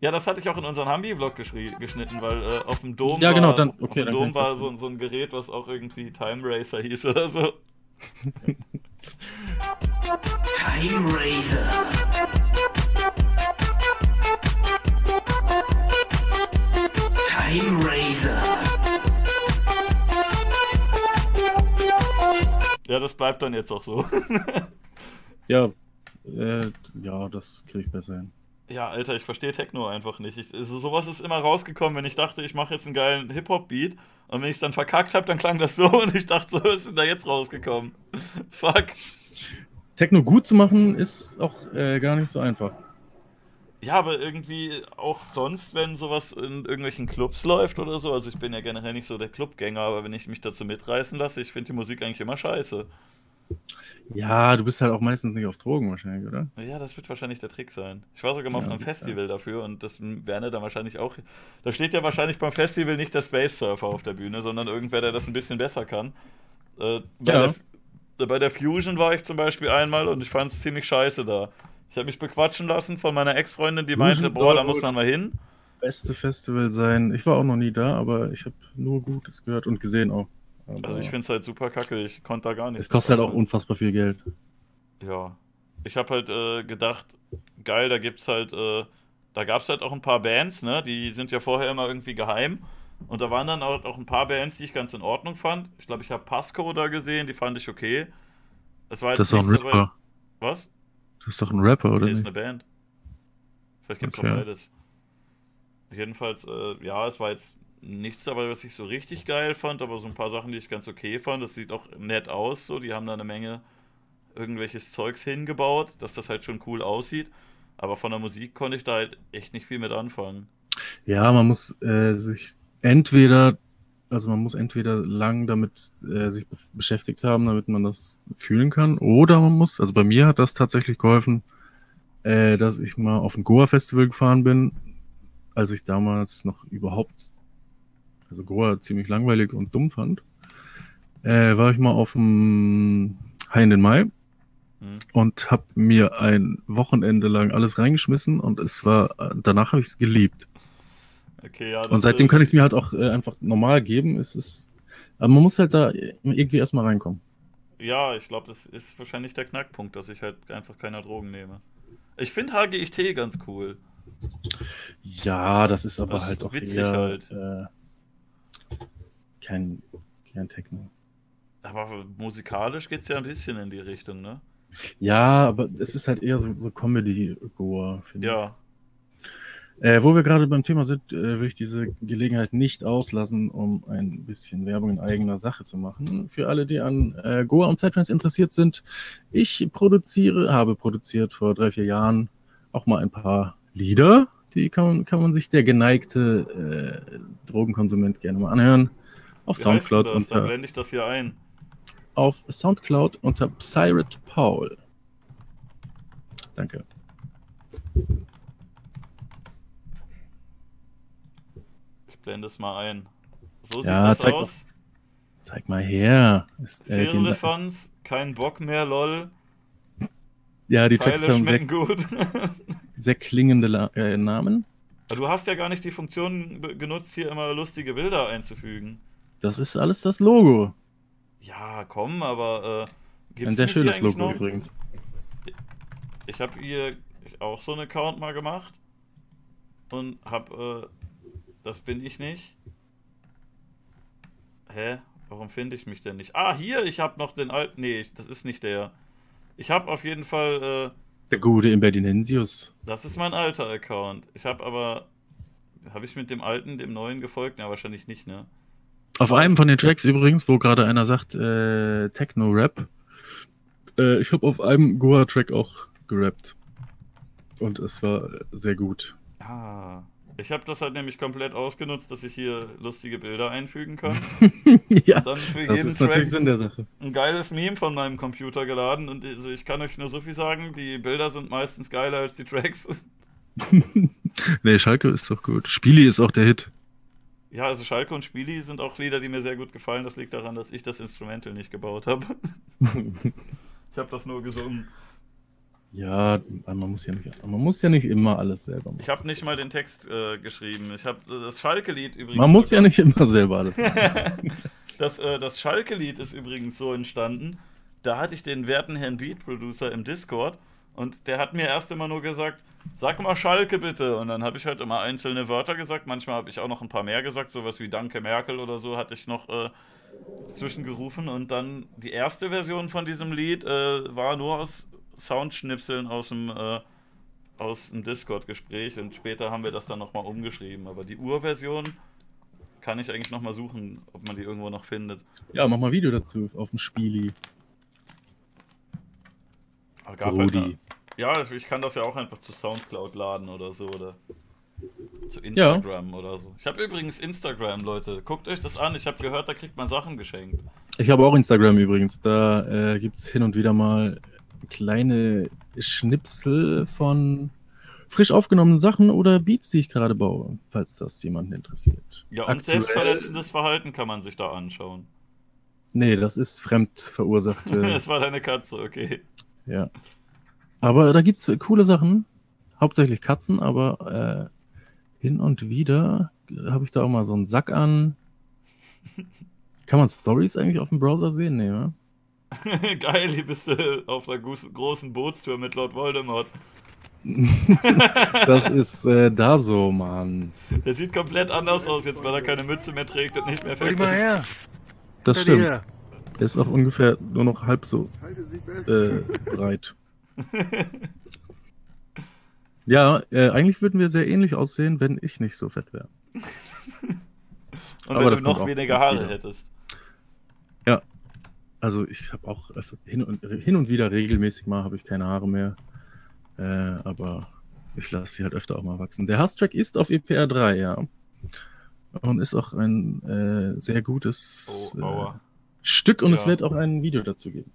A: Ja, das hatte ich auch in unseren Hambi-Vlog geschnitten, weil äh, auf dem Dom
B: ja, genau,
A: war,
B: dann, okay, dann
A: Dom war so, so, ein Gerät, was auch irgendwie Time Racer hieß oder so.
C: Time Racer. Time Racer.
A: Ja, das bleibt dann jetzt auch so.
B: ja, äh, ja, das kriege ich besser hin.
A: Ja, Alter, ich verstehe Techno einfach nicht. Ich, also sowas ist immer rausgekommen, wenn ich dachte, ich mache jetzt einen geilen Hip-Hop-Beat und wenn ich es dann verkackt habe, dann klang das so und ich dachte, so ist denn da jetzt rausgekommen? Fuck.
B: Techno gut zu machen ist auch äh, gar nicht so einfach.
A: Ja, aber irgendwie auch sonst, wenn sowas in irgendwelchen Clubs läuft oder so. Also ich bin ja generell nicht so der Clubgänger, aber wenn ich mich dazu mitreißen lasse, ich finde die Musik eigentlich immer scheiße.
B: Ja, du bist halt auch meistens nicht auf Drogen wahrscheinlich, oder?
A: Ja, das wird wahrscheinlich der Trick sein. Ich war sogar mal ja, auf einem Festival ja. dafür und das wäre dann wahrscheinlich auch. Da steht ja wahrscheinlich beim Festival nicht der Space Surfer auf der Bühne, sondern irgendwer, der das ein bisschen besser kann. Äh, ja. der, bei der Fusion war ich zum Beispiel einmal und ich fand es ziemlich scheiße da. Ich habe mich bequatschen lassen von meiner Ex-Freundin, die Fusion meinte, boah, da muss man mal hin.
B: Beste Festival sein. Ich war auch noch nie da, aber ich habe nur Gutes gehört und gesehen auch.
A: Aber also ich finde es halt super kacke, ich konnte da gar nichts.
B: Es kostet halt auch unfassbar viel Geld.
A: Ja. Ich habe halt äh, gedacht, geil, da gibt's halt, äh, da gab es halt auch ein paar Bands, ne? Die sind ja vorher immer irgendwie geheim. Und da waren dann auch, auch ein paar Bands, die ich ganz in Ordnung fand. Ich glaube, ich habe Pasco da gesehen, die fand ich okay.
B: Das war das ist doch ein Rapper.
A: So Was?
B: Das ist doch ein Rapper, oder?
A: Nee, ist eine Band. Vielleicht gibt es okay. auch beides. Jedenfalls, äh, ja, es war jetzt nichts dabei, was ich so richtig geil fand, aber so ein paar Sachen, die ich ganz okay fand. Das sieht auch nett aus, so. Die haben da eine Menge irgendwelches Zeugs hingebaut, dass das halt schon cool aussieht. Aber von der Musik konnte ich da halt echt nicht viel mit anfangen.
B: Ja, man muss äh, sich entweder, also man muss entweder lang damit äh, sich be beschäftigt haben, damit man das fühlen kann, oder man muss, also bei mir hat das tatsächlich geholfen, äh, dass ich mal auf ein Goa-Festival gefahren bin, als ich damals noch überhaupt also Goa ziemlich langweilig und dumm fand, äh, war ich mal auf dem High in den Mai mhm. und habe mir ein Wochenende lang alles reingeschmissen und es war, danach habe ich es geliebt.
A: Okay, ja,
B: und seitdem kann ich es mir halt auch äh, einfach normal geben. Es ist, aber man muss halt da irgendwie erstmal reinkommen.
A: Ja, ich glaube, das ist wahrscheinlich der Knackpunkt, dass ich halt einfach keine Drogen nehme. Ich finde HGIT ganz cool.
B: Ja, das ist aber das halt ist auch
A: witzig eher, halt.
B: Äh, kein, kein Techno.
A: Aber musikalisch geht es ja ein bisschen in die Richtung, ne?
B: Ja, aber es ist halt eher so, so Comedy-Goa,
A: finde ja. ich.
B: Äh, wo wir gerade beim Thema sind, äh, will ich diese Gelegenheit nicht auslassen, um ein bisschen Werbung in eigener Sache zu machen. Für alle, die an äh, Goa und Zeitfans interessiert sind, ich produziere, habe produziert vor drei, vier Jahren auch mal ein paar Lieder. Die kann, kann man sich der geneigte äh, Drogenkonsument gerne mal anhören. Auf Wie Soundcloud
A: das?
B: unter.
A: Dann blende ich das hier ein.
B: Auf Soundcloud unter Pirate Paul. danke.
A: Blende es mal ein. So sieht
B: Ja,
A: das
B: zeig
A: aus.
B: Zeig mal her. Ist, äh,
A: Firlefanz, kein Bock mehr, lol.
B: ja, die
A: Teile
B: haben sehr,
A: schmecken gut.
B: sehr klingende La äh, Namen.
A: du hast ja gar nicht die Funktion genutzt, hier immer lustige Bilder einzufügen.
B: Das ist alles das Logo.
A: Ja, komm, aber äh,
B: Ein sehr schönes Logo
A: noch?
B: übrigens.
A: Ich habe hier auch so einen Account mal gemacht und hab, äh, das bin ich nicht. Hä? Warum finde ich mich denn nicht? Ah, hier, ich habe noch den alten. Nee, das ist nicht der. Ich habe auf jeden Fall, äh,
B: Der gute Imbedinensius.
A: das ist mein alter Account. Ich habe aber, habe ich mit dem alten, dem neuen gefolgt? Na, wahrscheinlich nicht, ne?
B: Auf einem von den Tracks übrigens, wo gerade einer sagt, äh, Techno-Rap. Äh, ich habe auf einem Goa-Track auch gerappt. Und es war sehr gut.
A: Ah. Ich habe das halt nämlich komplett ausgenutzt, dass ich hier lustige Bilder einfügen kann.
B: ja,
A: Dann für
B: das
A: jeden
B: ist natürlich
A: Track
B: Sinn der Sache.
A: ein geiles Meme von meinem Computer geladen und also ich kann euch nur so viel sagen, die Bilder sind meistens geiler als die Tracks.
B: nee, Schalke ist doch gut. Spieli ist auch der Hit.
A: Ja, also Schalke und Spieli sind auch Lieder, die mir sehr gut gefallen. Das liegt daran, dass ich das Instrumental nicht gebaut habe. Ich habe das nur gesungen.
B: Ja, man muss ja, nicht, man muss ja nicht immer alles selber machen.
A: Ich habe nicht mal den Text äh, geschrieben. Ich habe das Schalke-Lied übrigens.
B: Man muss ja
A: sogar-
B: nicht immer selber alles machen.
A: das äh, das Schalke-Lied ist übrigens so entstanden. Da hatte ich den werten Herrn Beat Producer im Discord und der hat mir erst immer nur gesagt, sag mal Schalke bitte. Und dann habe ich halt immer einzelne Wörter gesagt. Manchmal habe ich auch noch ein paar mehr gesagt, sowas wie Danke Merkel oder so hatte ich noch äh, zwischengerufen. Und dann die erste Version von diesem Lied äh, war nur aus Soundschnipseln aus dem äh, aus dem Discord-Gespräch und später haben wir das dann nochmal umgeschrieben. Aber die Urversion kann ich eigentlich nochmal suchen, ob man die irgendwo noch findet.
B: ja, mach mal Video dazu auf dem Spieli.
A: Aber gab halt eine- ja, ich kann das ja auch einfach zu Soundcloud laden oder so oder zu Instagram oder so. Ich habe übrigens Instagram, Leute. Guckt euch das an. Ich habe gehört, da kriegt man Sachen geschenkt.
B: Ich habe auch Instagram übrigens. Da äh, gibt es hin und wieder mal kleine Schnipsel von frisch aufgenommenen Sachen oder Beats, die ich gerade baue, falls das jemanden interessiert.
A: Ja, und
B: Aktuell-
A: selbstverletzendes Verhalten kann man sich da anschauen.
B: Nee, das ist fremd verursachte.
A: Das war deine Katze, okay.
B: ja. Aber da gibt es coole Sachen. Hauptsächlich Katzen, aber äh, hin und wieder habe ich da auch mal so einen Sack an. Kann man Stories eigentlich auf dem Browser sehen? Nee, ne?
A: Geil, hier bist du auf einer großen Bootstour mit Lord Voldemort.
B: Das ist äh, da so, Mann.
A: Der sieht komplett anders aus jetzt, weil er keine Mütze mehr trägt und nicht mehr
D: Hol die
A: fett
D: mal
A: ist.
D: her.
B: Das
D: Hinter
B: stimmt.
D: dir.
B: Er ist auch ungefähr nur noch halb so äh, breit. Ja, äh, eigentlich würden wir sehr ähnlich aussehen, wenn ich nicht so fett wäre.
A: Und
B: Aber
A: wenn
B: das
A: du noch weniger
B: noch
A: Haare
B: wieder.
A: hättest.
B: Also ich habe auch öfter- hin und, hin und wieder regelmäßig mal habe ich keine Haare mehr. Äh, aber ich lasse sie halt öfter auch mal wachsen. Der Hasstrack ist auf EPR 3, ja. Und ist auch ein äh, sehr gutes
A: Oh,
B: äh. Stück und es
A: Ja.
B: wird auch ein Video dazu geben.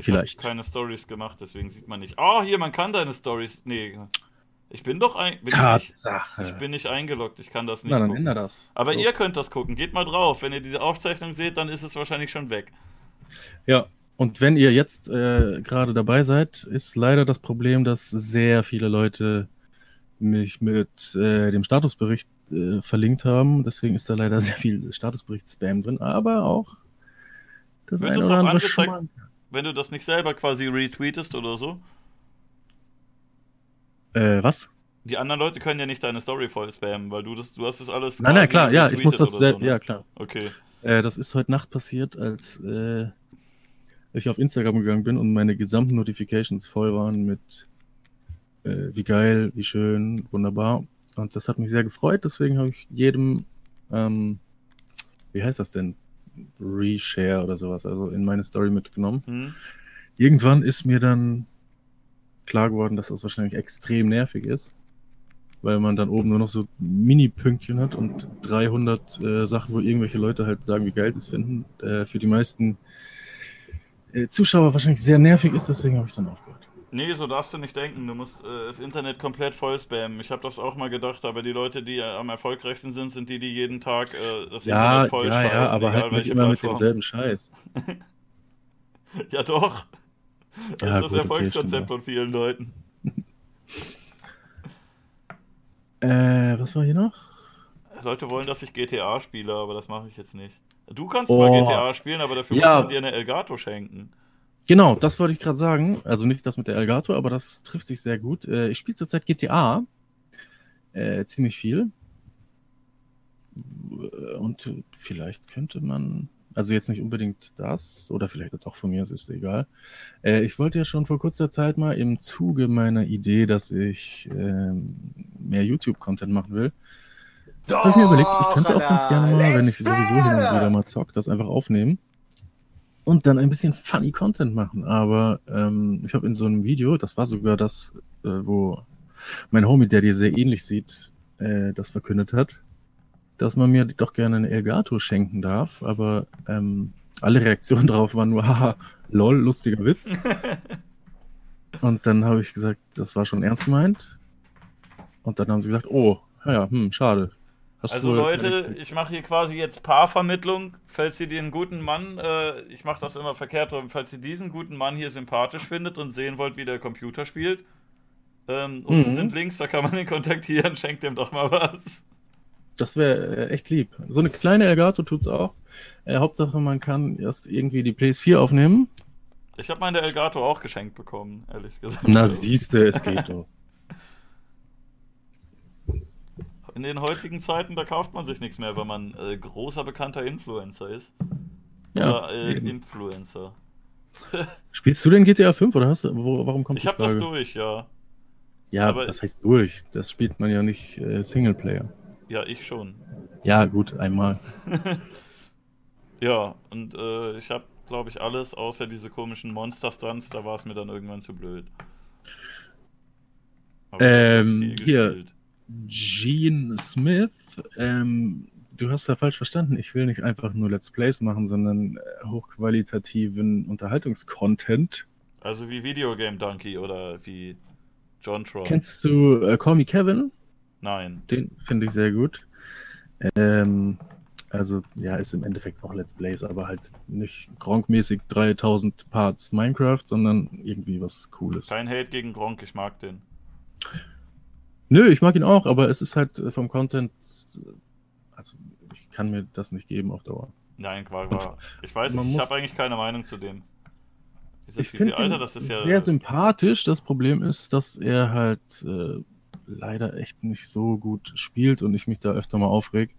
B: Vielleicht.
A: Ich hab keine Stories gemacht, deswegen sieht man nicht. Ah, hier, man kann deine Stories. Nee. Ich bin doch ein. Bin ich, nicht,
B: Tatsache.
A: ich bin nicht eingeloggt, ich kann das nicht
B: Na, dann
A: gucken.
B: änder das.
A: Aber
B: Los.
A: ihr könnt das gucken. Geht mal drauf. Wenn ihr diese Aufzeichnung seht, dann ist es wahrscheinlich schon weg.
B: Ja, und wenn ihr jetzt äh, gerade dabei seid, ist leider das Problem, dass sehr viele Leute mich mit äh, dem Statusbericht äh, verlinkt haben. Deswegen ist da leider sehr viel Statusbericht-Spam drin, aber auch das
A: Wird
B: eine oder andere
A: Wenn du das nicht selber quasi retweetest oder so.
B: Äh, was?
A: Die anderen Leute können ja nicht deine Story voll spammen, weil du das, du hast das alles.
B: Nein, nein, klar, ja, ich muss das
A: so, ne?
B: ja, klar.
A: Okay.
B: Äh, das ist heute Nacht passiert, als äh, ich auf Instagram gegangen bin und meine gesamten Notifications voll waren mit äh, wie geil, wie schön, wunderbar. Und das hat mich sehr gefreut, deswegen habe ich jedem, ähm, wie heißt das denn? Reshare oder sowas, also in meine Story mitgenommen.
A: Hm?
B: Irgendwann ist mir dann klar geworden, dass das wahrscheinlich extrem nervig ist, weil man dann oben nur noch so Mini-Pünktchen hat und 300 äh, Sachen, wo irgendwelche Leute halt sagen, wie geil sie es finden. Äh, für die meisten äh, Zuschauer wahrscheinlich sehr nervig ist, deswegen habe ich dann aufgehört.
A: Nee, so darfst du nicht denken. Du musst äh, das Internet komplett voll spammen. Ich habe das auch mal gedacht, aber die Leute, die am erfolgreichsten sind, sind die, die jeden Tag äh, das
B: Ja,
A: Internet voll
B: ja, ja,
A: scheißen,
B: aber
A: egal
B: halt nicht immer mit
A: Plattform.
B: demselben Scheiß.
A: Ja, doch. Das
B: Ja,
A: ist das
B: gut, okay,
A: Erfolgskonzept
B: stimmt,
A: von vielen Leuten.
B: Äh, was war hier noch?
A: Leute wollen, dass ich GTA spiele, aber das mache ich jetzt nicht. Du kannst
B: Oh.
A: mal GTA spielen, aber dafür
B: Ja.
A: muss man dir eine Elgato schenken.
B: Genau, das wollte ich gerade sagen. Also nicht das mit der Elgato, aber das trifft sich sehr gut. Äh, ich spiele zurzeit GTA. Äh, ziemlich viel. Und vielleicht könnte man, also jetzt nicht unbedingt das, oder vielleicht auch von mir, es ist egal. Äh, ich wollte ja schon vor kurzer Zeit mal im Zuge meiner Idee, dass ich ähm, mehr YouTube-Content machen will, habe ich mir überlegt, ich könnte auch ganz gerne mal, wenn ich sowieso hin und wieder mal zock, das einfach aufnehmen und dann ein bisschen funny Content machen. Aber ähm, ich habe in so einem Video, das war sogar das, äh, wo mein Homie, der dir sehr ähnlich sieht, äh, das verkündet hat, dass man mir doch gerne eine Elgato schenken darf. Aber ähm, alle Reaktionen darauf waren nur, haha, lol, lustiger Witz. Und dann habe ich gesagt, das war schon ernst gemeint. Und dann haben sie gesagt, oh, ja, hm, schade. Hast
A: Also Leute, ich mache hier quasi jetzt Paarvermittlung. Falls ihr den guten Mann, äh, ich mache das immer verkehrt rum, falls ihr diesen guten Mann hier sympathisch findet und sehen wollt, wie der Computer spielt, ähm, unten
B: Mhm.
A: sind Links, da kann man ihn kontaktieren, schenkt dem doch mal was.
B: Das wäre äh, echt lieb. So eine kleine Elgato tut's auch. Äh, Hauptsache, man kann erst irgendwie die PS4 aufnehmen.
A: Ich habe meine Elgato auch geschenkt bekommen, ehrlich gesagt.
B: Na, siehste, es geht doch.
A: In den heutigen Zeiten, da kauft man sich nichts mehr, wenn man äh, großer bekannter Influencer ist.
B: Ja,
A: Oder äh. Influencer.
B: Spielst du denn GTA 5 oder hast du, wo, warum kommt
A: Ich
B: die
A: habe das durch, ja.
B: Ja,
A: aber-
B: das heißt durch. Das spielt man ja nicht äh, Singleplayer.
A: Ja, ich schon.
B: Ja, gut, einmal.
A: Ja, und äh, ich habe, glaube ich, alles außer diese komischen Monster-Stunts, da war es mir dann irgendwann zu blöd. Aber
B: Ähm, hier. Gene Smith, ähm, du hast ja falsch verstanden. Ich will nicht einfach nur Let's Plays machen, sondern äh, hochqualitativen Unterhaltungscontent.
A: Also wie Videogame Donkey oder wie John Tron.
B: Kennst du äh, Call Me Kevin?
A: Nein.
B: Den finde ich sehr gut. Ähm, also, ja, ist im Endeffekt auch Let's Plays, aber halt nicht Gronk-mäßig 3000 Parts Minecraft, sondern irgendwie was Cooles.
A: Kein Hate gegen Gronk, ich mag den.
B: Nö, ich mag ihn auch, aber es ist halt äh, vom Content, äh, also ich kann mir das nicht geben auf Dauer.
A: Nein, war, war. Ich weiß nicht, ich habe eigentlich keine Meinung zu dem. Dieser
B: Ich finde
A: Alter,
B: ihn
A: das ist ja.
B: sehr sympathisch. Das Problem ist, dass er halt äh, leider echt nicht so gut spielt und ich mich da öfter mal aufreg.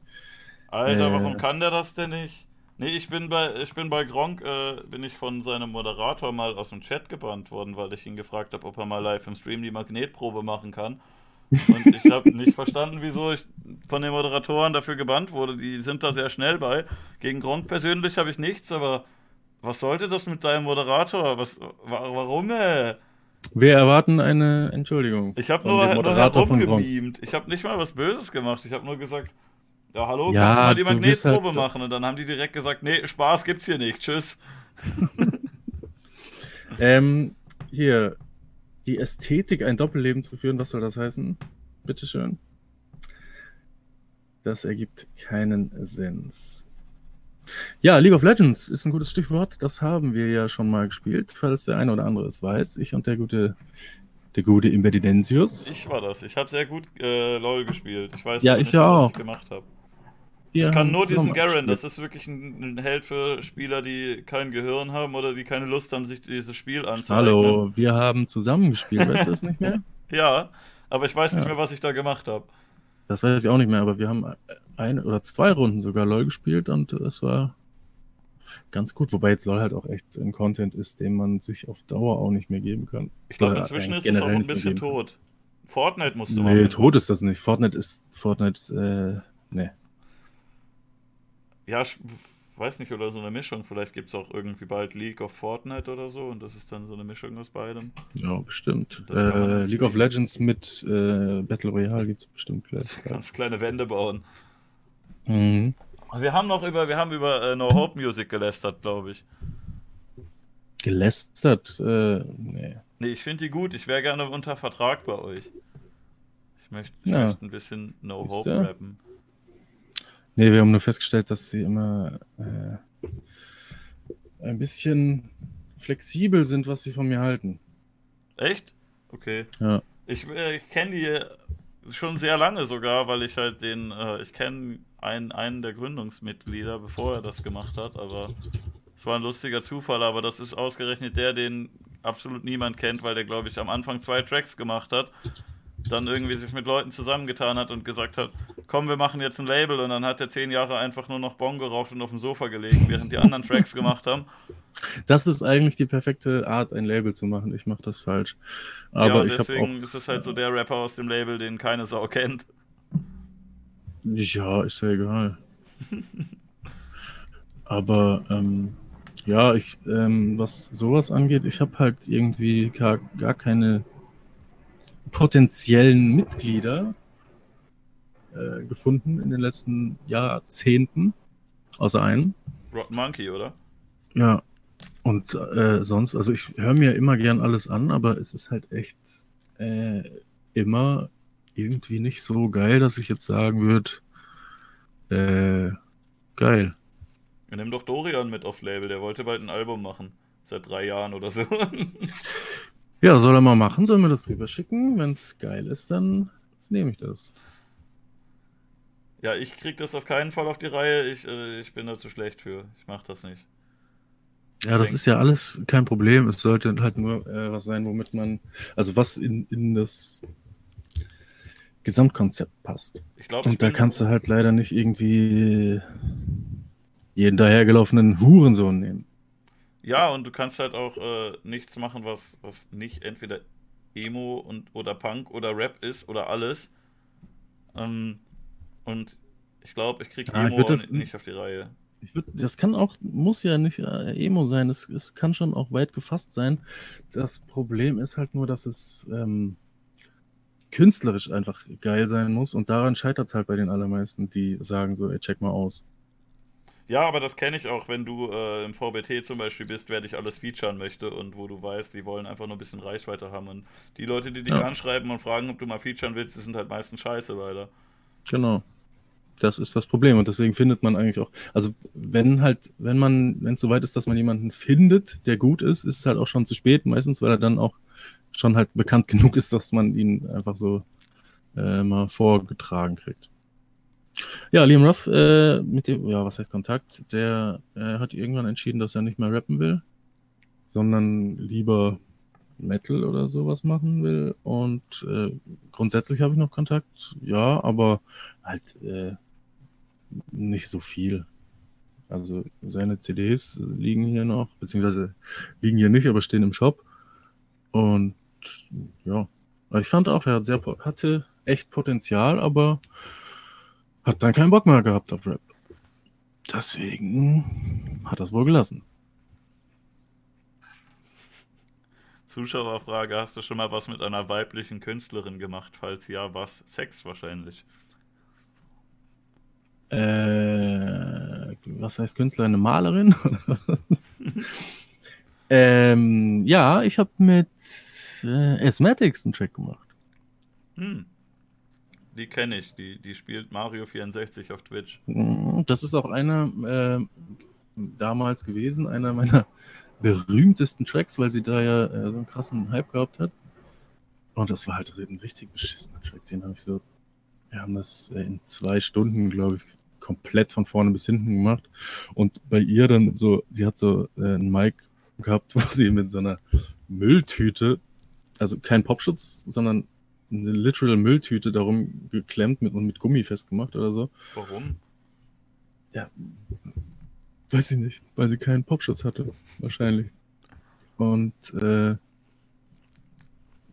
A: Alter,
B: Äh.
A: warum kann der das denn nicht? Nee, ich bin bei, ich bin bei Gronk, äh, bin ich von seinem Moderator mal aus dem Chat gebannt worden, weil ich ihn gefragt habe, ob er mal live im Stream die Magnetprobe machen kann. Und ich habe nicht verstanden, wieso ich von den Moderatoren dafür gebannt wurde. Die sind da sehr schnell bei. Gegen Gronk persönlich habe ich nichts, aber was sollte das mit deinem Moderator? Was, wa warum? Äh?
B: Wir erwarten eine Entschuldigung.
A: Ich habe nur,
B: dem
A: nur
B: Gronk.
A: herumgemimt. Ich habe nicht mal was Böses gemacht. Ich habe nur gesagt, ja, hallo,
B: Ja,
A: kannst du mal die Magnetprobe
B: halt-
A: machen? Und dann haben die direkt gesagt, nee, Spaß gibt's hier nicht. Tschüss.
B: Ähm, hier, die Ästhetik, ein Doppelleben zu führen, was soll das heißen? Bitteschön. Das ergibt keinen Sinn. Ja, League of Legends ist ein gutes Stichwort. Das haben wir ja schon mal gespielt, falls der eine oder andere es weiß. Ich und der gute, der gute Imbedidensius.
A: Ich war das. Ich habe sehr gut äh, LOL gespielt. Ich weiß
B: Ja, ich
A: nicht,
B: ja
A: was
B: auch.
A: ich gemacht habe. Ich kann nur diesen Garen. Das ist wirklich ein, ein Held für Spieler, die kein Gehirn haben oder die keine Lust haben, sich dieses Spiel anzueignen.
B: Hallo, wir haben zusammen gespielt, weißt du das nicht mehr?
A: Ja, aber ich weiß nicht
B: Ja.
A: mehr, was ich da gemacht habe.
B: Das weiß ich auch nicht mehr, aber wir haben eine oder zwei Runden sogar LOL gespielt und es war ganz gut. Wobei jetzt LOL halt auch echt ein Content ist, den man sich auf Dauer auch nicht mehr geben kann.
A: Ich glaube, inzwischen ist es auch ein bisschen tot. Fortnite musste man.
B: Nee,
A: mit-
B: tot ist das nicht. Fortnite ist Fortnite, äh, nee.
A: Ja, ich weiß nicht, oder so eine Mischung. Vielleicht gibt es auch irgendwie bald League of Fortnite oder so und das ist dann so eine Mischung aus beidem.
B: Ja, bestimmt. Äh, League of. Legends mit äh, Battle Royale gibt es bestimmt gleich.
A: Ganz kleine Wände bauen.
B: Mhm.
A: Wir haben noch über, wir haben über äh, No Hope Music gelästert, glaube ich.
B: Gelästert, äh, nee.
A: Nee, ich finde die gut. Ich wäre gerne unter Vertrag bei euch. Ich möchte, ich
B: Ja.
A: möchte ein bisschen No Hope rappen.
B: Nee, wir haben nur festgestellt, dass sie immer äh, ein bisschen flexibel sind, was sie von mir halten.
A: Echt? Okay.
B: Ja.
A: Ich, äh, ich kenne die schon sehr lange sogar, weil ich halt den, äh, ich kenne einen, einen der Gründungsmitglieder, bevor er das gemacht hat, aber es war ein lustiger Zufall, aber das ist ausgerechnet der, den absolut niemand kennt, weil der, glaube ich, am Anfang zwei Tracks gemacht hat, dann irgendwie sich mit Leuten zusammengetan hat und gesagt hat, komm, wir machen jetzt ein Label und dann hat er zehn Jahre einfach nur noch Bon geraucht und auf dem Sofa gelegen, während die anderen Tracks gemacht haben.
B: Das ist eigentlich die perfekte Art, ein Label zu machen. Ich mache das falsch.
A: ja,
B: Aber habe
A: deswegen
B: auch.
A: ist es halt so der Rapper aus dem Label, den keine Sau kennt.
B: Ja, ist ja egal. Aber ähm, ja, ich, ähm, was sowas angeht, ich habe halt irgendwie gar, gar keine potenziellen Mitglieder äh, gefunden in den letzten Jahrzehnten. Außer einen.
A: Rotten Monkey, oder?
B: Ja. Und äh, sonst, also ich höre mir immer gern alles an, aber es ist halt echt äh, immer irgendwie nicht so geil, dass ich jetzt sagen würde, äh, geil.
A: Wir nehmen doch Dorian mit aufs Label, der wollte bald ein Album machen. Seit drei Jahren oder so.
B: Ja, soll er mal machen, soll mir das rüberschicken. Wenn es geil ist, dann nehme ich das.
A: ja, ich krieg das auf keinen Fall auf die Reihe. Ich, äh, ich bin da zu schlecht für. Ich mach das nicht.
B: Ja, das ist ja alles kein Problem. Es sollte halt nur äh, was sein, womit man, also was in, in das Gesamtkonzept passt.
A: Ich glaube, ich
B: Und da
A: bin-
B: kannst du halt leider nicht irgendwie jeden dahergelaufenen Hurensohn nehmen.
A: Ja, und du kannst halt auch äh, nichts machen, was, was nicht entweder Emo und oder Punk oder Rap ist oder alles. Ähm, und ich glaube, ich krieg
B: Ah, ich
A: Emo auch
B: das-
A: nicht, nicht auf die Reihe.
B: Ich würd, das kann auch, muss ja nicht äh, Emo sein, es, es kann schon auch weit gefasst sein. Das Problem ist halt nur, dass es ähm, künstlerisch einfach geil sein muss und daran scheitert es halt bei den allermeisten, die sagen so, ey, check mal aus.
A: Ja, aber das kenne ich auch, wenn du äh, im VBT zum Beispiel bist, wer dich alles featuren möchte und wo du weißt, die wollen einfach nur ein bisschen Reichweite haben. Und die Leute, die dich
B: Ja.
A: anschreiben und fragen, ob du mal featuren willst, die sind halt meistens scheiße, leider.
B: Genau. Das ist das Problem und deswegen findet man eigentlich auch, also wenn halt, wenn man, wenn es soweit ist, dass man jemanden findet, der gut ist, ist es halt auch schon zu spät, meistens, weil er dann auch schon halt bekannt genug ist, dass man ihn einfach so äh, mal vorgetragen kriegt. Ja, Liam Ruff, äh, mit dem, ja, was heißt Kontakt, der äh, hat irgendwann entschieden, dass er nicht mehr rappen will, sondern lieber Metal oder sowas machen will. Und äh, grundsätzlich habe ich noch Kontakt, ja, aber halt äh, nicht so viel. Also seine CDs liegen hier noch, beziehungsweise liegen hier nicht, aber stehen im Shop. Und ja, ich fand auch, er hat sehr, hatte echt Potenzial, aber hat dann keinen Bock mehr gehabt auf Rap. Deswegen hat es wohl gelassen.
A: Zuschauerfrage: Hast du schon mal was mit einer weiblichen Künstlerin gemacht? Falls ja, was? Sex wahrscheinlich.
B: Äh, was heißt Künstler? Eine Malerin? ähm, ja, ich habe mit äh, Asthmatics einen Track gemacht.
A: Hm. Die kenne ich. Die, die spielt Mario 64 auf Twitch.
B: Mm, Das ist auch einer äh, damals gewesen, einer meiner berühmtesten Tracks, weil sie da ja äh, so einen krassen Hype gehabt hat. Und das war halt ein richtig beschissener Track. Den habe ich so, wir haben das äh, in zwei Stunden, glaube ich, komplett von vorne bis hinten gemacht. Und bei ihr dann so, sie hat so äh, einen Mic gehabt, wo sie mit so einer Mülltüte, also kein Popschutz, sondern eine literal Mülltüte darum geklemmt mit, und mit Gummi festgemacht oder so.
A: Warum?
B: Weiß ich nicht, weil sie keinen Popschutz hatte, wahrscheinlich. Und äh,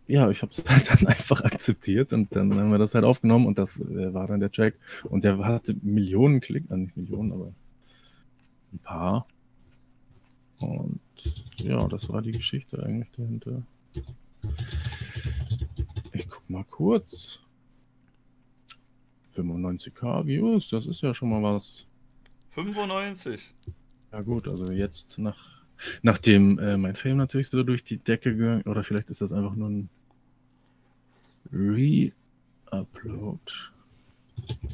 B: ja, ich habe es dann einfach akzeptiert und dann haben wir das halt aufgenommen und das äh, war dann der Track. Und der hatte Millionen Klick, äh, nicht Millionen, aber ein paar. Und ja, das war die Geschichte eigentlich dahinter. Mal kurz. 95k Views, das ist ja schon mal was.
A: 95.
B: Ja gut, also jetzt nach Nachdem äh, mein Fame natürlich so durch die Decke gegangen, oder vielleicht ist das einfach nur ein Re-Upload.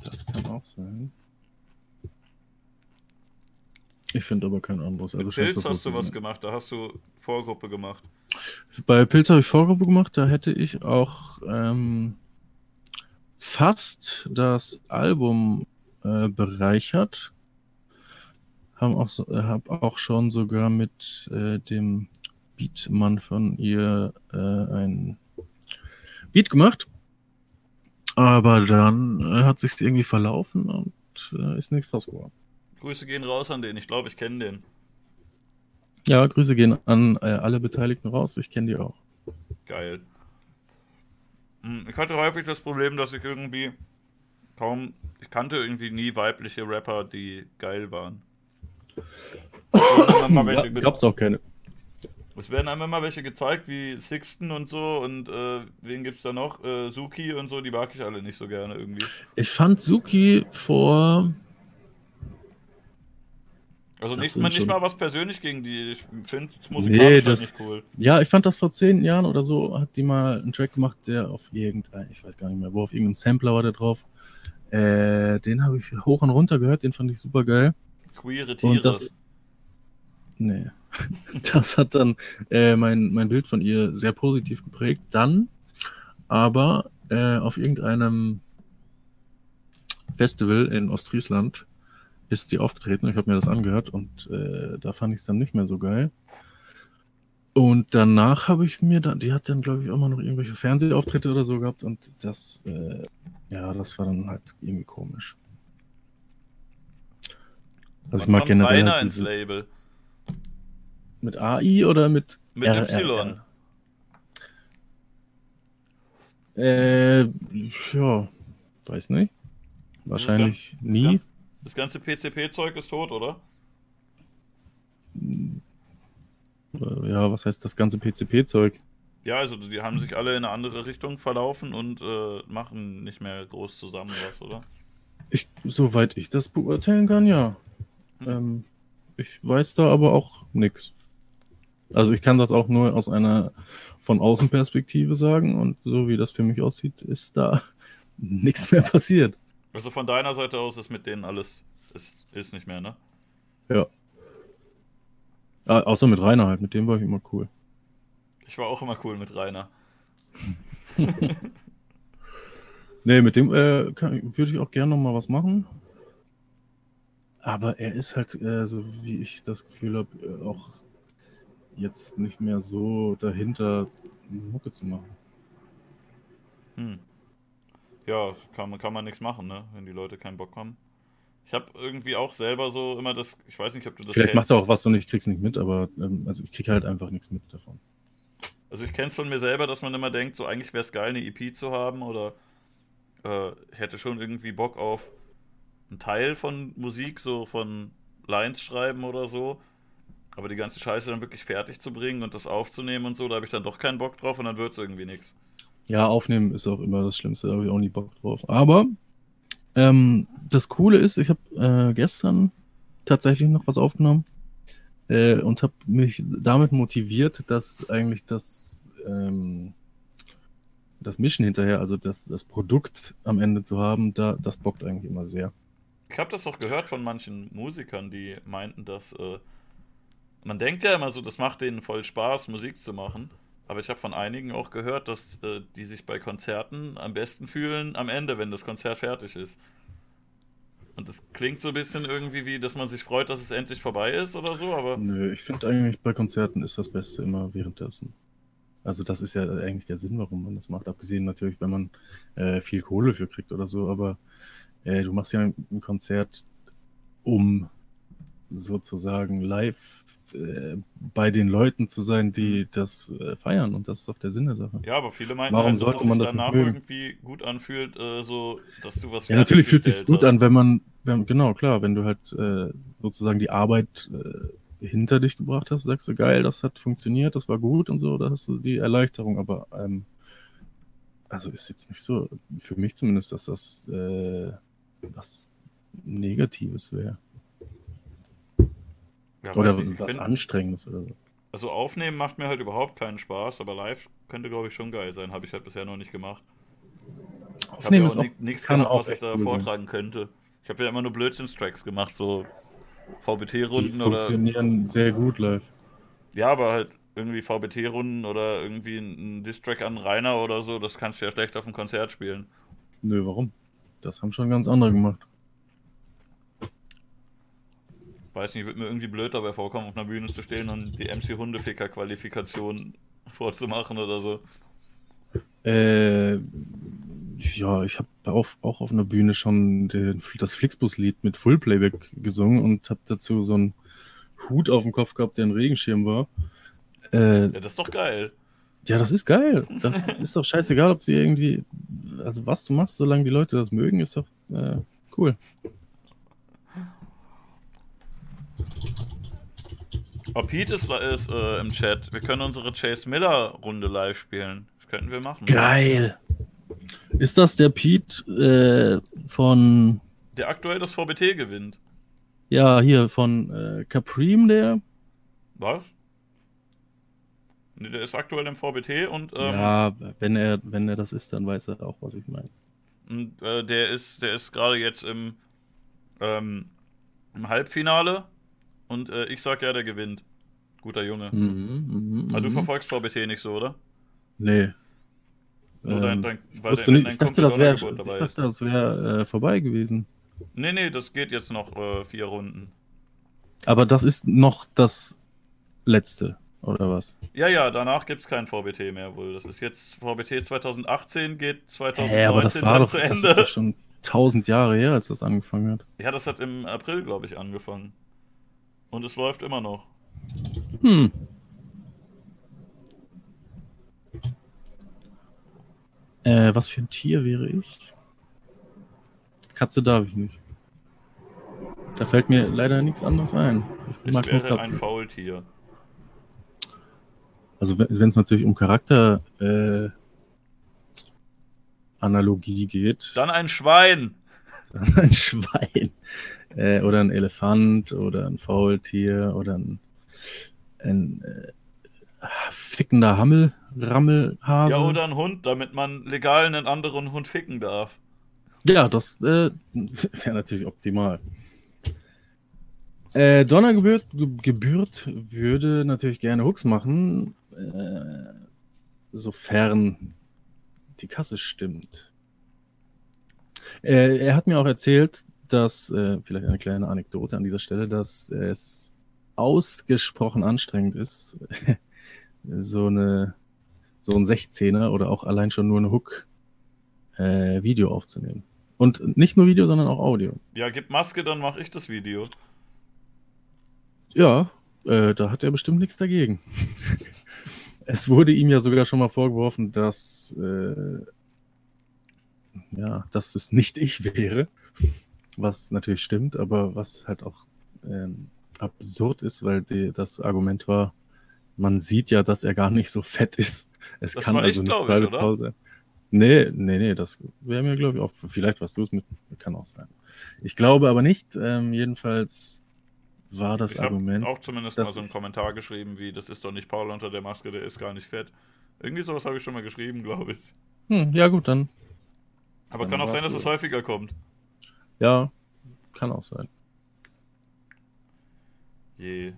B: Das kann auch sein. Ich finde aber kein anderes. Also
A: Mit Pilz hast du was gemacht, da hast du Vorgruppe gemacht.
B: Bei Pilz habe ich Vorgruppe gemacht, da hätte ich auch ähm, fast das Album äh, bereichert. Haben auch, so, äh, hab auch schon sogar mit äh, dem Beatmann von ihr äh, ein Beat gemacht. Aber dann äh, hat sich irgendwie verlaufen und äh, ist nichts draus geworden.
A: Grüße gehen raus an den, ich glaube, ich kenne den.
B: Ja, Grüße gehen an äh, alle Beteiligten raus. Ich kenne die auch.
A: Geil. Hm, Ich hatte häufig das Problem, dass ich irgendwie kaum. Ich kannte irgendwie nie weibliche Rapper, die geil waren. Ge-
B: gab's auch keine.
A: es werden einem immer welche gezeigt, wie Sixten und so, und äh, wen gibt's da noch? Äh, Suki und so, die mag ich alle nicht so gerne irgendwie.
B: Ich fand Suki vor
A: Also
B: Das
A: nicht, mal, nicht mal was persönlich gegen die. Ich finde es
B: Nee,
A: musikalisch
B: das-
A: halt nicht cool.
B: Ja, ich fand das vor zehn Jahren oder so, hat die mal einen Track gemacht, der auf irgendein, ich weiß gar nicht mehr, wo auf irgendeinem Sampler war der drauf. Äh, den habe ich hoch und runter gehört, den fand ich super geil.
A: Queere Tiere.
B: Und das. Nee. Das hat dann äh, mein, mein Bild von ihr sehr positiv geprägt. Dann aber äh, auf irgendeinem Festival in Ostfriesland ist die aufgetreten. Ich habe mir das angehört und äh, da fand ich es dann nicht mehr so geil. Und danach habe ich mir dann, die hat dann, glaube ich, auch mal noch irgendwelche Fernsehauftritte oder so gehabt und das, äh, ja, das war dann halt irgendwie komisch. Also ich mag generell halt
A: ins
B: diese,
A: Label.
B: mit AI oder mit
A: Mit Y.
B: Äh, ja, weiß nicht. Wahrscheinlich nie.
A: Das ganze PCP-Zeug ist tot, oder?
B: Äh, Ja, was heißt das ganze PCP-Zeug?
A: Ja, also die haben sich alle in eine andere Richtung verlaufen und äh, machen nicht mehr groß zusammen was, oder?
B: Ich, soweit ich das beurteilen kann, ja.
A: Hm.
B: Ähm, ich weiß da aber auch nichts. Also ich kann das auch nur aus einer von außen Perspektive sagen und so wie das für mich aussieht, ist da nichts mehr passiert.
A: Also von deiner Seite aus ist mit denen alles ist, ist nicht mehr, ne?
B: Ja. Ah, außer mit Rainer halt, mit dem war ich immer cool.
A: Ich war auch immer cool mit Rainer.
B: Nee, mit dem äh, kann- würde ich auch gerne noch mal was machen. Aber er ist halt, äh, so wie ich das Gefühl habe, äh, auch jetzt nicht mehr so dahinter, Mucke zu machen.
A: Hm. Ja, kann, man- kann man nichts machen, ne? Wenn die Leute keinen Bock haben. Ich habe irgendwie auch selber so immer das, ich weiß nicht, ob du das
B: Vielleicht
A: kennst.
B: macht er auch was und ich krieg's nicht mit, aber ähm, also ich krieg halt einfach nichts mit davon.
A: Also ich kenne es von mir selber, dass man immer denkt, so eigentlich wäre es geil, eine EP zu haben oder äh, ich hätte schon irgendwie Bock auf einen Teil von Musik, so von Lines schreiben oder so. Aber die ganze Scheiße dann wirklich fertig zu bringen und das aufzunehmen und so, da habe ich dann doch keinen Bock drauf und dann wird es irgendwie nichts.
B: Ja, aufnehmen ist auch immer das Schlimmste, da habe ich auch nie Bock drauf. Aber ähm, das Coole ist, ich habe äh, gestern tatsächlich noch was aufgenommen äh, und habe mich damit motiviert, dass eigentlich das, ähm, das Mischen hinterher, also das, das Produkt am Ende zu haben, da, das bockt eigentlich immer sehr.
A: Ich habe das auch gehört von manchen Musikern, die meinten, dass äh, man denkt ja immer so, das macht denen voll Spaß, Musik zu machen. Aber ich habe von einigen auch gehört, dass äh, die sich bei Konzerten am besten fühlen am Ende, wenn das Konzert fertig ist. Und das klingt so ein bisschen irgendwie wie, dass man sich freut, dass es endlich vorbei ist oder so, aber
B: Nö, ich finde eigentlich bei Konzerten ist das Beste immer währenddessen. Also das ist ja eigentlich der Sinn, warum man das macht. Abgesehen natürlich, wenn man äh, viel Kohle für kriegt oder so, aber äh, du machst ja ein, ein Konzert, um sozusagen live äh, bei den Leuten zu sein, die das äh, feiern und das ist doch der Sinn der Sache.
A: ja, aber viele meinten,
B: Warum
A: halt, dass
B: sollte
A: es
B: man das
A: danach irgendwie gut anfühlt, äh, so, dass du was
B: Ja, natürlich fühlt sich gut
A: hast.
B: an, wenn man, wenn, genau, klar, wenn du halt äh, sozusagen die Arbeit äh, hinter dich gebracht hast, sagst du, geil, das hat funktioniert, das war gut und so, da hast du die Erleichterung, aber ähm, also ist jetzt nicht so, für mich zumindest, dass das äh, was Negatives wäre.
A: Ja,
B: Oder
A: nicht, ich
B: was Anstrengendes oder so.
A: Also aufnehmen macht mir halt überhaupt keinen Spaß, aber live könnte, glaube ich, schon geil sein. Habe ich halt bisher noch nicht gemacht. Ich
B: Aufnehmen
A: ja
B: ist
A: auch
B: auch,
A: ni- nichts
B: kann
A: gehabt,
B: auch
A: was ich da
B: cool sein.
A: vortragen könnte. Ich habe ja immer nur Blödsinnstracks gemacht, so VBT-Runden oder.
B: funktionieren sehr gut live.
A: Ja, aber halt irgendwie VBT-Runden oder irgendwie ein ein Distrack an Rainer oder so, das kannst du ja schlecht auf dem Konzert spielen.
B: Nö, warum? Das haben schon ganz andere gemacht.
A: Weiß nicht, wird mir irgendwie blöd dabei vorkommen, auf einer Bühne zu stehen und die MC Hundeficker-Qualifikation vorzumachen oder so.
B: Äh, ja, ich habe auf, auch auf einer Bühne schon den, das Flixbus-Lied mit Full-Playback gesungen und habe dazu so einen Hut auf dem Kopf gehabt, der ein Regenschirm war. Äh,
A: Ja, das ist doch geil.
B: ja, das ist geil. Das ist doch scheißegal, ob du irgendwie, also was du machst, solange die Leute das mögen, ist doch äh, cool.
A: Oh, Pete ist, ist äh, im Chat. Wir können unsere Chase Miller-Runde live spielen. Das könnten wir machen.
B: Geil. Ist das der Pete äh, von,
A: Der aktuell das VBT gewinnt.
B: ja, hier, von äh, Capreme, der?
A: Was? Nee, der ist aktuell im VBT und, ähm,
B: ja, wenn er, wenn er das ist, dann weiß er auch, was ich meine.
A: und äh, der ist, der ist gerade jetzt im, ähm, im Halbfinale und äh, ich sag ja, der gewinnt. Guter Junge.
B: Mhm, mhm,
A: Aber du
B: mhm.
A: verfolgst VBT nicht so, oder?
B: Nee.
A: Nur dein,
B: Ähm,
A: dein,
B: ich,
A: weil
B: wusste
A: dein-
B: nicht, ich dachte, das wäre das wär, äh, vorbei gewesen.
A: Nee, nee, das geht jetzt noch äh, vier Runden.
B: Aber das ist noch das letzte, oder was?
A: Ja, ja, danach gibt's kein VBT mehr wohl. Das ist jetzt VBT 2018, geht 2019
B: Hä, aber das war doch,
A: zu
B: das
A: Ende.
B: ist doch schon tausend Jahre her, als das angefangen hat.
A: Ja, das hat im April, glaube ich, angefangen. Und es läuft immer noch.
B: Hm. Äh, was für ein Tier wäre ich? Katze darf ich nicht. Da fällt mir leider nichts anderes ein. Ich
A: Ich
B: mag
A: wäre ein. Faultier.
B: Also wenn es natürlich um Charakter äh, Analogie geht,
A: Dann ein Schwein.
B: dann ein Schwein äh, oder ein Elefant oder ein Faultier oder ein, ein äh, fickender Hammel, Rammelhase.
A: Ja, oder ein Hund, damit man legal einen anderen Hund ficken darf.
B: Ja, das äh, wäre natürlich optimal. Äh, Donnergebührt Ge- Gebührt würde natürlich gerne Hooks machen, äh, sofern die Kasse stimmt. Äh, er hat mir auch erzählt, dass, äh, vielleicht eine kleine Anekdote an dieser Stelle, dass es ausgesprochen anstrengend ist, so eine so ein 16er oder auch allein schon nur eine Hook äh, Video aufzunehmen. Und nicht nur Video, sondern auch Audio.
A: Ja, gib Maske, dann mache ich das Video.
B: Ja, äh, da hat er bestimmt nichts dagegen. es wurde ihm ja sogar schon mal vorgeworfen, dass, äh, ja, dass es nicht ich wäre, was natürlich stimmt, aber was halt auch ähm, absurd ist, weil die, das Argument war, man sieht ja, dass er gar nicht so fett ist. Es
A: Das
B: kann also
A: ich,
B: nicht Private? Paul sein. Nee, nee, nee, das wäre mir, glaube ich, auch. Vielleicht warst du es mit, kann auch sein. Ich glaube aber nicht. Ähm, jedenfalls war das
A: ich
B: Argument.
A: auch zumindest mal so einen Kommentar geschrieben, wie, das ist doch nicht Paul unter der Maske, der ist gar nicht fett. Irgendwie sowas habe ich schon mal geschrieben, glaube ich.
B: Hm, ja, gut, dann.
A: Aber
B: Dann
A: kann auch sein, dass es häufiger kommt.
B: Ja, kann auch sein.
A: Je.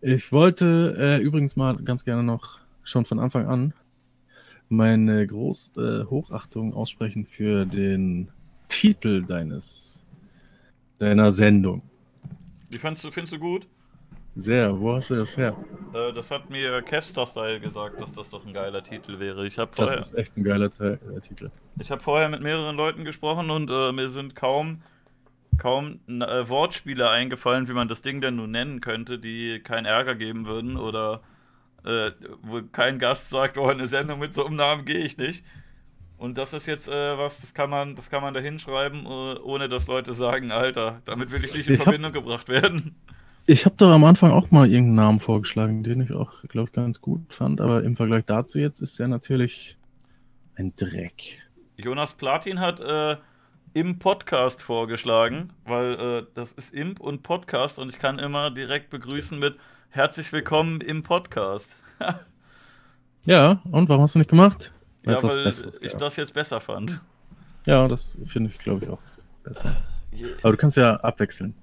B: Ich wollte äh, übrigens mal ganz gerne noch schon von Anfang an meine große Hochachtung aussprechen für den Titel deines deiner Sendung.
A: Wie findest du, findest du gut?
B: Sehr, wo hast du das her?
A: Äh, das hat mir Kevstar Style gesagt, dass das doch ein geiler Titel wäre. Ich habe
B: Das
A: vorher,
B: ist echt ein geiler Teil, äh, Titel.
A: ich hab vorher mit mehreren Leuten gesprochen und äh, mir sind kaum, kaum äh, Wortspiele eingefallen, wie man das Ding denn nun nennen könnte, die keinen Ärger geben würden oder äh, wo kein Gast sagt, oh, eine Sendung mit so einem Namen gehe ich nicht. Und das ist jetzt äh, was, das kann man, das kann man da hinschreiben, äh, ohne dass Leute sagen, Alter, damit will ich nicht in
B: Ich hab-
A: Verbindung gebracht werden.
B: Ich habe doch am Anfang auch mal irgendeinen Namen vorgeschlagen, den ich auch, glaube ich, ganz gut fand, aber im Vergleich dazu jetzt ist er natürlich ein Dreck.
A: Jonas Platin hat äh, im Podcast vorgeschlagen, weil äh, das ist Imp und Podcast und ich kann immer direkt begrüßen mit Herzlich willkommen im Podcast.
B: Ja, und warum hast du nicht gemacht? Weil
A: ja, weil
B: Besseres
A: ich das jetzt besser fand.
B: Ja, das finde ich, glaube ich, auch besser. Aber du kannst ja abwechseln.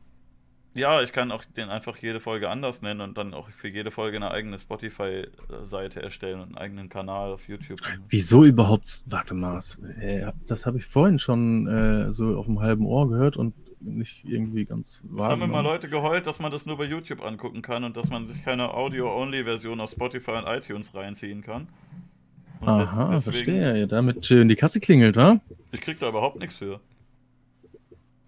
A: Ja, ich kann auch den einfach jede Folge anders nennen und dann auch für jede Folge eine eigene Spotify-Seite erstellen und einen eigenen Kanal auf YouTube.
B: Wieso überhaupt? Warte mal, äh, das habe ich vorhin schon äh, so auf dem halben Ohr gehört und nicht irgendwie ganz
A: Es haben immer. Leute geheult, dass man das nur bei YouTube angucken kann und dass man sich keine Audio-Only-Version auf Spotify und iTunes reinziehen kann. Und
B: Aha,
A: deswegen-
B: verstehe. Ja, damit schön die Kasse klingelt, wa?
A: Ich krieg da überhaupt nichts für.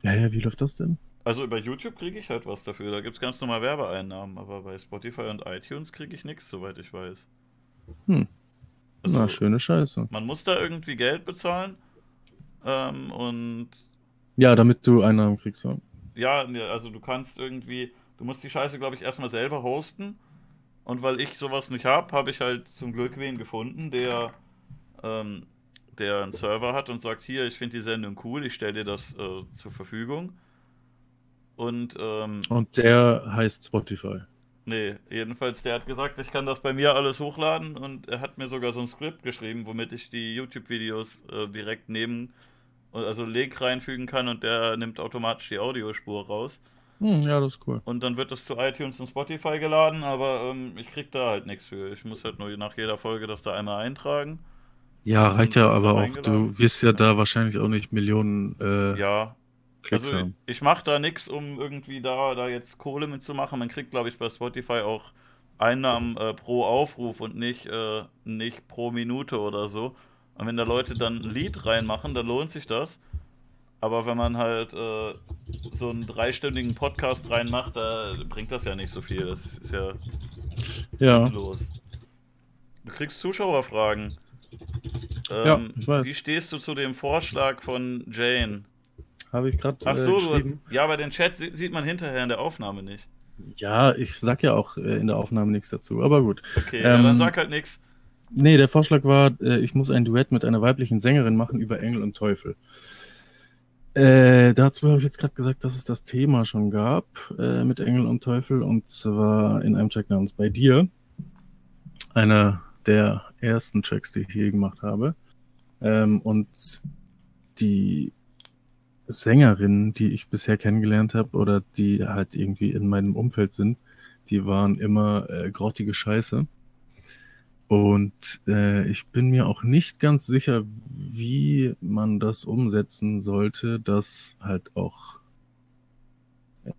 B: Ja, ja, wie läuft das denn?
A: Also über YouTube kriege ich halt was dafür. Da gibt es ganz normal Werbeeinnahmen, aber bei Spotify und iTunes kriege ich nichts, soweit ich weiß.
B: Hm.
A: Also,
B: Na, schöne Scheiße.
A: man muss da irgendwie Geld bezahlen. Ähm, und
B: Ja, damit du Einnahmen kriegst, wa?
A: ja, ne, also du kannst irgendwie, du musst die Scheiße, glaube ich, erstmal selber hosten. Und weil ich sowas nicht habe, habe ich halt zum Glück wen gefunden, der, ähm, der einen Server hat und sagt, hier, ich finde die Sendung cool, ich stelle dir das äh, zur Verfügung. Und ähm,
B: Und der heißt Spotify.
A: Nee, jedenfalls, der hat gesagt, ich kann das bei mir alles hochladen und er hat mir sogar so ein Skript geschrieben, womit ich die YouTube-Videos äh, direkt nehmen, also Link reinfügen kann und der nimmt automatisch die Audiospur raus.
B: Hm, ja, das ist cool.
A: Und dann wird das zu iTunes und Spotify geladen, aber ähm, ich krieg da halt nichts für. Ich muss halt nur nach jeder Folge das da einmal eintragen.
B: Ja, reicht ja aber auch. Du wirst ja da wahrscheinlich auch nicht Millionen äh,
A: Ja,
B: Klicks
A: also
B: haben.
A: ich mache da nichts, um irgendwie da, da jetzt Kohle mitzumachen. Man kriegt, glaube ich, bei Spotify auch Einnahmen äh, pro Aufruf und nicht, äh, nicht pro Minute oder so. Und wenn da Leute dann ein Lied reinmachen, dann lohnt sich das. Aber wenn man halt äh, so einen dreistündigen Podcast reinmacht, da bringt das ja nicht so viel. Das ist ja
B: Ja,
A: los. Du kriegst Zuschauerfragen.
B: Ja,
A: Ähm,
B: ich weiß.
A: Wie stehst du zu dem Vorschlag von Jane?
B: Habe ich gerade
A: Ach
B: äh,
A: so,
B: geschrieben.
A: du, ja, aber den Chat sie- sieht man hinterher in der Aufnahme nicht.
B: Ja, ich sag ja auch äh, in der Aufnahme nichts dazu, aber gut.
A: Okay, ja,
B: Ähm,
A: dann sag halt nichts.
B: Nee, der Vorschlag war, äh, ich muss ein Duett mit einer weiblichen Sängerin machen über Engel und Teufel. Äh, dazu habe ich jetzt gerade gesagt, dass es das Thema schon gab äh, mit Engel und Teufel und zwar in einem Track namens Bei dir. Einer der ersten Tracks, die ich je gemacht habe. Ähm, und die Sängerinnen, die ich bisher kennengelernt habe oder die halt irgendwie in meinem Umfeld sind, die waren immer äh, grottige Scheiße. Und äh, ich bin mir auch nicht ganz sicher, wie man das umsetzen sollte, dass halt auch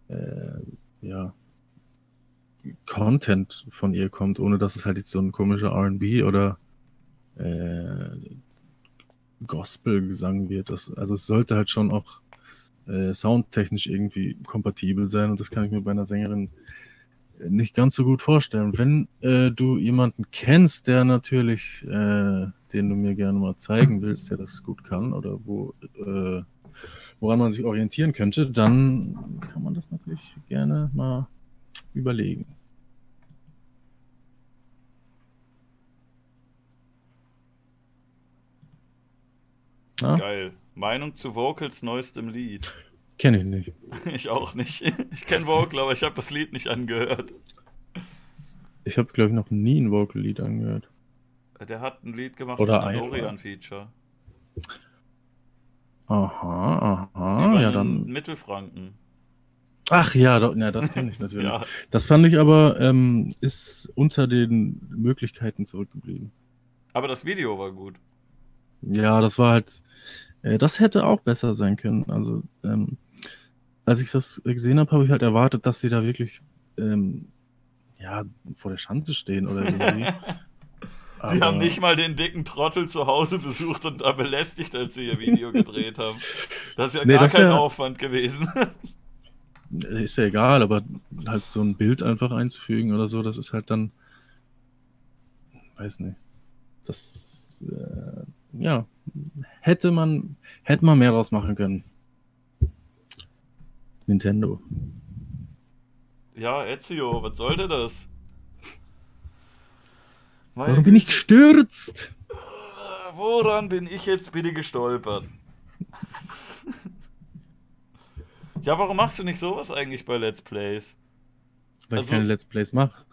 B: äh, ja Content von ihr kommt, ohne dass es halt jetzt so ein komischer R&B oder äh, Gospel-Gesang wird. Das, also es sollte halt schon auch äh, soundtechnisch irgendwie kompatibel sein und das kann ich mir bei einer Sängerin nicht ganz so gut vorstellen. Wenn äh, du jemanden kennst, der natürlich, äh, den du mir gerne mal zeigen willst, der das gut kann oder wo, äh, woran man sich orientieren könnte, dann kann man das natürlich gerne mal überlegen. Ja,
A: Geil. Meinung zu Vocals neuestem Lied.
B: kenne ich nicht.
A: Ich auch nicht. Ich kenne Vocal, aber ich habe das Lied nicht angehört.
B: Ich habe, glaube ich, noch nie ein Vocal-Lied angehört.
A: Der hat ein Lied gemacht
B: Oder
A: mit einem
B: ein-
A: Dorian-Feature.
B: Aha, aha, Ah, ja dann.
A: Mittelfranken.
B: Ach ja, doch, ja das kenne ich natürlich.
A: Ja,
B: Das fand ich aber, ähm, ist unter den Möglichkeiten zurückgeblieben.
A: aber das Video war gut.
B: Ja, das war halt, das hätte auch besser sein können. Also, ähm, als ich das gesehen habe, habe ich halt erwartet, dass sie da wirklich, ähm, ja, vor der Schanze stehen oder irgendwie.
A: Die haben nicht mal den dicken Trottel zu Hause besucht und da belästigt, als sie ihr Video gedreht haben. Das ist ja
B: Nee,
A: gar kein
B: wär-
A: Aufwand gewesen.
B: Ist ja egal, aber halt so ein Bild einfach einzufügen oder so, das ist halt dann, weiß nicht. Das, äh, ja, hätte man, hätte man mehr draus machen können. Nintendo.
A: Ja, Ezio, was sollte das? Meine
B: Warum bin ich gestürzt?
A: Woran bin ich jetzt bitte gestolpert? Ja, warum machst du nicht sowas eigentlich bei Let's Plays?
B: Weil
A: Also-
B: ich keine Let's Plays mache.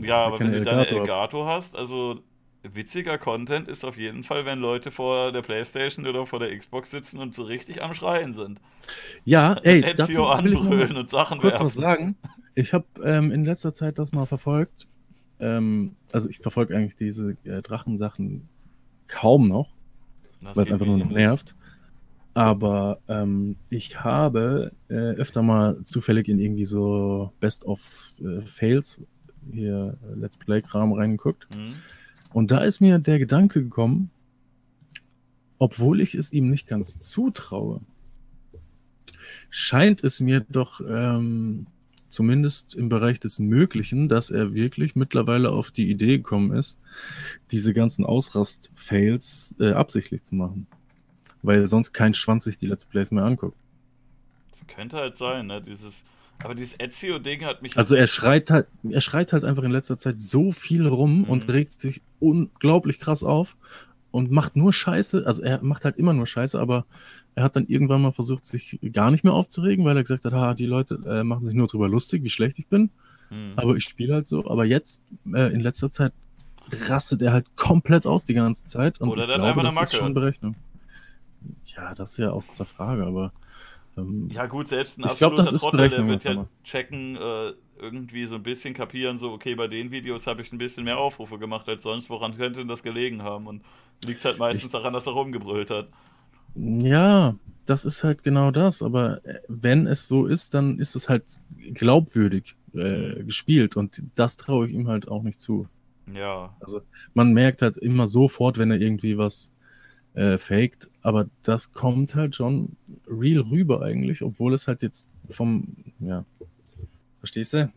A: Ja, aber wenn du deine.
B: Elgato
A: hast, also witziger Content ist auf jeden Fall, wenn Leute vor der Playstation oder vor der Xbox sitzen und so richtig am Schreien sind.
B: Ja, ey,
A: Ezio
B: ich
A: anbrüllen und Sachen
B: kurz
A: werfen.
B: was sagen. Ich habe ähm, in letzter Zeit das mal verfolgt. Ähm, also ich verfolge eigentlich diese äh, Drachensachen kaum noch, weil es einfach nur noch nervt. Aber ähm, ich habe äh, öfter mal zufällig in irgendwie so Best of äh, Fails hier äh, Let's Play-Kram reingeguckt.
A: Hm?
B: Und da ist mir der Gedanke gekommen, obwohl ich es ihm nicht ganz zutraue, scheint es mir doch ähm, zumindest im Bereich des Möglichen, dass er wirklich mittlerweile auf die Idee gekommen ist, diese ganzen Ausrast-Fails äh, absichtlich zu machen. Weil sonst kein Schwanz sich die Let's Plays mehr anguckt.
A: Das könnte halt sein, ne? Dieses, aber dieses Ezio-Ding hat mich.
B: Also er schreit halt, er schreit halt einfach in letzter Zeit so viel rum
A: Mhm.
B: und regt sich unglaublich krass auf und macht nur Scheiße. Also er macht halt immer nur Scheiße, aber er hat dann irgendwann mal versucht, sich gar nicht mehr aufzuregen, weil er gesagt hat, ha, die Leute äh, machen sich nur drüber lustig, wie schlecht ich bin.
A: Hm.
B: Aber ich spiele halt so. Aber jetzt, äh, in letzter Zeit, rastet er halt komplett aus die ganze Zeit. Und
A: Oder der
B: glaube,
A: einfach eine
B: das ist
A: Macke.
B: schon Berechnung. Ja, das ist ja außer Frage, aber ähm,
A: Ja, gut, selbst ein
B: Ich glaub,
A: absoluter
B: das ist
A: Trottel, der wird ja checken, äh, irgendwie so ein bisschen kapieren, so, okay, bei den Videos habe ich ein bisschen mehr Aufrufe gemacht als sonst, woran könnte denn das gelegen haben? Und liegt halt meistens daran, dass er rumgebrüllt hat.
B: Ja, das ist halt genau das. Aber äh, wenn es so ist, dann ist es halt glaubwürdig äh, gespielt und das traue ich ihm halt auch nicht zu.
A: Ja,
B: Also man merkt halt immer sofort, wenn er irgendwie was äh, faked, aber das kommt halt schon real rüber eigentlich, obwohl es halt jetzt vom, ja, verstehst du?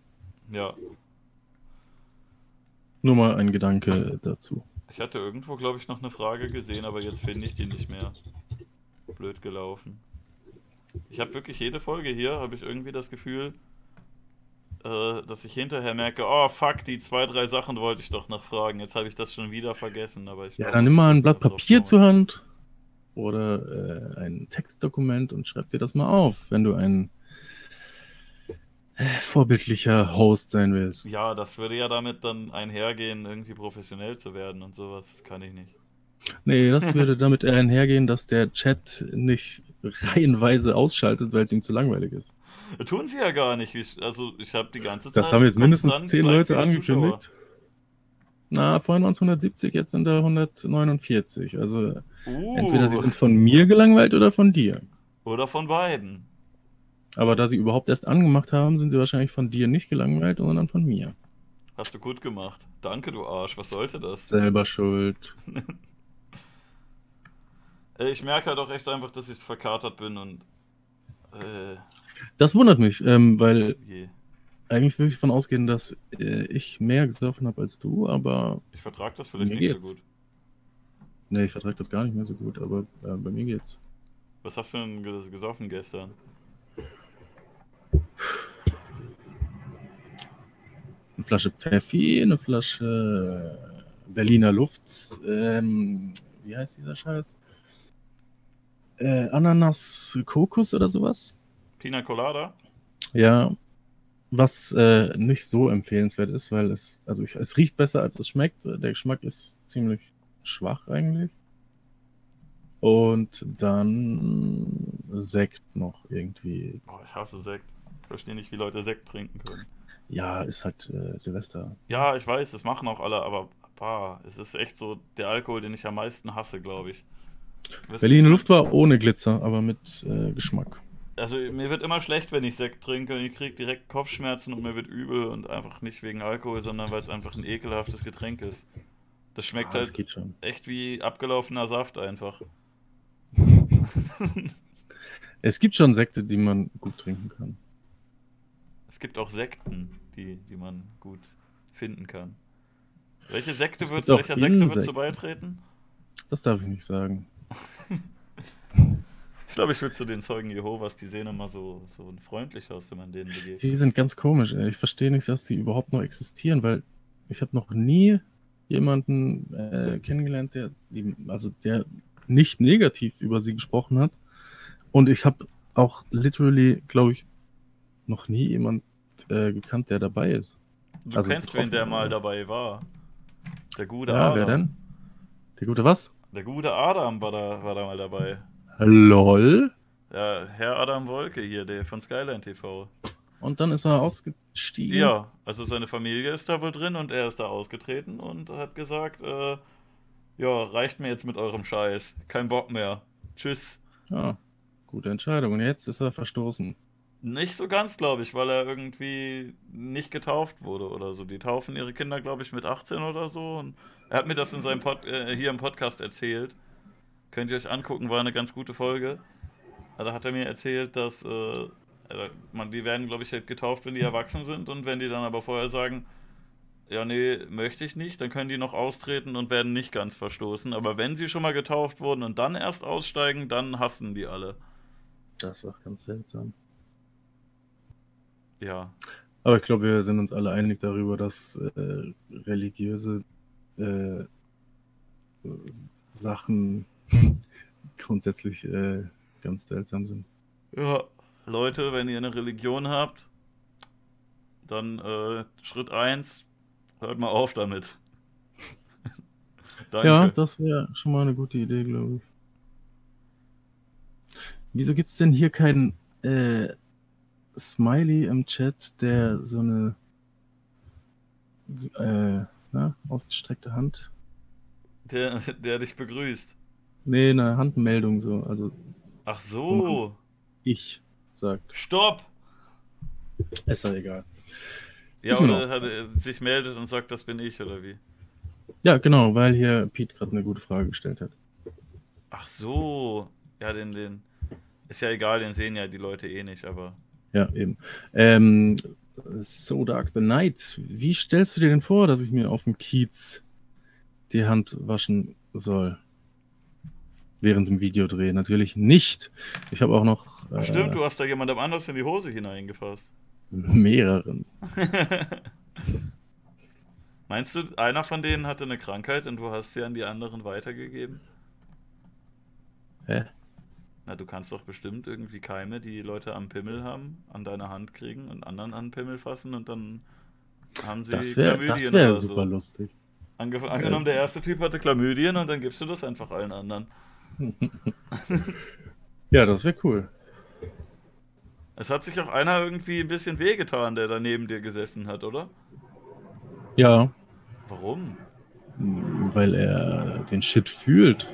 A: ja.
B: Nur mal ein Gedanke dazu.
A: Ich hatte irgendwo, glaube ich, noch eine Frage gesehen, aber jetzt finde ich die nicht mehr. Blöd gelaufen. Ich habe wirklich jede Folge hier, habe ich irgendwie das Gefühl, äh, dass ich hinterher merke, oh fuck, die zwei, drei Sachen wollte ich doch noch fragen. Jetzt habe ich das schon wieder vergessen, aber ich
B: Ja,
A: glaube,
B: dann nimm mal ein Blatt Papier zur Hand oder äh, ein Textdokument und schreib dir das mal auf, wenn du ein äh, vorbildlicher Host sein willst.
A: Ja, das würde ja damit dann einhergehen, irgendwie professionell zu werden und sowas. Das kann ich nicht.
B: Nee, das würde damit einhergehen, dass der Chat nicht reihenweise ausschaltet, weil es ihm zu langweilig ist.
A: Tun sie ja gar nicht. Ich- Also ich habe die ganze Zeit.
B: Das haben jetzt mindestens zehn Leute angekündigt. Na, vorhin waren es 170, jetzt sind da 149. Also.
A: Uh,
B: entweder sie sind von mir gelangweilt oder von dir.
A: Oder von beiden.
B: Aber da sie überhaupt erst angemacht haben, sind sie wahrscheinlich von dir nicht gelangweilt, sondern von mir.
A: Hast du gut gemacht. Danke, du Arsch. Was sollte das?
B: Selber schuld.
A: Ich merke halt auch echt einfach, dass ich verkatert bin und. Äh,
B: Das wundert mich, ähm, weil
A: je.
B: eigentlich würde ich davon ausgehen, dass äh, ich mehr gesoffen habe als du, aber
A: Ich vertrage das vielleicht nicht
B: geht's.
A: so gut.
B: ne, ich vertrage das gar nicht mehr so gut, aber äh, bei mir geht's.
A: Was hast du denn ges- gesoffen gestern?
B: Eine Flasche Pfeffi, eine Flasche Berliner Luft, ähm, wie heißt dieser Scheiß? Äh, Ananas Kokos oder sowas?
A: Pina Colada?
B: Ja, was äh, nicht so empfehlenswert ist, weil es, also ich, es riecht besser, als es schmeckt. Der Geschmack ist ziemlich schwach eigentlich. Und dann Sekt noch irgendwie.
A: Boah, ich hasse Sekt. Ich verstehe nicht, wie Leute Sekt trinken können.
B: Ja, ist halt äh, Silvester.
A: Ja, ich weiß, das machen auch alle, aber bah, es ist echt so der Alkohol, den ich am meisten hasse, glaube ich. Wisst ihr,
B: Berliner Luft war ohne Glitzer, aber mit äh, Geschmack.
A: Also mir wird immer schlecht, wenn ich Sekt trinke und ich kriege direkt Kopfschmerzen und mir wird übel und einfach nicht wegen Alkohol, sondern weil es einfach ein ekelhaftes Getränk ist. Das schmeckt
B: Ah, das
A: halt
B: schon.
A: echt wie abgelaufener Saft einfach.
B: Es gibt schon Sekte, die man gut trinken kann.
A: Es gibt auch Sekten, die, die man gut finden kann. Welche Sekte welcher Sekte würdest du beitreten?
B: Das darf ich nicht sagen.
A: Ich glaube, ich würde zu den Zeugen Jehovas, die sehen immer so, so freundlich aus, wenn man denen begegnet.
B: Die sind ganz komisch. Ey. Ich verstehe nicht, dass die überhaupt noch existieren, weil ich habe noch nie jemanden äh, kennengelernt, der, die, also der nicht negativ über sie gesprochen hat. Und ich habe auch literally, glaube ich, noch nie jemand äh, gekannt, der dabei ist.
A: Du
B: Also
A: kennst, wen der mal dabei war. Der gute
B: Ja,
A: Adam.
B: wer denn? Der gute was?
A: Der gute Adam war da, war da mal dabei.
B: LOL.
A: Ja, Herr Adam Wolke hier, der von Skyline TV.
B: Und dann ist er ausgestiegen.
A: Ja, also seine Familie ist da wohl drin und er ist da ausgetreten und hat gesagt, äh, ja, reicht mir jetzt mit eurem Scheiß. Kein Bock mehr. Tschüss.
B: Ja, gute Entscheidung. Und jetzt ist er verstoßen.
A: Nicht so ganz, glaube ich, weil er irgendwie nicht getauft wurde oder so. Die taufen ihre Kinder, glaube ich, mit 18 oder so. Und er hat mir das in seinem Pod äh, hier im Podcast erzählt. Könnt ihr euch angucken, war eine ganz gute Folge. Da hat er mir erzählt, dass äh, äh, man, die werden, glaube ich, halt getauft, wenn die erwachsen sind. Und wenn die dann aber vorher sagen, ja, nee, möchte ich nicht, dann können die noch austreten und werden nicht ganz verstoßen. Aber wenn sie schon mal getauft wurden und dann erst aussteigen, dann hassen die alle.
B: Das ist auch ganz seltsam.
A: Ja.
B: Aber ich glaube, wir sind uns alle einig darüber, dass äh, religiöse äh, Sachen grundsätzlich äh, ganz seltsam sind.
A: Ja, Leute, wenn ihr eine Religion habt, dann äh, Schritt 1, hört mal auf damit. Danke.
B: Ja, das wäre schon mal eine gute Idee, glaube ich. Wieso gibt es denn hier kein äh, Smiley im Chat, der so eine äh, na, ausgestreckte Hand?
A: der, der dich begrüßt.
B: Nee, eine Handmeldung so. Also
A: Ach so.
B: ich sagt.
A: Stopp!
B: Ist ja egal.
A: Ja, oder hat er sich meldet und sagt, das bin ich, oder wie?
B: Ja, genau, weil hier Pete gerade eine gute Frage gestellt hat.
A: Ach so. Ja, den, den. Ist ja egal, den sehen ja die Leute eh nicht, aber.
B: Ja, eben. Ähm, so Dark the Night. Wie stellst du dir denn vor, dass ich mir auf dem Kiez die Hand waschen soll? Während dem Videodreh. Natürlich nicht. Ich habe auch noch äh,
A: stimmt, du hast da jemandem anders in die Hose hineingefasst.
B: mehreren.
A: Meinst du, einer von denen hatte eine Krankheit und du hast sie an die anderen weitergegeben?
B: Hä?
A: Na, du kannst doch bestimmt irgendwie Keime, die Leute am Pimmel haben, an deine Hand kriegen und anderen an den Pimmel fassen und dann haben sie
B: Das wäre
A: Chlamydien
B: das wär
A: oder
B: super
A: so.
B: lustig.
A: Angef angenommen, der erste Typ hatte Chlamydien und dann gibst du das einfach allen anderen.
B: Ja, das wäre cool.
A: Es hat sich auch einer irgendwie ein bisschen wehgetan, der da neben dir gesessen hat, oder?
B: Ja,
A: Warum?
B: weil er den Shit fühlt.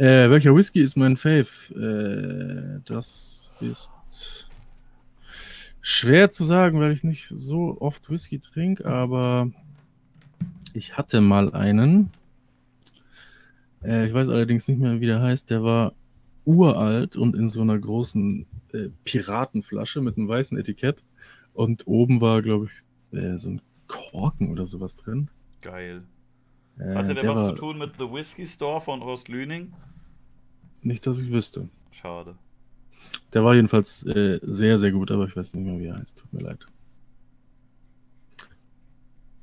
B: Äh, welcher Whisky ist mein Fave? Äh, das ist schwer zu sagen, weil ich nicht so oft Whisky trinke, aber ich hatte mal einen. Äh, ich weiß allerdings nicht mehr, wie der heißt. Der war uralt und in so einer großen äh, Piratenflasche mit einem weißen Etikett. Und oben war, glaube ich, äh, so ein Korken oder sowas drin.
A: Geil.
B: Äh,
A: Hatte der,
B: der
A: was
B: war
A: zu tun mit The Whiskey Store von Horst Lüning?
B: nicht, dass ich wüsste.
A: Schade.
B: Der war jedenfalls äh, sehr, sehr gut, aber ich weiß nicht mehr, wie er heißt. Tut mir leid.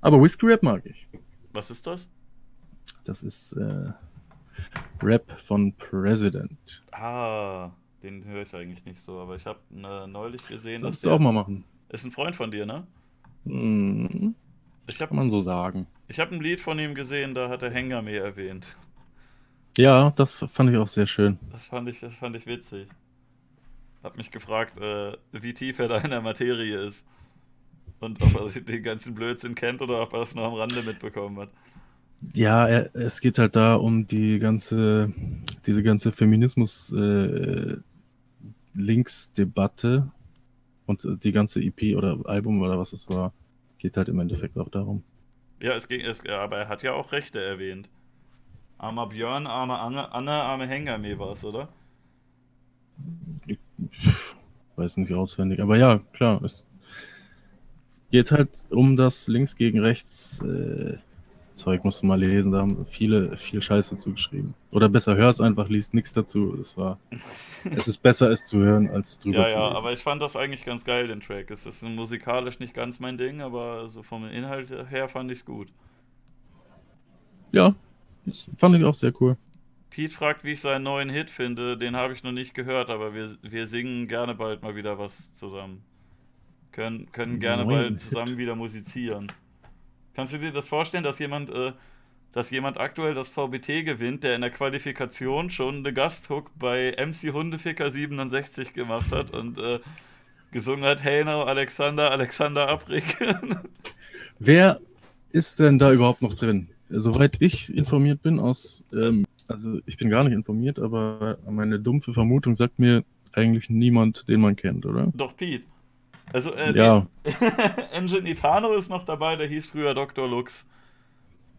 B: Aber Whiskey Rap mag ich.
A: Was ist das?
B: Das ist äh, Rap von President.
A: Ah, den höre ich eigentlich nicht so, aber ich habe äh, neulich gesehen, dass
B: Solltest du auch mal machen.
A: ist ein Freund von dir, ne?
B: Mhm.
A: Ich
B: Kann
A: habe
B: man so sagen.
A: ich hab ein Lied von ihm gesehen, da hat er Hengame erwähnt.
B: Ja, das fand ich auch sehr schön.
A: Das fand ich, das fand ich witzig. Hab mich gefragt, äh, wie tief er da in der Materie ist. Und ob er den ganzen Blödsinn kennt oder ob er das nur am Rande mitbekommen hat.
B: Ja, es geht halt da um die ganze, diese ganze Feminismus äh, und die ganze EP oder Album oder was es war, geht halt im Endeffekt auch darum.
A: Ja, es ging, es, aber er hat ja auch Rechte erwähnt. Armer Björn, arme Anne, Anne arme Hengame war es, oder?
B: Ich weiß nicht auswendig, aber ja, klar, es geht halt um das Links gegen Rechts äh, Zeug, musst du mal lesen, da haben viele viel Scheiße zugeschrieben. Oder besser hör es einfach, liest nichts dazu. Es war, es ist besser, es zu hören, als drüber
A: Ja,
B: zu
A: ja,
B: lesen.
A: aber ich fand das eigentlich ganz geil, den Track. Es ist musikalisch nicht ganz mein Ding, aber so vom Inhalt her fand ich es gut.
B: Ja, das fand ich auch sehr cool.
A: Pete fragt, wie ich seinen neuen Hit finde. Den habe ich noch nicht gehört, aber wir, wir singen gerne bald mal wieder was zusammen. Können, können gerne
B: Neuen
A: bald
B: Hit.
A: zusammen wieder musizieren. Kannst du dir das vorstellen, dass jemand, äh, dass jemand aktuell das VBT gewinnt, der in der Qualifikation schon eine Gasthook bei MC Hundeficker 67 gemacht hat und äh, gesungen hat, Hey now, Alexander, Alexander Abrik.
B: Wer ist denn da überhaupt noch drin? Soweit ich informiert bin aus, ähm, also ich bin gar nicht informiert, aber meine dumpfe Vermutung sagt mir eigentlich niemand, den man kennt, oder?
A: Doch, Pete. Also, äh,
B: Ja.
A: Engine Itano ist noch dabei, der hieß früher Dr. Lux.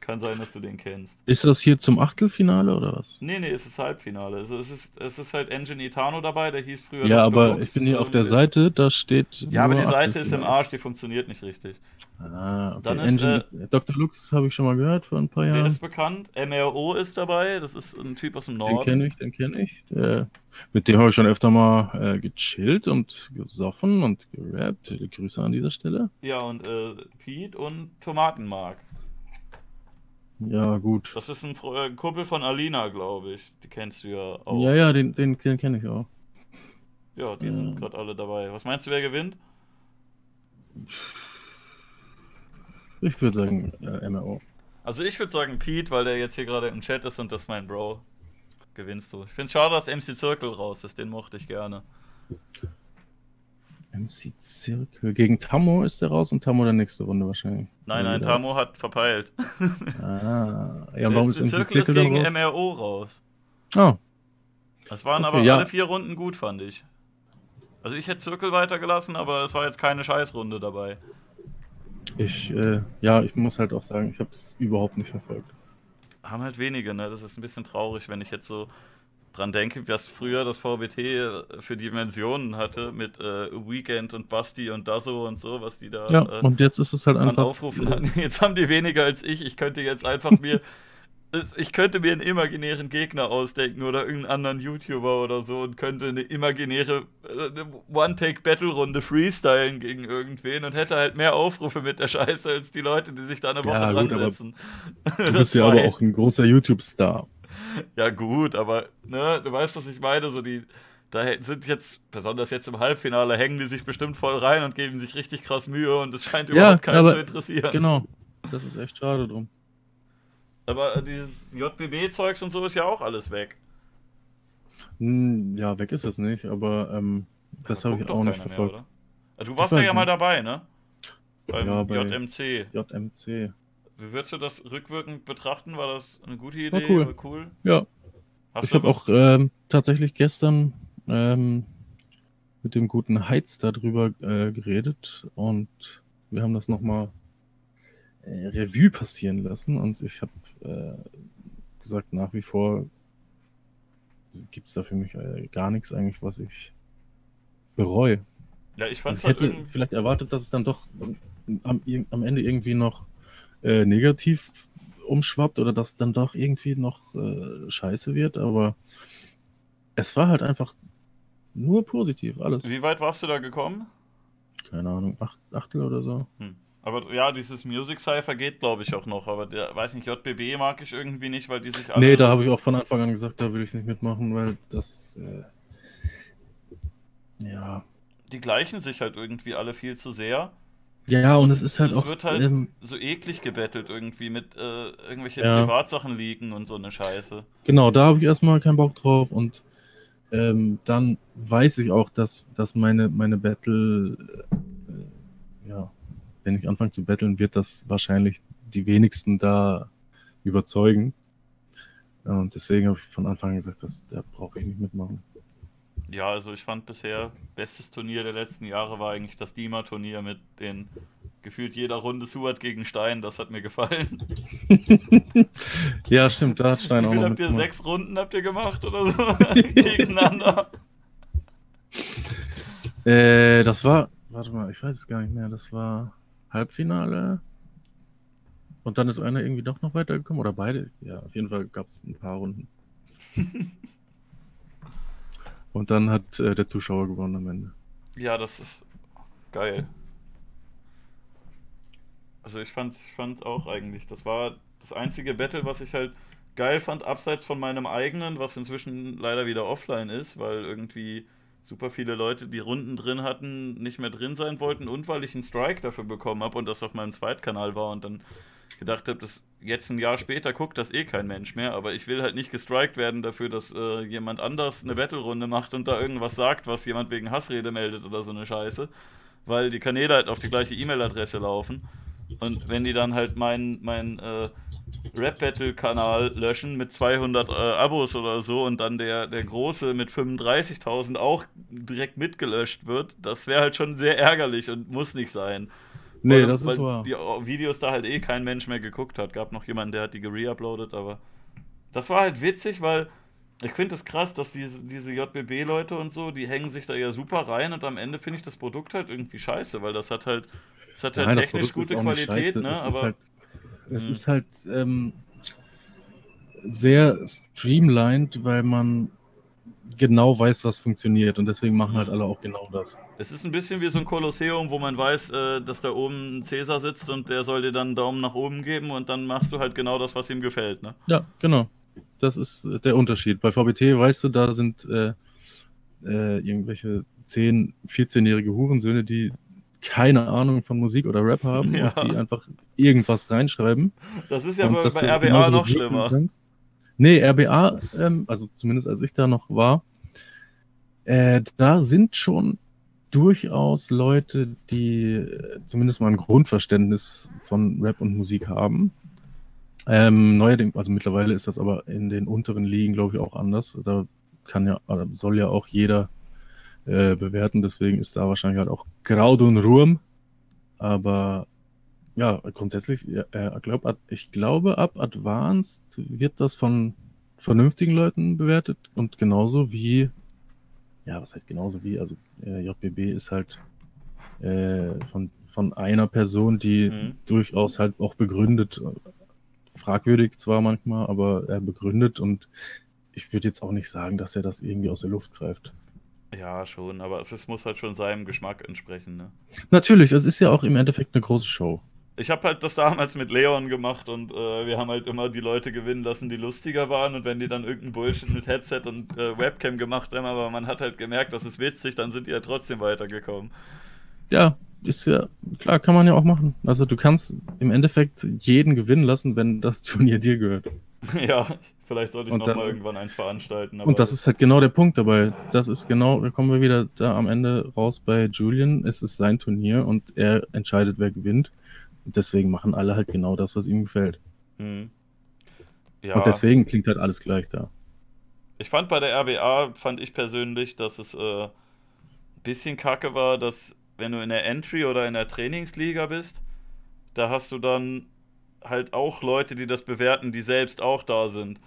A: Kann sein, dass du den kennst.
B: Ist das hier zum Achtelfinale oder was?
A: Nee, nee, es ist Halbfinale. Also es ist, es ist halt Engine Itano dabei, der hieß früher
B: Ja, aber
A: Lux
B: ich bin hier auf der Seite, da steht.
A: Ja, aber die Seite ist im. Arsch, die funktioniert nicht richtig.
B: Ah, okay.
A: Dann ist,
B: Engine, Dr. Lux habe ich schon mal gehört vor ein paar
A: Der
B: Jahren.
A: ist bekannt. MRO ist dabei, das ist ein Typ aus dem
B: Den
A: Norden.
B: kenne ich, den kenne ich. Der, mit dem habe ich schon öfter mal äh, gechillt und gesoffen und gerappt. Grüße an dieser Stelle.
A: Ja, und äh, Pete und Tomatenmark.
B: Ja, gut.
A: Das ist ein äh, Kumpel von Alina, glaube ich. Die kennst du ja auch.
B: Ja, ja, den, den, den kenne ich auch.
A: Ja, die sind
B: Ja.
A: gerade alle dabei. Was meinst du, wer gewinnt?
B: Ich würde sagen äh, MRO.
A: Also ich würde sagen Pete, weil der jetzt hier gerade im Chat ist und das ist mein Bro. Gewinnst du. Ich finde schade, dass MC Circle raus ist, den mochte ich gerne.
B: MC Zirkel. Gegen Tammo ist der raus und Tammo der nächste Runde wahrscheinlich.
A: Nein, nein, Tamo hat verpeilt.
B: Ah, ja, warum ist
A: MC ist
B: Zirkel dann
A: gegen
B: raus?
A: MRO raus.
B: Ah,
A: Das waren
B: Okay,
A: aber
B: ja.
A: alle vier Runden gut, fand ich. Also ich hätte Circle weitergelassen, aber es war jetzt keine Scheißrunde dabei.
B: ich, äh, ja, ich muss halt auch sagen, ich habe es überhaupt nicht verfolgt.
A: Haben halt wenige, ne? Das ist ein bisschen traurig, wenn ich jetzt so dran denke, was früher das VBT für Dimensionen hatte mit äh, Weekend und Basti und Dasso und so, was die da
B: Ja,
A: äh,
B: und jetzt ist es halt
A: an
B: einfach.
A: Aufrufen hatten. Jetzt haben die weniger als ich. Ich könnte jetzt einfach mir. Ich könnte mir einen imaginären Gegner ausdenken oder irgendeinen anderen YouTuber oder so und könnte eine imaginäre äh, eine One-Take-Battle-Runde freestylen gegen irgendwen und hätte halt mehr Aufrufe mit der Scheiße als die Leute, die sich da eine Woche
B: Ja,
A: dran
B: gut,
A: setzen.
B: Du bist ja aber auch ein großer YouTube-Star.
A: Ja, gut, aber ne, du weißt, was ich meine. So die, da sind jetzt, besonders jetzt im Halbfinale, hängen die sich bestimmt voll rein und geben sich richtig krass Mühe und es scheint
B: Ja,
A: überhaupt keinen
B: aber-
A: zu interessieren.
B: Genau. Das ist echt schade drum.
A: Aber dieses JBB-Zeugs und so ist ja auch alles weg.
B: Hm, ja, weg ist es nicht, aber ähm, das
A: Da
B: habe ich auch nicht verfolgt.
A: Mehr? Ah, Du warst ja, ja mal dabei, ne? Beim
B: Ja, bei-
A: JMC.
B: JMC.
A: Wie würdest du das rückwirkend betrachten? War das eine gute Idee?
B: War cool.
A: War cool?
B: Ja,
A: Hast
B: ich habe auch ähm, tatsächlich gestern ähm, mit dem guten Heiz darüber äh, geredet und wir haben das nochmal äh, Revue passieren lassen und ich habe äh, gesagt, nach wie vor gibt es da für mich äh, gar nichts eigentlich, was ich bereue.
A: Ja, ich
B: ich hätte
A: halt irgendwie-
B: vielleicht erwartet, dass es dann doch am, am Ende irgendwie noch äh, negativ umschwappt oder dass dann doch irgendwie noch äh, scheiße wird, aber es war halt einfach nur positiv, alles.
A: Wie weit warst du da gekommen?
B: Keine Ahnung, acht, Achtel oder so.
A: Hm. Aber ja, dieses Music Cypher geht, glaube ich, auch noch. Aber der, weiß nicht, JBB mag ich irgendwie nicht, weil die sich alle.
B: Nee, da habe ich auch von Anfang an gesagt, da will ich nicht mitmachen, weil das, äh, ja.
A: Die gleichen sich halt irgendwie alle viel zu sehr.
B: Ja, und es ist halt
A: Es
B: auch,
A: wird halt
B: ähm,
A: so eklig gebettelt irgendwie mit äh, irgendwelche
B: Ja.
A: Privatsachen liegen und so eine Scheiße.
B: Genau, da habe ich erstmal keinen Bock drauf und ähm, dann weiß ich auch, dass, dass meine, meine Battle, äh, ja, wenn ich anfange zu battlen, wird das wahrscheinlich die wenigsten da überzeugen. Und deswegen habe ich von Anfang an gesagt, das, da brauche ich nicht mitmachen.
A: Ja, also ich fand bisher, bestes Turnier der letzten Jahre war eigentlich das Dima-Turnier mit den gefühlt jeder Runde Suat gegen Stein. Das hat mir gefallen.
B: ja, stimmt, da hat Stein auch noch
A: habt ihr? Sechs Runden habt ihr gemacht oder so? Gegeneinander.
B: Äh, das war, warte mal, ich weiß es gar nicht mehr, das war Halbfinale. Und dann ist einer irgendwie doch noch weitergekommen oder beide. Ja, auf jeden Fall gab es ein paar Runden. Und dann hat äh, der Zuschauer gewonnen am Ende.
A: Ja, das ist geil. Also ich fand ich fand auch eigentlich, das war das einzige Battle, was ich halt geil fand, abseits von meinem eigenen, was inzwischen leider wieder offline ist, weil irgendwie super viele Leute, die Runden drin hatten, nicht mehr drin sein wollten und weil ich einen Strike dafür bekommen habe und das auf meinem Zweitkanal war und dann gedacht habe, dass jetzt ein Jahr später guckt das eh kein Mensch mehr, aber ich will halt nicht gestrikt werden dafür, dass äh, jemand anders eine Battle-Runde macht und da irgendwas sagt, was jemand wegen Hassrede meldet oder so eine Scheiße, weil die Kanäle halt auf die gleiche E-Mail-Adresse laufen und wenn die dann halt mein, mein äh, Rap-Battle-Kanal löschen mit 200 äh, Abos oder so und dann der, der große mit 35.000 auch direkt mitgelöscht wird, das wäre halt schon sehr ärgerlich und muss nicht sein.
B: Nee,
A: Weil-
B: das ist wahr.
A: Die Videos da halt eh kein Mensch mehr geguckt hat. Gab noch jemanden, der hat die gereuploadet, aber das war halt witzig, weil ich finde es krass, dass diese, diese JBB-Leute und so, die hängen sich da ja super rein und am Ende finde ich das Produkt halt irgendwie scheiße, weil das hat halt, das hat halt
B: Nein, das
A: technisch
B: ist
A: gute Qualität, ne?
B: Es ist
A: Aber
B: halt, es
A: Mhm.
B: ist halt ähm, sehr streamlined, weil man genau weiß, was funktioniert und deswegen machen halt alle auch genau das.
A: es ist ein bisschen wie so ein Kolosseum, wo man weiß, äh, dass da oben ein Cäsar sitzt und der soll dir dann einen Daumen nach oben geben und dann machst du halt genau das, was ihm gefällt, ne?
B: Ja, genau. Das ist äh, der Unterschied. Bei VBT, weißt du, da sind äh, äh, irgendwelche 10-, 14-jährige Hurensöhne, die keine Ahnung von Musik oder Rap haben
A: Ja.
B: und die einfach irgendwas reinschreiben.
A: Das ist ja bei, bei RBA noch schlimmer.
B: kannst. Nee, RBA, ähm, also zumindest als ich da noch war, äh, da sind schon durchaus Leute, die äh, zumindest mal ein Grundverständnis von Rap und Musik haben. Ähm, neuerdings, also mittlerweile ist das aber in den unteren Ligen, glaube ich, auch anders. Da kann ja, soll ja auch jeder äh, bewerten, deswegen ist da wahrscheinlich halt auch Graud und Ruhm. Aber ja, grundsätzlich, äh, glaub, ad- ich glaube, ab Advanced wird das von vernünftigen Leuten bewertet und genauso wie, ja, was heißt genauso wie, also äh, JBB ist halt äh, von, von einer Person, die
A: Mhm.
B: durchaus halt auch begründet, äh, fragwürdig zwar manchmal, aber er begründet und ich würde jetzt auch nicht sagen, dass er das irgendwie aus der Luft greift.
A: Ja, schon, aber es ist, muss halt schon seinem Geschmack entsprechen, ne?
B: Natürlich, es ist ja auch im Endeffekt eine große Show.
A: Ich habe halt das damals mit Leon gemacht und äh, wir haben halt immer die Leute gewinnen lassen, die lustiger waren und wenn die dann irgendeinen Bullshit mit Headset und äh, Webcam gemacht haben, aber man hat halt gemerkt, das ist witzig, dann sind die ja trotzdem weitergekommen.
B: Ja, ist ja, klar, kann man ja auch machen. Also du kannst im Endeffekt jeden gewinnen lassen, wenn das Turnier dir gehört.
A: ja, vielleicht sollte ich
B: Und
A: noch
B: dann-
A: mal irgendwann eins veranstalten.
B: Und das ist halt genau der Punkt dabei. Das ist genau, da kommen wir wieder da am Ende raus bei Julian. Es ist sein Turnier und er entscheidet, wer gewinnt. Deswegen machen alle halt genau das, was ihm gefällt.
A: Hm. Ja,
B: Und deswegen klingt halt alles gleich da.
A: ich fand bei der RBA, fand ich persönlich, dass es äh, ein bisschen kacke war, dass wenn du in der Entry oder in der Trainingsliga bist, da hast du dann halt auch Leute, die das bewerten, die selbst auch da sind.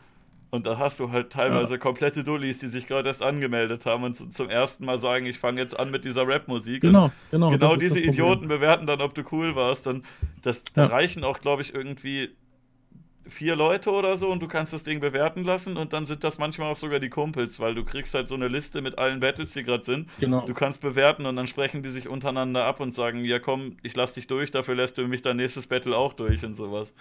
A: Und da hast du halt teilweise komplette Dullis, die sich gerade erst angemeldet haben und zu- zum ersten Mal sagen, ich fange jetzt an mit dieser Rap-Musik.
B: Genau, genau.
A: genau diese. Idioten bewerten dann, ob du cool warst. Und das da
B: Ja.
A: reichen auch, glaube ich, irgendwie vier Leute oder so und du kannst das Ding bewerten lassen und dann sind das manchmal auch sogar die Kumpels, weil du kriegst halt so eine Liste mit allen Battles, die gerade sind.
B: Genau.
A: Du kannst bewerten und dann sprechen die sich untereinander ab und sagen, ja komm, ich lass dich durch, dafür lässt du mich dein nächstes Battle auch durch und sowas.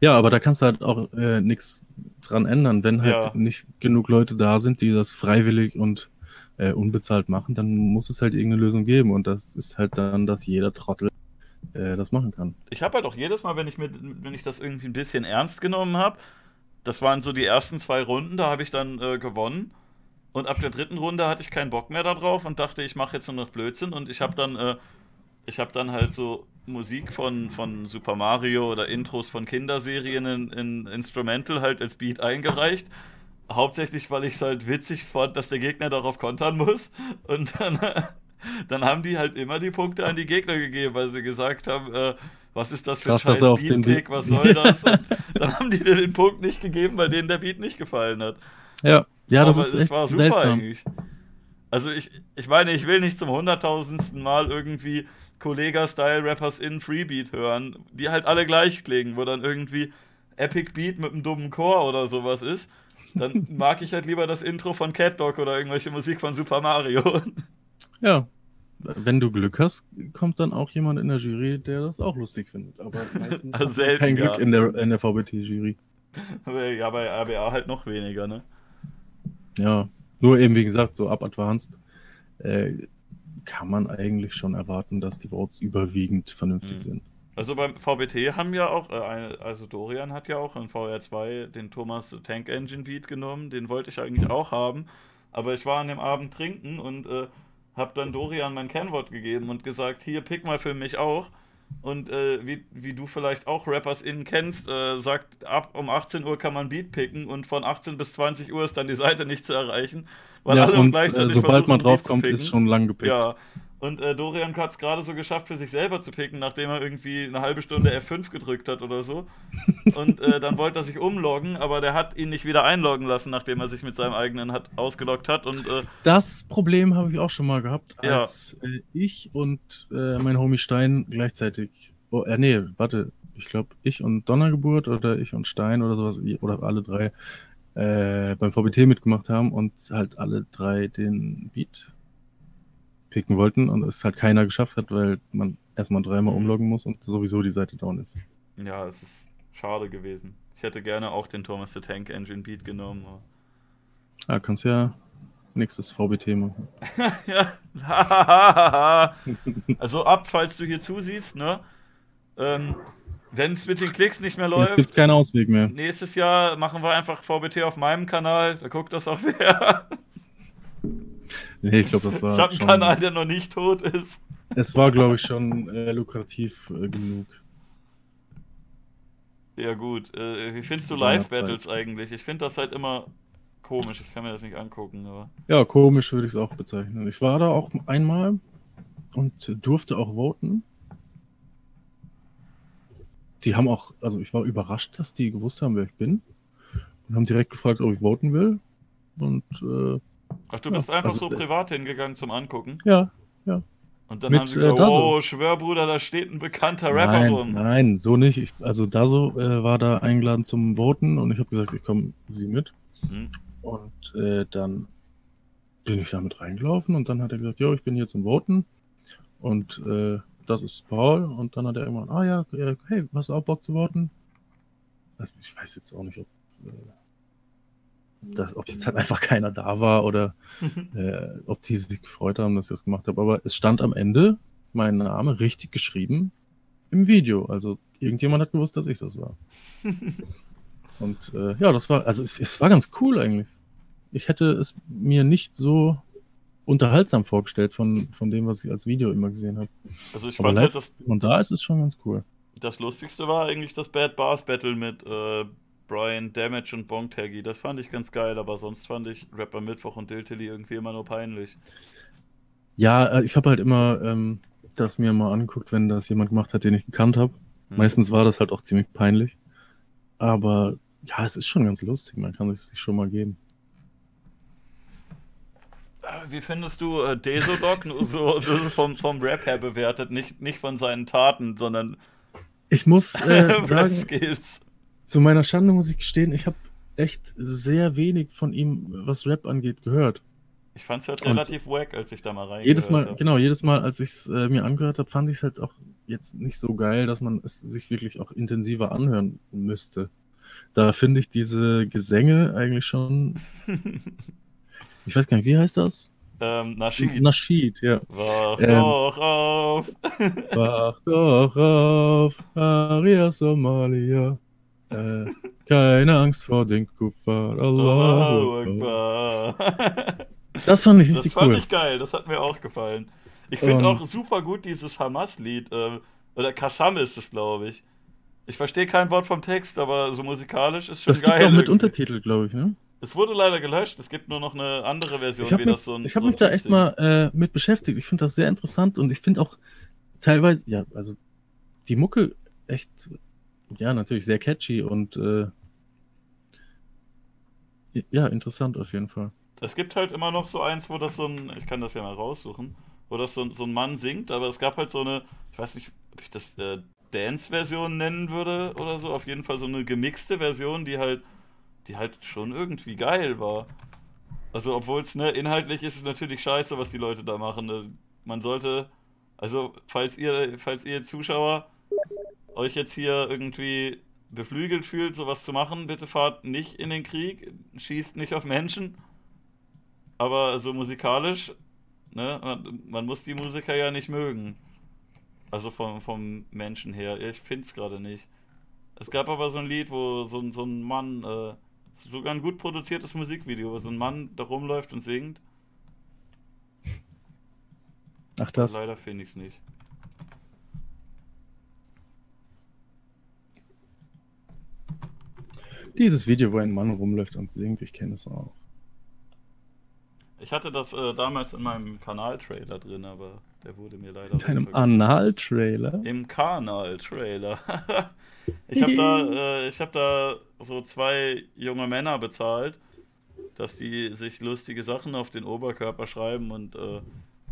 B: Ja, aber da kannst du halt auch äh, nichts dran ändern. Wenn halt
A: Ja.
B: nicht genug Leute da sind, die das freiwillig und äh, unbezahlt machen, dann muss es halt irgendeine Lösung geben. Und das ist halt dann, dass jeder Trottel äh, das machen kann.
A: Ich habe halt auch jedes Mal, wenn ich, mit, wenn ich das irgendwie ein bisschen ernst genommen habe, das waren so die ersten zwei Runden, da habe ich dann äh, gewonnen. Und ab der dritten Runde hatte ich keinen Bock mehr darauf und dachte, ich mache jetzt nur noch Blödsinn. Und ich habe dann, äh, ich habe dann halt so Musik von, von Super Mario oder Intros von Kinderserien in, in Instrumental halt als Beat eingereicht. Hauptsächlich, weil ich es halt witzig fand, dass der Gegner darauf kontern muss. Und dann, dann haben die halt immer die Punkte an die Gegner gegeben, weil sie gesagt haben, äh, was ist das für ein scheiß Beatpick,
B: Beat-
A: was soll das? Und dann haben die dir den Punkt nicht gegeben, weil denen der Beat nicht gefallen hat.
B: Ja, ja, das
A: Aber
B: ist echt
A: war super
B: seltsam.
A: eigentlich. Also ich, ich meine, ich will nicht zum hunderttausendsten Mal irgendwie Kollega-Style-Rappers in Freebeat hören, die halt alle gleich klingen, wo dann irgendwie Epic Beat mit einem dummen Chor oder sowas ist. Dann mag ich halt lieber das Intro von Cat Dog oder irgendwelche Musik von Super Mario.
B: Ja. Wenn du Glück hast, kommt dann auch jemand in der Jury, der das auch lustig findet. Aber meistens
A: Also
B: kein Glück in der, in der VBT-Jury.
A: Aber ja, bei RBA halt noch weniger, ne?
B: Ja, nur eben wie gesagt, so ab Advanced äh, kann man eigentlich schon erwarten, dass die Votes überwiegend vernünftig
A: Mhm.
B: sind.
A: Also beim VBT haben ja auch, äh, also Dorian hat ja auch in VR2 den Thomas Tank Engine Beat genommen, den wollte ich eigentlich auch haben, aber ich war an dem Abend trinken und äh, habe dann Dorian mein Kennwort gegeben und gesagt, hier, pick mal für mich auch. Und äh, wie, wie du vielleicht auch Rappers innen kennst, äh, sagt, ab um 18 Uhr kann man Beat picken und von 18 bis 20 Uhr ist dann die Seite nicht zu erreichen, weil
B: ja,
A: alle
B: und äh,
A: gleichzeitig
B: sobald man draufkommt, ist schon lang gepickt.
A: Ja, und äh, Dorian hat es gerade so geschafft, für sich selber zu picken, nachdem er irgendwie eine halbe Stunde F5 gedrückt hat oder so. Und äh, dann wollte er sich umloggen, aber der hat ihn nicht wieder einloggen lassen, nachdem er sich mit seinem eigenen hat ausgeloggt hat. Und äh,
B: Das Problem habe ich auch schon mal gehabt,
A: Ja.
B: als äh, ich und äh, mein Homie Stein gleichzeitig. Oh, äh, nee, warte. Ich glaube, ich und Donnergeburt oder ich und Stein oder sowas, oder alle drei äh, beim VBT mitgemacht haben und halt alle drei den Beat picken wollten und es halt keiner geschafft hat, weil man erstmal dreimal
A: Mhm.
B: umloggen muss und sowieso die Seite down ist.
A: ja, es ist schade gewesen. Ich hätte gerne auch den Thomas the Tank Engine Beat genommen. aber-
B: Ah, kannst ja nächstes VBT machen.
A: ja, also ab, falls du hier zusiehst, ne? Ähm, Wenn es mit den Klicks nicht mehr
B: Jetzt
A: läuft,
B: gibt's keinen Ausweg mehr.
A: nächstes Jahr machen wir einfach VBT auf meinem Kanal. Da guckt das auch wer.
B: Nee, ich glaube, das war
A: Ich habe einen
B: schon,
A: Kanal, der noch nicht tot ist.
B: es war, glaube ich, schon äh, lukrativ äh, genug.
A: Ja gut, äh, wie findest du Live-Battles eigentlich? Ich finde das halt immer komisch, ich kann mir das nicht angucken, aber...
B: Ja, komisch würde ich es auch bezeichnen. Ich war da auch einmal und durfte auch voten. Die haben auch, also ich war überrascht, dass die gewusst haben, wer ich bin. Und haben direkt gefragt, ob ich voten will. Und äh,
A: Ach, du
B: Ja,
A: bist einfach
B: also
A: so privat hingegangen zum Angucken?
B: ja,
A: Und dann
B: Mit,
A: haben sie
B: äh,
A: gesagt,
B: Dazo.
A: oh, Schwörbruder, da steht ein bekannter Rapper
B: nein,
A: rum.
B: nein, so nicht. Ich, also Daso äh, war da eingeladen zum Voten und ich habe gesagt, ich komme sie mit.
A: Hm.
B: Und äh, dann bin ich da mit reingelaufen und dann hat er gesagt, jo, ich bin hier zum Voten und äh, das ist Paul. Und dann hat er irgendwann, ah ja, hey, hast du auch Bock zu voten? Also, ich weiß jetzt auch nicht, ob, äh, das, ob jetzt halt einfach keiner da war oder äh, ob die sich gefreut haben, dass ich das gemacht habe. Aber es stand am Ende mein Name richtig geschrieben im Video. Also irgendjemand hat gewusst, dass ich das war. Und äh, ja, das war, also es, es war ganz cool eigentlich. Ich hätte es mir nicht so unterhaltsam vorgestellt von, von dem, was ich als Video immer gesehen habe.
A: Also ich
B: Aber
A: fand halt,
B: live,
A: das,
B: und da ist es schon ganz cool.
A: das Lustigste war eigentlich das Bad Bars Battle mit äh, Brian Damage und Bonk Taggy. Das fand ich ganz geil, aber sonst fand ich Rapper Mittwoch und Diltily irgendwie immer nur peinlich.
B: Ja, äh, ich habe halt immer ähm, das mir mal angeguckt, wenn das jemand gemacht hat, den ich gekannt habe.
A: Hm.
B: Meistens war das halt auch ziemlich peinlich. Aber ja, es ist schon ganz lustig. Man kann es sich schon mal geben.
A: Äh, Wie findest du äh, Desodog nur so, so vom, vom Rap her bewertet? Nicht, nicht von seinen Taten, sondern
B: Ich muss äh, sagen, zu meiner Schande muss ich gestehen, ich habe echt sehr wenig von ihm, was Rap angeht, gehört.
A: Ich fand's halt
B: Und
A: relativ wack, als ich da mal reingehört
B: Jedes Mal,
A: hab.
B: genau, jedes Mal, als ich es äh, mir angehört habe, fand ich es halt auch jetzt nicht so geil, dass man es sich wirklich auch intensiver anhören müsste. Da finde ich diese Gesänge eigentlich schon. Ich weiß gar nicht, wie heißt das?
A: ähm, Nasheed.
B: Nasheed, ja.
A: Wach
B: Ähm.
A: doch auf.
B: Wach doch auf, Aria Somalia. Äh, keine Angst vor den Kuffar. Allah.
A: Akbar.
B: Das fand ich
A: Das
B: richtig
A: fand
B: cool.
A: ich geil, das hat mir auch gefallen. Ich finde
B: Ähm.
A: auch super gut dieses Hamas-Lied. ähm, oder Kassam ist es, glaube ich. Ich verstehe kein Wort vom Text, aber so musikalisch ist schon
B: Das
A: geil.
B: gibt's auch mit
A: irgendwie.
B: Untertitel, glaube ich, ne?
A: Es wurde leider gelöscht, es gibt nur noch eine andere Version,
B: Ich habe
A: wie
B: mich,
A: das so ein.
B: ich hab
A: so
B: mich da echt
A: Ding-
B: mal äh, mit beschäftigt. Ich finde das sehr interessant und ich finde auch teilweise, ja, also die Mucke echt, ja, natürlich sehr catchy und äh, ja, interessant auf jeden Fall.
A: Es gibt halt immer noch so eins, wo das so ein, ich kann das ja mal raussuchen, wo das so, so ein Mann singt, aber es gab halt so eine, ich weiß nicht, ob ich das äh, Dance-Version nennen würde oder so, auf jeden Fall so eine gemixte Version, die halt, die halt schon irgendwie geil war. Also, obwohl es, ne, inhaltlich ist es natürlich scheiße, was die Leute da machen. Ne? Man sollte, also, falls ihr, falls ihr Zuschauer euch jetzt hier irgendwie beflügelt fühlt, sowas zu machen, bitte fahrt nicht in den Krieg, schießt nicht auf Menschen. Aber so musikalisch, ne, man, man muss die Musiker ja nicht mögen. Also vom, vom Menschen her. Ich find's gerade nicht. Es gab aber so ein Lied, wo so, so ein Mann, äh, sogar ein gut produziertes Musikvideo, wo so ein Mann da rumläuft und singt.
B: Ach, das.
A: Leider finde ich's nicht.
B: Dieses Video, wo ein Mann rumläuft und singt, ich kenne es auch.
A: Ich hatte das äh, damals in meinem Kanal-Trailer drin, aber der wurde mir leider.
B: In deinem. Anal-Trailer?
A: Im Kanal-Trailer. ich habe da, äh, ich hab da so zwei junge Männer bezahlt, dass die sich lustige Sachen auf den Oberkörper schreiben und äh,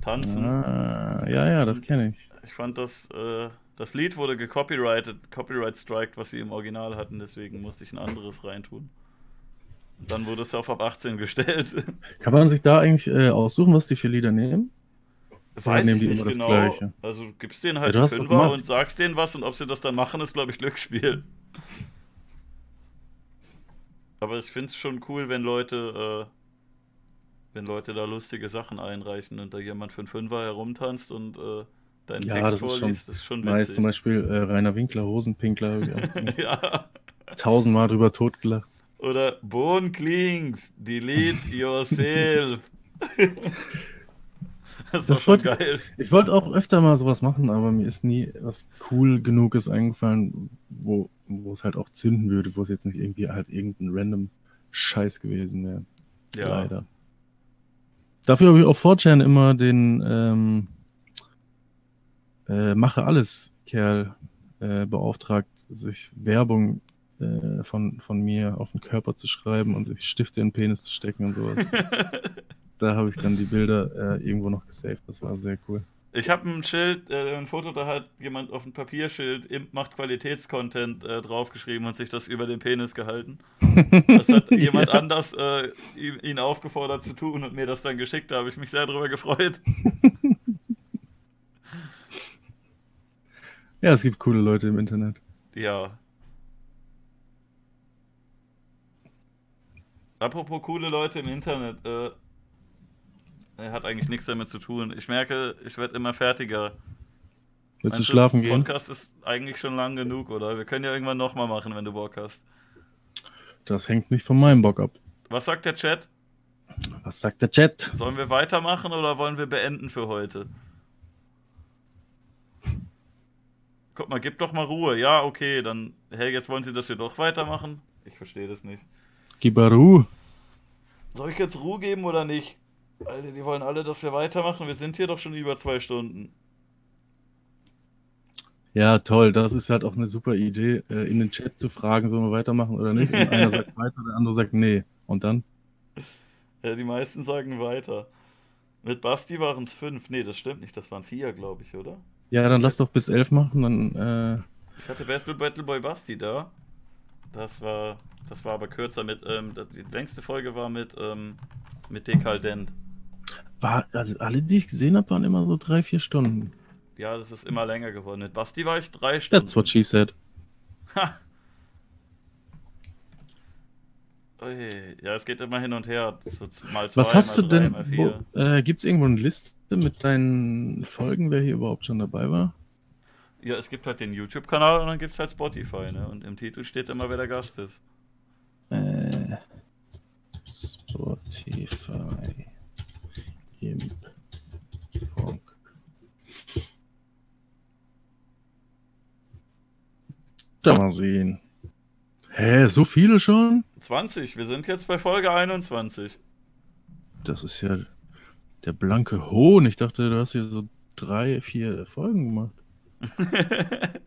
A: tanzen.
B: Ah, ja, ja, das kenne ich.
A: Ich fand das, äh, das Lied wurde gecopyrighted, Copyright striked, was sie im Original hatten, deswegen musste ich ein anderes reintun. Und dann wurde es auf ab 18 gestellt.
B: Kann man sich da eigentlich äh, aussuchen, was die für Lieder nehmen?
A: Weiß
B: nehmen die
A: nicht
B: immer das
A: genau.
B: Gleiche?
A: Also gibst denen
B: Ja,
A: halt
B: du
A: einen Fünfer und sagst denen was und ob sie das dann machen, ist glaube ich Glücksspiel. Aber ich finde es schon cool, wenn Leute, äh, wenn Leute da lustige Sachen einreichen und da jemand für einen Fünfer herumtanzt und äh, deinen
B: Ja,
A: Text
B: das ist schon
A: vorliest, das ist schon
B: Nice, zum
A: witzig.
B: Beispiel äh, Rainer Winkler, Hosenpinkler,
A: ja.
B: tausendmal drüber totgelacht.
A: Oder Bone Clings, delete yourself. das,
B: Das wollte-
A: geil.
B: Ich wollte auch öfter mal sowas machen, aber mir ist nie was cool genuges eingefallen, wo, wo es halt auch zünden würde, wo es jetzt nicht irgendwie halt irgendein random Scheiß gewesen wäre.
A: Ja.
B: Leider. Dafür habe ich auf 4chan immer den ähm, äh, Mache alles Kerl äh, beauftragt, sich Werbung äh, von, von mir auf den Körper zu schreiben und sich Stifte in den Penis zu stecken und sowas. da habe ich dann die Bilder äh, irgendwo noch gesaved. Das war sehr cool.
A: Ich habe ein Schild, äh, ein Foto, da hat jemand auf ein Papierschild Imp macht Qualitätscontent äh, draufgeschrieben und sich das über den Penis gehalten. Das hat jemand
B: Ja.
A: anders äh, ihn aufgefordert zu tun und mir das dann geschickt. Da habe ich mich sehr drüber gefreut.
B: Ja, es gibt coole Leute im Internet.
A: Ja. Apropos coole Leute im Internet, äh, er hat eigentlich nichts damit zu tun. Ich merke, ich werde immer fertiger.
B: Willst du schlafen gehen?
A: Podcast ist eigentlich schon lang genug, oder? Wir können ja irgendwann nochmal machen, wenn du Bock hast.
B: Das hängt nicht von meinem Bock ab.
A: Was sagt der Chat?
B: Was sagt der Chat?
A: Sollen wir weitermachen oder wollen wir beenden für heute? Guck mal, gib doch mal Ruhe. Ja, okay, dann. Hey, jetzt wollen sie, dass wir doch weitermachen? Ich verstehe das nicht.
B: Gibaru.
A: Soll ich jetzt Ruhe geben oder nicht? Alter, die wollen alle, dass wir weitermachen. Wir sind hier doch schon über zwei Stunden.
B: Ja, toll. Das ist halt auch eine super Idee, äh, in den Chat zu fragen, sollen wir weitermachen oder nicht. Und einer sagt weiter, der andere sagt nee. Und dann?
A: Ja, die meisten sagen weiter. Mit Basti waren es fünf. Nee, das stimmt nicht. Das waren vier, glaube ich, oder?
B: Ja, dann lass doch bis elf machen, dann äh,
A: Ich hatte Battle Battle Boy Basti da. Das war, das war aber kürzer mit, ähm, die längste Folge war mit, ähm, mit Dekaldent.
B: War, also alle, die ich gesehen habe, waren immer so drei, vier Stunden.
A: Ja, das ist immer länger geworden. Mit Basti war ich drei Stunden.
B: That's what she said.
A: Ha. Ui, ja, es geht immer hin und her. Mal zwei,
B: Was hast
A: mal
B: du
A: drei,
B: denn? Wo, äh, Gibt es irgendwo eine Liste mit deinen Folgen, wer hier überhaupt schon dabei war?
A: Ja, es gibt halt den YouTube-Kanal und dann gibt es halt Spotify, ne? Und im Titel steht immer, wer der Gast ist.
B: Äh, Spotify. Imp. Funk. Da mal sehen. Hä, so viele schon?
A: 20, wir sind jetzt bei Folge 21.
B: Das ist ja der blanke Hohn. Ich dachte, du hast hier so drei, vier Folgen gemacht.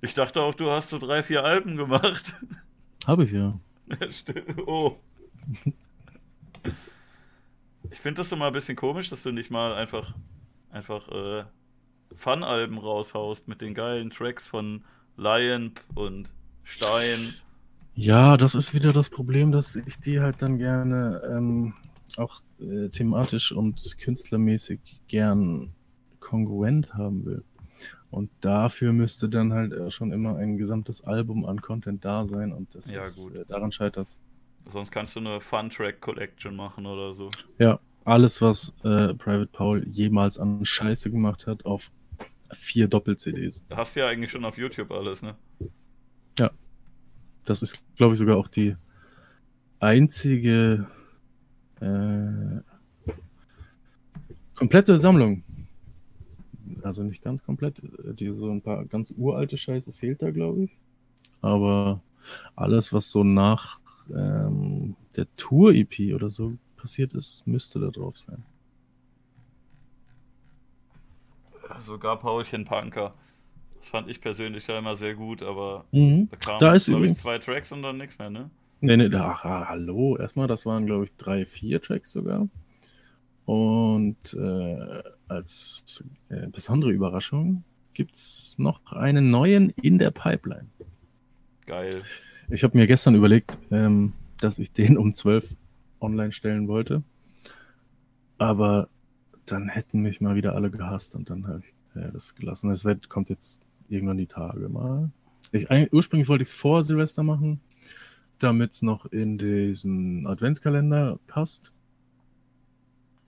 A: ich dachte auch, du hast so drei, vier Alben gemacht.
B: Habe ich ja.
A: Oh. Ich finde das immer ein bisschen komisch, dass du nicht mal einfach, einfach äh, Fun-Alben raushaust mit den geilen Tracks von Lion und Stein.
B: Ja, das ist wieder das Problem, dass ich die halt dann gerne ähm, auch äh, thematisch und künstlermäßig gern kongruent haben will. Und dafür müsste dann halt äh, schon immer ein gesamtes Album an Content da sein und das
A: Ja,
B: ist, äh, daran scheitert
A: Sonst kannst du eine Fun-Track-Collection machen oder so.
B: Ja, alles, was äh, Private Paul jemals an Scheiße gemacht hat, auf vier Doppel-CDs.
A: Hast ja eigentlich schon auf YouTube alles, ne?
B: Das ist, glaube ich, sogar auch die einzige äh, komplette Sammlung. Also nicht ganz komplett. äh, Die so ein paar ganz uralte Scheiße fehlt da, glaube ich. Aber alles, was so nach ähm, der Tour-EP oder so passiert ist, müsste da drauf sein.
A: Sogar Paulchen Punker. Das fand ich persönlich ja immer sehr gut, aber
B: Mhm.
A: da kamen,
B: Da ist
A: glaube ich, zwei Tracks und dann nichts mehr, ne?
B: Nee, nee, ach, hallo. Erstmal, das waren, glaube ich, drei, vier Tracks sogar. Und äh, als äh, besondere Überraschung gibt es noch einen neuen in der Pipeline.
A: Geil.
B: Ich habe mir gestern überlegt, ähm, dass ich den um 12 online stellen wollte. Aber dann hätten mich mal wieder alle gehasst und dann habe ich äh, das gelassen. Das wird, kommt jetzt irgendwann die Tage mal. Ich, ursprünglich wollte ich es vor Silvester machen, damit es noch in diesen Adventskalender passt.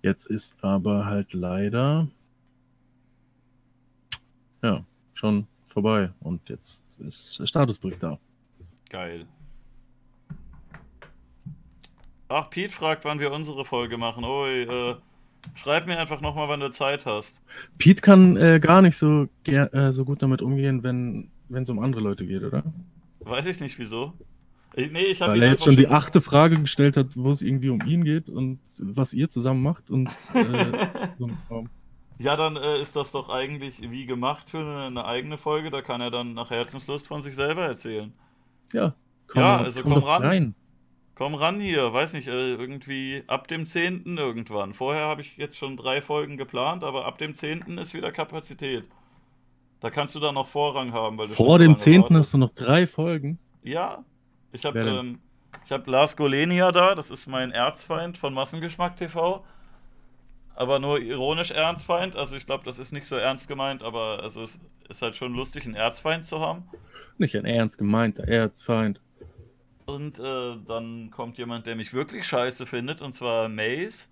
B: Jetzt ist aber halt leider ja schon vorbei und jetzt ist der Statusbericht da.
A: Geil. Ach, Pete fragt, wann wir unsere Folge machen. Ui, äh, schreib mir einfach nochmal, wann du Zeit hast.
B: Pete kann äh, gar nicht so, äh, so gut damit umgehen, wenn es um andere Leute geht, oder?
A: Weiß ich nicht wieso. Ich, nee, ich habe
B: Weil er jetzt schon die achte Frage gestellt hat, wo es irgendwie um ihn geht und was ihr zusammen macht. Und, äh, so,
A: Ja, dann äh, ist das doch eigentlich wie gemacht für eine, eine eigene Folge. Da kann er dann nach Herzenslust von sich selber erzählen.
B: Ja,
A: Ja,
B: doch-
A: also komm
B: doch
A: ran.
B: rein.
A: Komm ran hier, weiß nicht, äh, irgendwie ab dem 10. irgendwann. Vorher habe ich jetzt schon drei Folgen geplant, aber ab dem 10. ist wieder Kapazität. Da kannst du dann noch Vorrang haben, weil
B: Vor dem
A: lange
B: 10.
A: wartest.
B: hast du noch drei Folgen.
A: Ja, ich habe ähm, ich hab Lars Golenia da, das ist mein Erzfeind von Massengeschmack TV. Aber nur ironisch Erzfeind, also ich glaube, das ist nicht so ernst gemeint, aber also es ist halt schon lustig, einen Erzfeind zu haben.
B: Nicht ein ernst gemeinter Erzfeind.
A: Und äh, dann kommt jemand, der mich wirklich scheiße findet, und zwar Maze,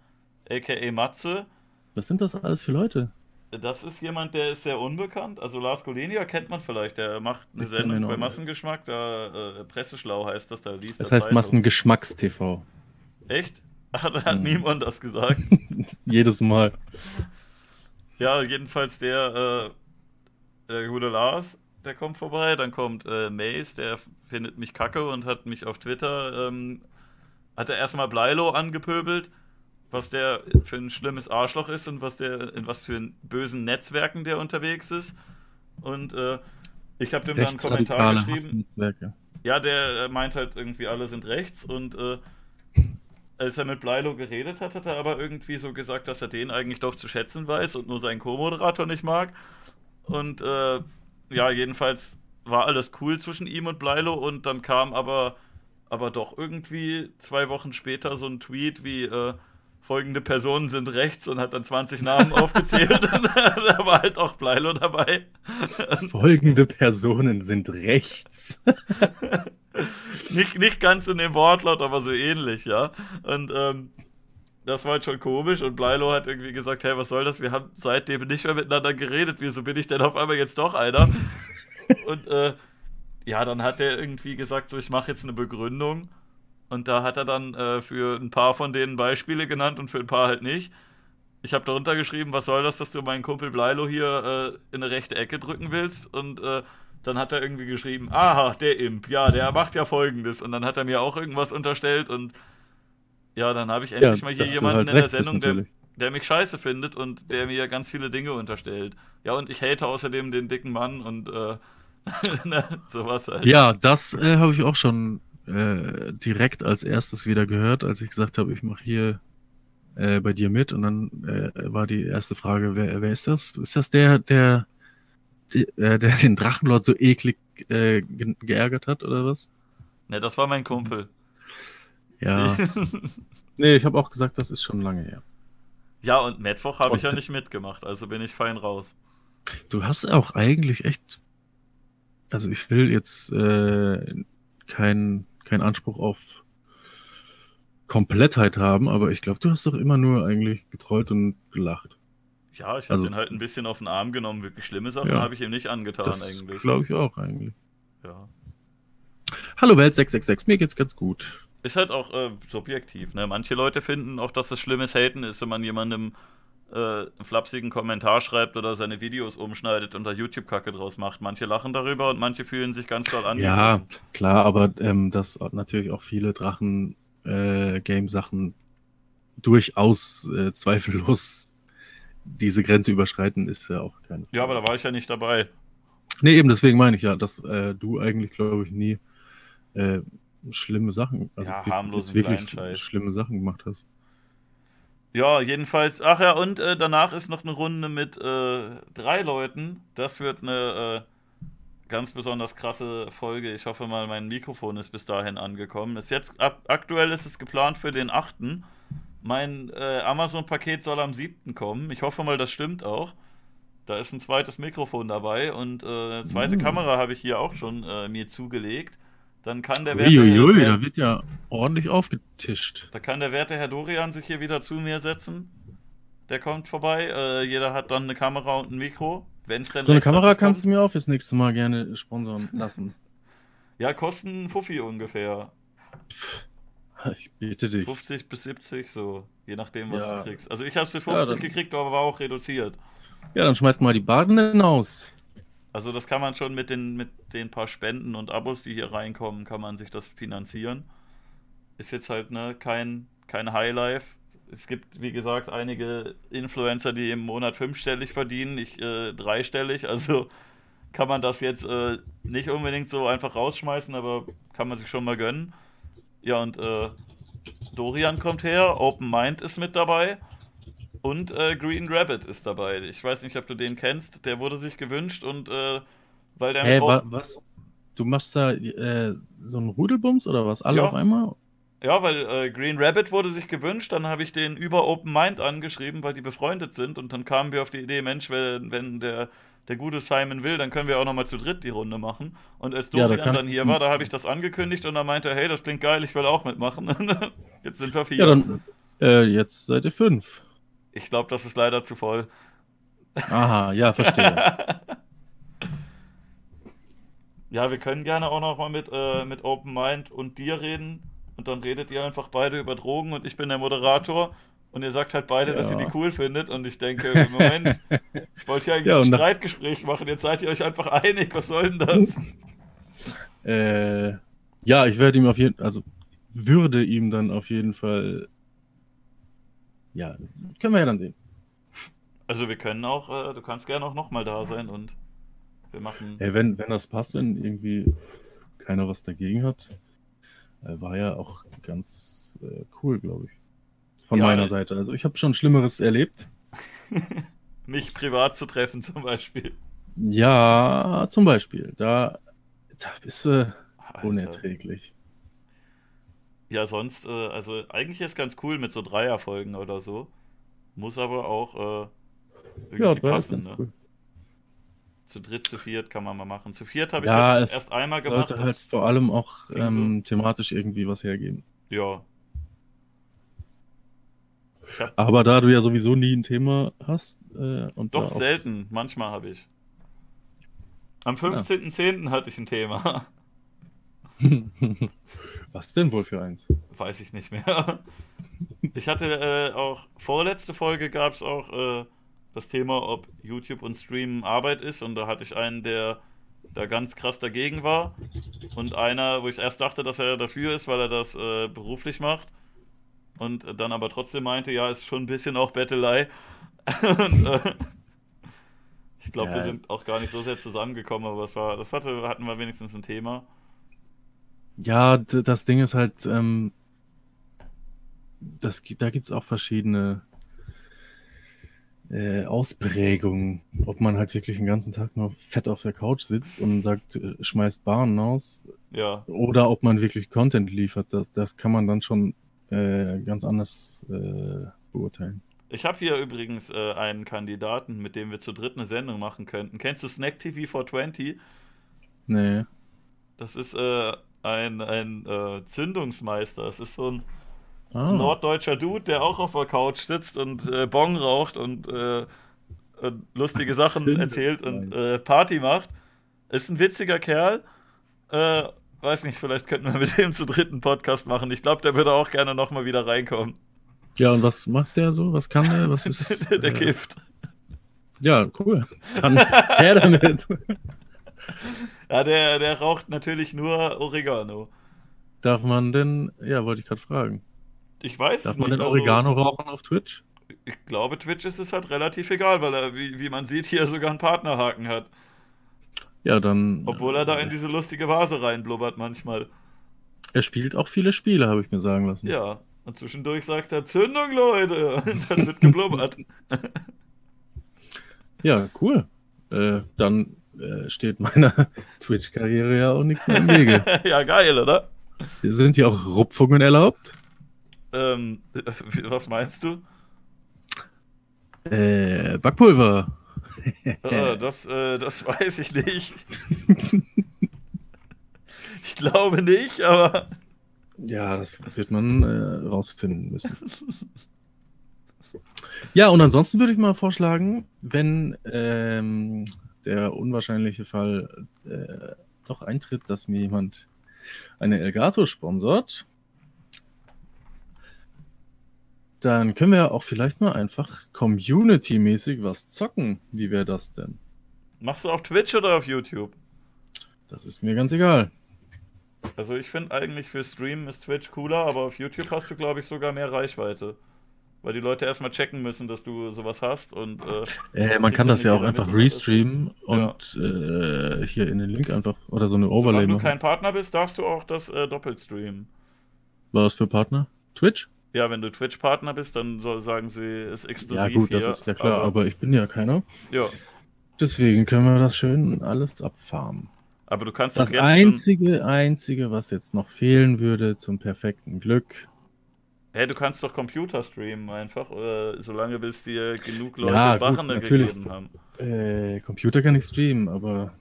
A: aka Matze.
B: Was sind das alles für Leute?
A: Das ist jemand, der ist sehr unbekannt. Also Lars Golenia kennt man vielleicht, der macht eine
B: Ich
A: Sendung bei. Massengeschmack, da äh, Presseschlau heißt das, da liest
B: Das
A: er
B: heißt. Massengeschmackstv.
A: Echt? Hat, hat
B: Mhm.
A: niemand das gesagt?
B: Jedes Mal.
A: Ja, jedenfalls der, äh, der gute Lars, der kommt vorbei. Dann kommt äh, Mace, der findet mich kacke und hat mich auf Twitter, ähm, hat er erstmal Bleilo angepöbelt, was der für ein schlimmes Arschloch ist und was der, in was für ein bösen Netzwerken der unterwegs ist. Und äh, ich habe dem dann einen Kommentar geschrieben. Ja, der äh, meint halt irgendwie, alle sind rechts und äh, als er mit Bleilo geredet hat, hat er aber irgendwie so gesagt, dass er den eigentlich doch zu schätzen weiß und nur seinen Co-Moderator nicht mag. Und äh, ja, jedenfalls war alles cool zwischen ihm und Bleilo und dann kam aber, aber doch irgendwie zwei Wochen später so ein Tweet wie äh, folgende Personen sind rechts und hat dann 20 Namen aufgezählt und da war halt auch Bleilo dabei.
B: Folgende Personen sind rechts.
A: nicht, nicht ganz in dem Wortlaut, aber so ähnlich, ja. Und ähm, das war halt schon komisch und Bleilo hat irgendwie gesagt, hey, was soll das? Wir haben seitdem nicht mehr miteinander geredet. Wieso bin ich denn auf einmal jetzt doch einer? und äh, ja, dann hat er irgendwie gesagt, so, ich mache jetzt eine Begründung. Und da hat er dann äh, für ein paar von denen Beispiele genannt und für ein paar halt nicht. Ich habe darunter geschrieben, was soll das, dass du meinen Kumpel Bleilo hier äh, in eine rechte Ecke drücken willst? Und äh, dann hat er irgendwie geschrieben, aha, der Imp, ja, der macht ja folgendes. Und dann hat er mir auch irgendwas unterstellt und ja, dann habe ich endlich mal hier jemanden
B: halt
A: in der Sendung, der, der mich scheiße findet und der mir ganz viele Dinge unterstellt. Ja, und ich hate außerdem den dicken Mann und äh, ne, sowas halt.
B: Ja, das äh, habe ich auch schon äh, direkt als erstes wieder gehört, als ich gesagt habe, ich mache hier äh, bei dir mit. Und dann äh, war die erste Frage, wer, wer ist das? Ist das der, der, der den Drachenlord so eklig äh, ge geärgert hat oder was?
A: Ne, das war mein Kumpel.
B: Ja. nee, ich habe auch gesagt, das ist schon lange her.
A: ja, und Mittwoch habe ich ja nicht mitgemacht, also bin ich fein raus.
B: Du hast auch eigentlich echt. Also ich will jetzt äh, keinen kein Anspruch auf Komplettheit haben, aber ich glaube, du hast doch immer nur eigentlich getrollt und gelacht.
A: Ja, ich habe
B: Also-
A: den halt ein bisschen auf den Arm genommen. Wirklich schlimme Sachen
B: Ja.
A: habe ich ihm nicht angetan
B: Das
A: eigentlich.
B: glaube ich auch eigentlich.
A: Ja.
B: Hallo Welt 666, mir geht's ganz gut.
A: Ist halt auch äh, subjektiv, ne? Manche Leute finden auch, dass es schlimmes Haten ist, wenn man jemandem äh, einen flapsigen Kommentar schreibt oder seine Videos umschneidet und da YouTube-Kacke draus macht. Manche lachen darüber und manche fühlen sich ganz doll an.
B: Ja, klar, aber ähm, dass natürlich auch viele Drachen-Game-Sachen durchaus äh, zweifellos diese Grenze überschreiten, ist ja auch keine
A: Ja, aber da war ich ja nicht dabei.
B: Nee, eben deswegen meine ich ja, dass äh, du eigentlich, glaube ich, nie äh, schlimme Sachen, also
A: Ja,
B: jetzt wirklich schlimme Sachen gemacht hast.
A: Ja, jedenfalls. Ach ja, und äh, danach ist noch eine Runde mit äh, drei Leuten. Das wird eine äh, ganz besonders krasse Folge. Ich hoffe mal, mein Mikrofon ist bis dahin angekommen. Ist jetzt ab, aktuell ist es geplant für den 8. Mein äh, Amazon-Paket soll am 7. kommen. Ich hoffe mal, das stimmt auch. Da ist ein zweites Mikrofon dabei und äh, eine zweite
B: Mm.
A: Kamera habe ich hier auch schon äh, mir zugelegt. Dann kann der werte,
B: Uiuiui,
A: Herr-
B: da wird ja ordentlich aufgetischt.
A: da kann der werte Herr Dorian sich hier wieder zu mir setzen. Der kommt vorbei. Äh, jeder hat dann eine Kamera und ein Mikro. Wenn's denn
B: So eine Kamera kannst du mir auch fürs nächste Mal gerne sponsern lassen.
A: Ja, kosten Fuffi ungefähr.
B: Ich bitte dich.
A: 50 bis 70, so. Je nachdem, was
B: Ja.
A: du kriegst. Also ich habe für
B: Ja,
A: 50
B: dann-
A: gekriegt, aber war auch reduziert.
B: Ja, dann schmeißt mal die Badenden aus.
A: Also das kann man schon mit den, mit den paar Spenden und Abos, die hier reinkommen, kann man sich das finanzieren. Ist jetzt halt ne, kein, kein Highlife. Es gibt, wie gesagt, einige Influencer, die im Monat fünfstellig verdienen, ich äh, dreistellig. Also kann man das jetzt äh, nicht unbedingt so einfach rausschmeißen, aber kann man sich schon mal gönnen. Ja, und äh, Dorian kommt her, Open Mind ist mit dabei. Und äh, Green Rabbit ist dabei. Ich weiß nicht, ob du den kennst. Der wurde sich gewünscht und äh, weil der mit
B: wa was? Du machst da äh, so einen Rudelbums oder was? Alle
A: Ja.
B: auf einmal?
A: Ja, weil äh, Green Rabbit wurde sich gewünscht, dann habe ich den über Open Mind angeschrieben, weil die befreundet sind und dann kamen wir auf die Idee, Mensch, wenn, wenn der, der gute Simon will, dann können wir auch nochmal zu dritt die Runde machen. Und als
B: Ja, da
A: Dorian dann hier war, da habe ich das angekündigt und dann meinte er, hey, das klingt geil, ich will auch mitmachen. Jetzt sind wir vier.
B: Ja, dann äh, jetzt seid ihr fünf.
A: Ich glaube, das ist leider zu voll.
B: Aha, ja, verstehe.
A: Ja, wir können gerne auch noch mal mit, äh, mit Open Mind und dir reden. Und dann redet ihr einfach beide über Drogen und ich bin der Moderator. Und ihr sagt halt beide, dass ihr
B: Ja.
A: die cool findet. Und ich denke, Moment, ich wollte ja eigentlich
B: Ja,
A: ein Streitgespräch machen. Jetzt seid ihr euch einfach einig. Was soll denn das?
B: äh, ja, ich werde ihm auf jeden also würde ihm dann auf jeden Fall. Ja, können wir ja dann sehen.
A: Also wir können auch, äh, du kannst gerne auch nochmal da sein und wir machen.
B: Ey, wenn, wenn das passt, wenn irgendwie keiner was dagegen hat, äh, war ja auch ganz äh, cool, glaube ich. Von
A: Ja,
B: meiner Seite. Also ich habe schon Schlimmeres erlebt.
A: mich privat zu treffen zum Beispiel.
B: Ja, zum Beispiel. Da, da bist du
A: Alter.
B: unerträglich.
A: Ja, sonst, äh, also eigentlich ist ganz cool mit so Dreierfolgen oder so. Muss aber auch äh, irgendwie
B: Ja,
A: passen, ne?
B: cool.
A: Zu dritt, zu viert kann man mal machen. Zu viert habe ich
B: Ja,
A: erst einmal gemacht.
B: Sollte halt vor allem auch ähm, thematisch irgendwie was hergeben.
A: Ja.
B: Aber da du ja sowieso nie ein Thema hast äh, und
A: doch selten, manchmal habe ich. Am 15.10. hatte ich ein Thema.
B: was denn wohl für eins?
A: Weiß ich nicht mehr. Ich hatte äh, auch, vorletzte Folge gab es auch äh, das Thema, ob YouTube und Streamen Arbeit ist. Und da hatte ich einen, der da ganz krass dagegen war. Und einer, wo ich erst dachte, dass er dafür ist, weil er das äh, beruflich macht. Und dann aber trotzdem meinte, ja, ist schon ein bisschen auch Bettelei. und, äh, ich glaube, wir
B: Ja.
A: sind auch gar nicht so sehr zusammengekommen, aber es war, das hatte, hatten wir wenigstens ein Thema.
B: Ja, das Ding ist halt, ähm, das, da gibt es auch verschiedene äh, Ausprägungen. Ob man halt wirklich den ganzen Tag nur fett auf der Couch sitzt und sagt, äh, schmeißt Bahnen aus,
A: Ja,
B: oder ob man wirklich Content liefert, das, das kann man dann schon äh, ganz anders äh, beurteilen.
A: Ich habe hier übrigens äh, einen Kandidaten, mit dem wir zu dritt eine Sendung machen könnten. Kennst du Snack TV 420?
B: Nee.
A: Das ist äh, ein, ein äh, Zündungsmeister. Das ist so ein
B: Ah.
A: norddeutscher Dude, der auch auf der Couch sitzt und äh, Bong raucht und, äh, und lustige Sachen erzählt und Party macht. Ist ein witziger Kerl. Weiß nicht, vielleicht könnten wir mit dem zu dritten Podcast machen. Ich glaube, der würde auch gerne nochmal wieder reinkommen.
B: Ja, und was macht der so? Was kann der? Was ist.
A: der
B: äh,
A: Gift.
B: Ja, cool. Dann her damit.
A: Ja, der, der raucht natürlich nur Oregano.
B: Darf man denn, ja, wollte ich gerade fragen.
A: Ich weiß
B: Darf
A: es
B: man
A: nicht.
B: denn
A: also-
B: Oregano rauchen auf Twitch?
A: Ich glaube, Twitch ist es halt relativ egal, weil er, wie, wie man sieht, hier sogar einen Partnerhaken hat.
B: Ja, dann.
A: Obwohl er da in diese lustige Vase reinblubbert manchmal.
B: Er spielt auch viele Spiele, habe ich mir sagen lassen.
A: Ja. Und zwischendurch sagt er, Zündung, Leute! Und dann wird geblubbert.
B: Ja, cool. Äh, dann äh, steht meiner Twitch-Karriere ja auch nichts mehr im Wege.
A: ja, geil, oder?
B: Sind hier auch Rupfungen erlaubt?
A: Ähm, was meinst du?
B: Äh, Backpulver.
A: Äh, das, äh, das weiß ich nicht. ich glaube nicht, aber
B: Ja, das wird man äh, rausfinden müssen. Ja, und ansonsten würde ich mal vorschlagen, wenn ähm, der unwahrscheinliche Fall äh, doch eintritt, dass mir jemand eine Elgato sponsort, dann können wir auch vielleicht mal einfach community-mäßig was zocken. Wie wäre das denn?
A: machst du auf Twitch oder auf YouTube?
B: Das ist mir ganz egal.
A: Also ich finde eigentlich für Stream ist Twitch cooler, aber auf YouTube hast du, glaube ich, sogar mehr Reichweite. Weil die Leute erstmal checken müssen, dass du sowas hast und äh,
B: Äh, man kann das ja auch einfach restreamen und äh, hier in den Link einfach oder so eine Overlay
A: solange du
B: machen.
A: kein Partner bist, darfst du auch das äh, doppelt streamen.
B: Was für Partner? Twitch?
A: Ja, wenn du Twitch-Partner bist, dann so, sagen sie, ist exklusiv
B: Ja, gut,
A: hier.
B: das ist ja klar, aber ich bin ja keiner.
A: ja,
B: Deswegen können wir das schön alles abfarmen.
A: aber du kannst
B: Das
A: doch jetzt
B: einzige, einzige, was jetzt noch fehlen würde zum perfekten Glück.
A: schon. Hey, du kannst doch Computer streamen einfach, äh, solange bis dir genug Leute
B: Ja, gut,
A: Barren
B: natürlich.
A: gegeben haben.
B: Äh, Computer kann ich streamen, aber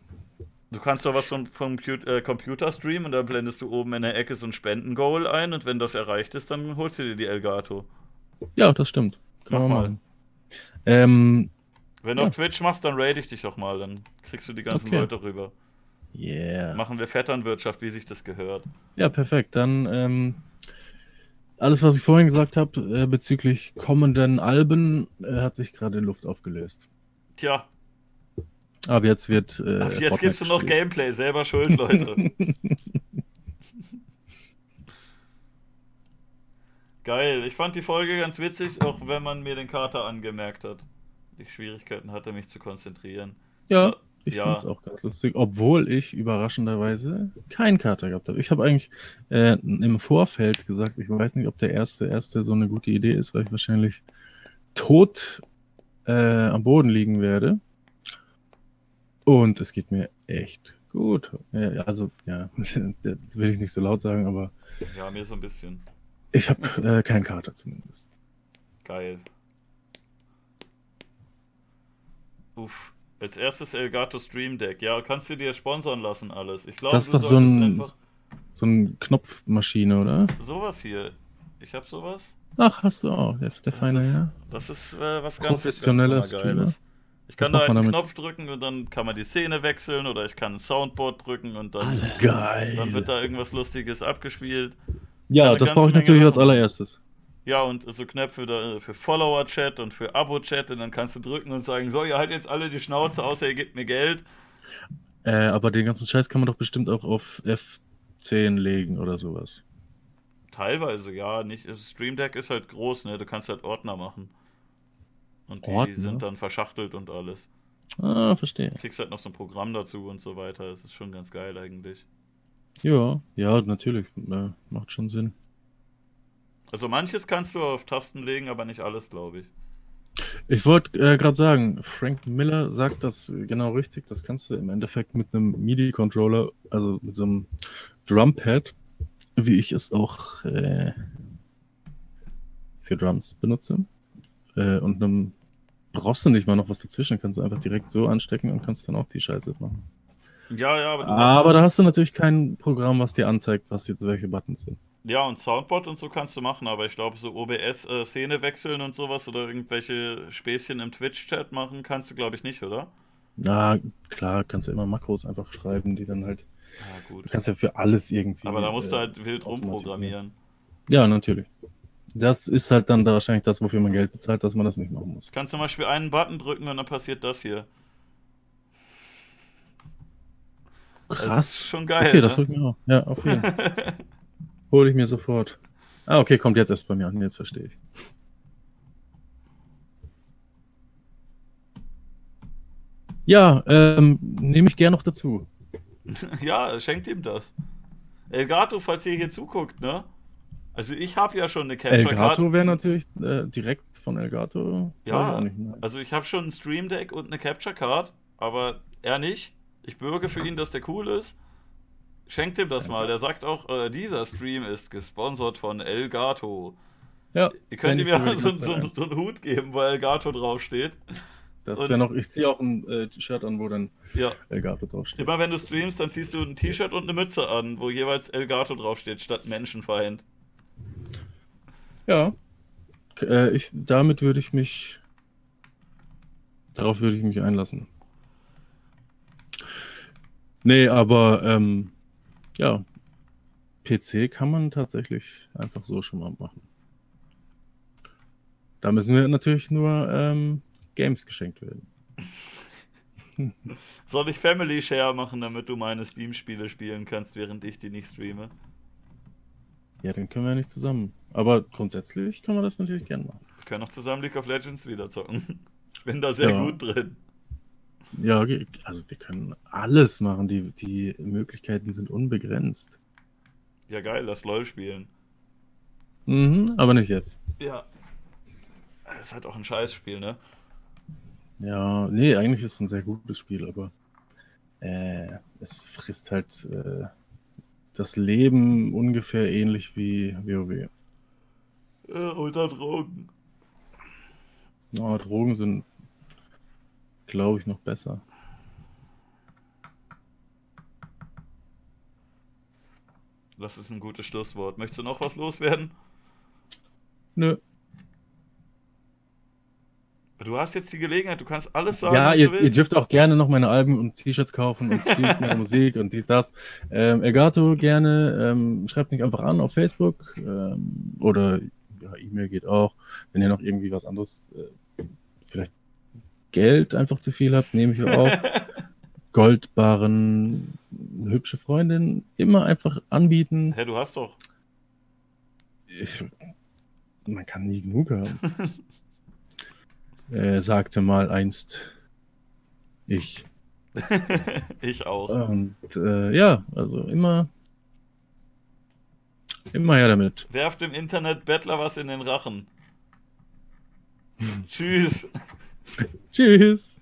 A: Du kannst doch was vom, vom äh, Computer streamen und da blendest du oben in der Ecke so ein Spendengoal ein und wenn das erreicht ist, dann holst du dir die Elgato.
B: ja, das stimmt.
A: Mach
B: Kann man
A: mal.
B: machen. Ähm,
A: Wenn du
B: Ja.
A: auf Twitch machst, dann raid ich dich doch mal, dann kriegst du die ganzen
B: Okay.
A: Leute rüber.
B: yeah.
A: Machen wir Vetternwirtschaft, wie sich das gehört.
B: Ja, perfekt. Dann ähm, alles, was ich vorhin gesagt habe äh, bezüglich kommenden Alben, äh, hat sich gerade in Luft aufgelöst.
A: Tja,
B: Aber jetzt wird. Äh,
A: ab jetzt gibst du noch
B: gespielt.
A: Gameplay, selber schuld, Leute. Geil, ich fand die Folge ganz witzig, auch wenn man mir den Kater angemerkt hat. Die Schwierigkeiten hatte, mich zu konzentrieren.
B: Ja, ich
A: Ja.
B: finde es auch ganz lustig, obwohl ich überraschenderweise keinen Kater gehabt habe. Ich habe eigentlich äh, im Vorfeld gesagt, ich weiß nicht, ob der erste erste so eine gute Idee ist, weil ich wahrscheinlich tot äh, am Boden liegen werde. Und es geht mir echt gut. Also, ja, das will ich nicht so laut sagen, aber
A: Ja, mir so ein bisschen.
B: ich habe äh, keinen Kater zumindest.
A: Geil. Uff. Als erstes Elgato Stream Deck. Ja, kannst du dir sponsern lassen alles. Ich glaube,
B: Das ist doch so ein,
A: einfach-
B: so ein Knopfmaschine, oder?
A: sowas hier. Ich hab sowas.
B: Ach, hast du auch, der, der
A: Das
B: feine,
A: ist,
B: ja.
A: Das ist äh, was ganz
B: Professioneller
A: ganz
B: Streamer.
A: Geiles. Ich kann da einen
B: damit?
A: Knopf drücken und dann kann man die Szene wechseln oder ich kann ein Soundboard drücken und dann,
B: Geil.
A: dann wird da irgendwas Lustiges abgespielt.
B: Ja,
A: eine
B: das brauche ich
A: Menge
B: natürlich als allererstes.
A: Ja, und so Knöpfe da, für Follower-Chat und für Abo-Chat und dann kannst du drücken und sagen, so, ihr halt jetzt alle die Schnauze, außer ihr gebt mir Geld.
B: Äh, aber den ganzen Scheiß kann man doch bestimmt auch auf F10 legen oder sowas.
A: Teilweise, ja, nicht. Das Stream Deck ist halt groß, ne? Du kannst halt Ordner machen. Und die
B: Ordner?
A: sind dann verschachtelt und alles.
B: Ah, verstehe.
A: Du kriegst halt noch so ein Programm dazu und so weiter. Das ist schon ganz geil eigentlich.
B: Ja, ja, natürlich. Äh, macht schon Sinn.
A: Also manches kannst du auf Tasten legen, aber nicht alles, glaube ich.
B: Ich wollte äh, gerade sagen, Frank Miller sagt das genau richtig. Das kannst du im Endeffekt mit einem MIDI-Controller, also mit so einem Drumpad, wie ich es auch äh, für Drums benutze, äh, und einem brauchst du nicht mal noch was dazwischen, kannst du einfach direkt so anstecken und kannst dann auch die Scheiße machen.
A: Ja, ja, aber, du
B: Aber da hast du natürlich kein Programm, was dir anzeigt, was jetzt welche Buttons sind.
A: Ja, und Soundboard und so kannst du machen, aber ich glaube, so OBS äh, wechseln und sowas oder irgendwelche Späßchen im Twitch-Chat machen kannst du, glaube ich, nicht, oder?
B: Na, klar, kannst du immer Makros einfach schreiben, die dann halt.
A: Ja, gut.
B: Du kannst ja für alles irgendwie.
A: Aber da musst du
B: äh,
A: halt wild rumprogrammieren.
B: Ja, natürlich. Das ist halt dann da wahrscheinlich das, wofür man Geld bezahlt, dass man das nicht machen muss.
A: Du kannst zum Beispiel einen Button drücken und dann passiert das hier. Das
B: Krass.
A: ist schon geil.
B: okay, das
A: ne?
B: holt mir auch. Ja, auf jeden Fall. Hole ich mir sofort. Ah, okay, kommt jetzt erst bei mir an. Jetzt verstehe ich. Ja, ähm, nehme ich gern noch dazu.
A: ja, schenkt ihm das. Elgato, falls ihr hier zuguckt, ne? Also ich habe ja schon eine Capture Card.
B: Elgato wäre natürlich äh, direkt von Elgato. ich
A: Ja,
B: nein.
A: also ich habe schon ein Stream Deck und eine Capture Card, aber er nicht. Ich bürge für ihn, dass der cool ist. Schenkt ihm das mal. Der sagt auch, äh, dieser Stream ist gesponsert von Elgato.
B: ja,
A: Ihr könnt ihm ja
B: ich
A: so,
B: so
A: so, so einen Hut geben, wo Elgato draufsteht.
B: Das wäre noch, ich ziehe auch ein äh, Shirt an, wo dann
A: Ja.
B: Elgato draufsteht.
A: Immer wenn du streamst, dann ziehst du ein T-Shirt und eine Mütze an, wo jeweils Elgato draufsteht, statt Menschenfeind.
B: Ja. Äh, ich, damit würde ich mich. Darauf würde ich mich einlassen. Nee, aber ähm, ja. PC kann man tatsächlich einfach so schon mal machen. Da müssen wir natürlich nur ähm, Games geschenkt werden.
A: Soll ich Family Share machen, damit du meine Steam-Spiele spielen kannst, während ich die nicht streame?
B: Ja, dann können wir ja nicht zusammen. Aber grundsätzlich kann man das natürlich gerne machen.
A: Wir können auch zusammen League of Legends wieder zocken. Ich bin da sehr
B: Ja.
A: gut drin.
B: Ja, ge- also wir können alles machen. Die, die Möglichkeiten sind unbegrenzt.
A: Ja, geil, das LOL spielen.
B: Mhm, aber nicht jetzt.
A: Ja. Das ist halt auch ein Scheißspiel, ne?
B: Ja, nee, eigentlich ist es ein sehr gutes Spiel, aber äh, es frisst halt äh, das Leben ungefähr ähnlich wie WoW.
A: Äh, unter Drogen.
B: Oh, Drogen sind, glaube ich, noch besser.
A: Das ist ein gutes Schlusswort. Möchtest du noch was loswerden?
B: Nö.
A: Du hast jetzt die Gelegenheit, du kannst alles sagen,
B: Ja, ihr, ihr dürft auch gerne noch meine Alben und T-Shirts kaufen und streamt meine Musik und dies, das. Ähm, Elgato gerne, ähm, schreibt mich einfach an auf Facebook ähm, oder ja, E-Mail geht auch. Wenn ihr noch irgendwie was anderes, äh, vielleicht Geld einfach zu viel habt, nehme ich auch. Goldbarren, eine hübsche Freundin, immer einfach anbieten.
A: Hä, du hast doch.
B: Ich, man kann nie genug haben. äh, sagte mal einst ich.
A: ich auch.
B: Und äh, ja, also immer, immer her damit.
A: Werft im Internet Bettler was in den Rachen. Tschüss.
B: Tschüss.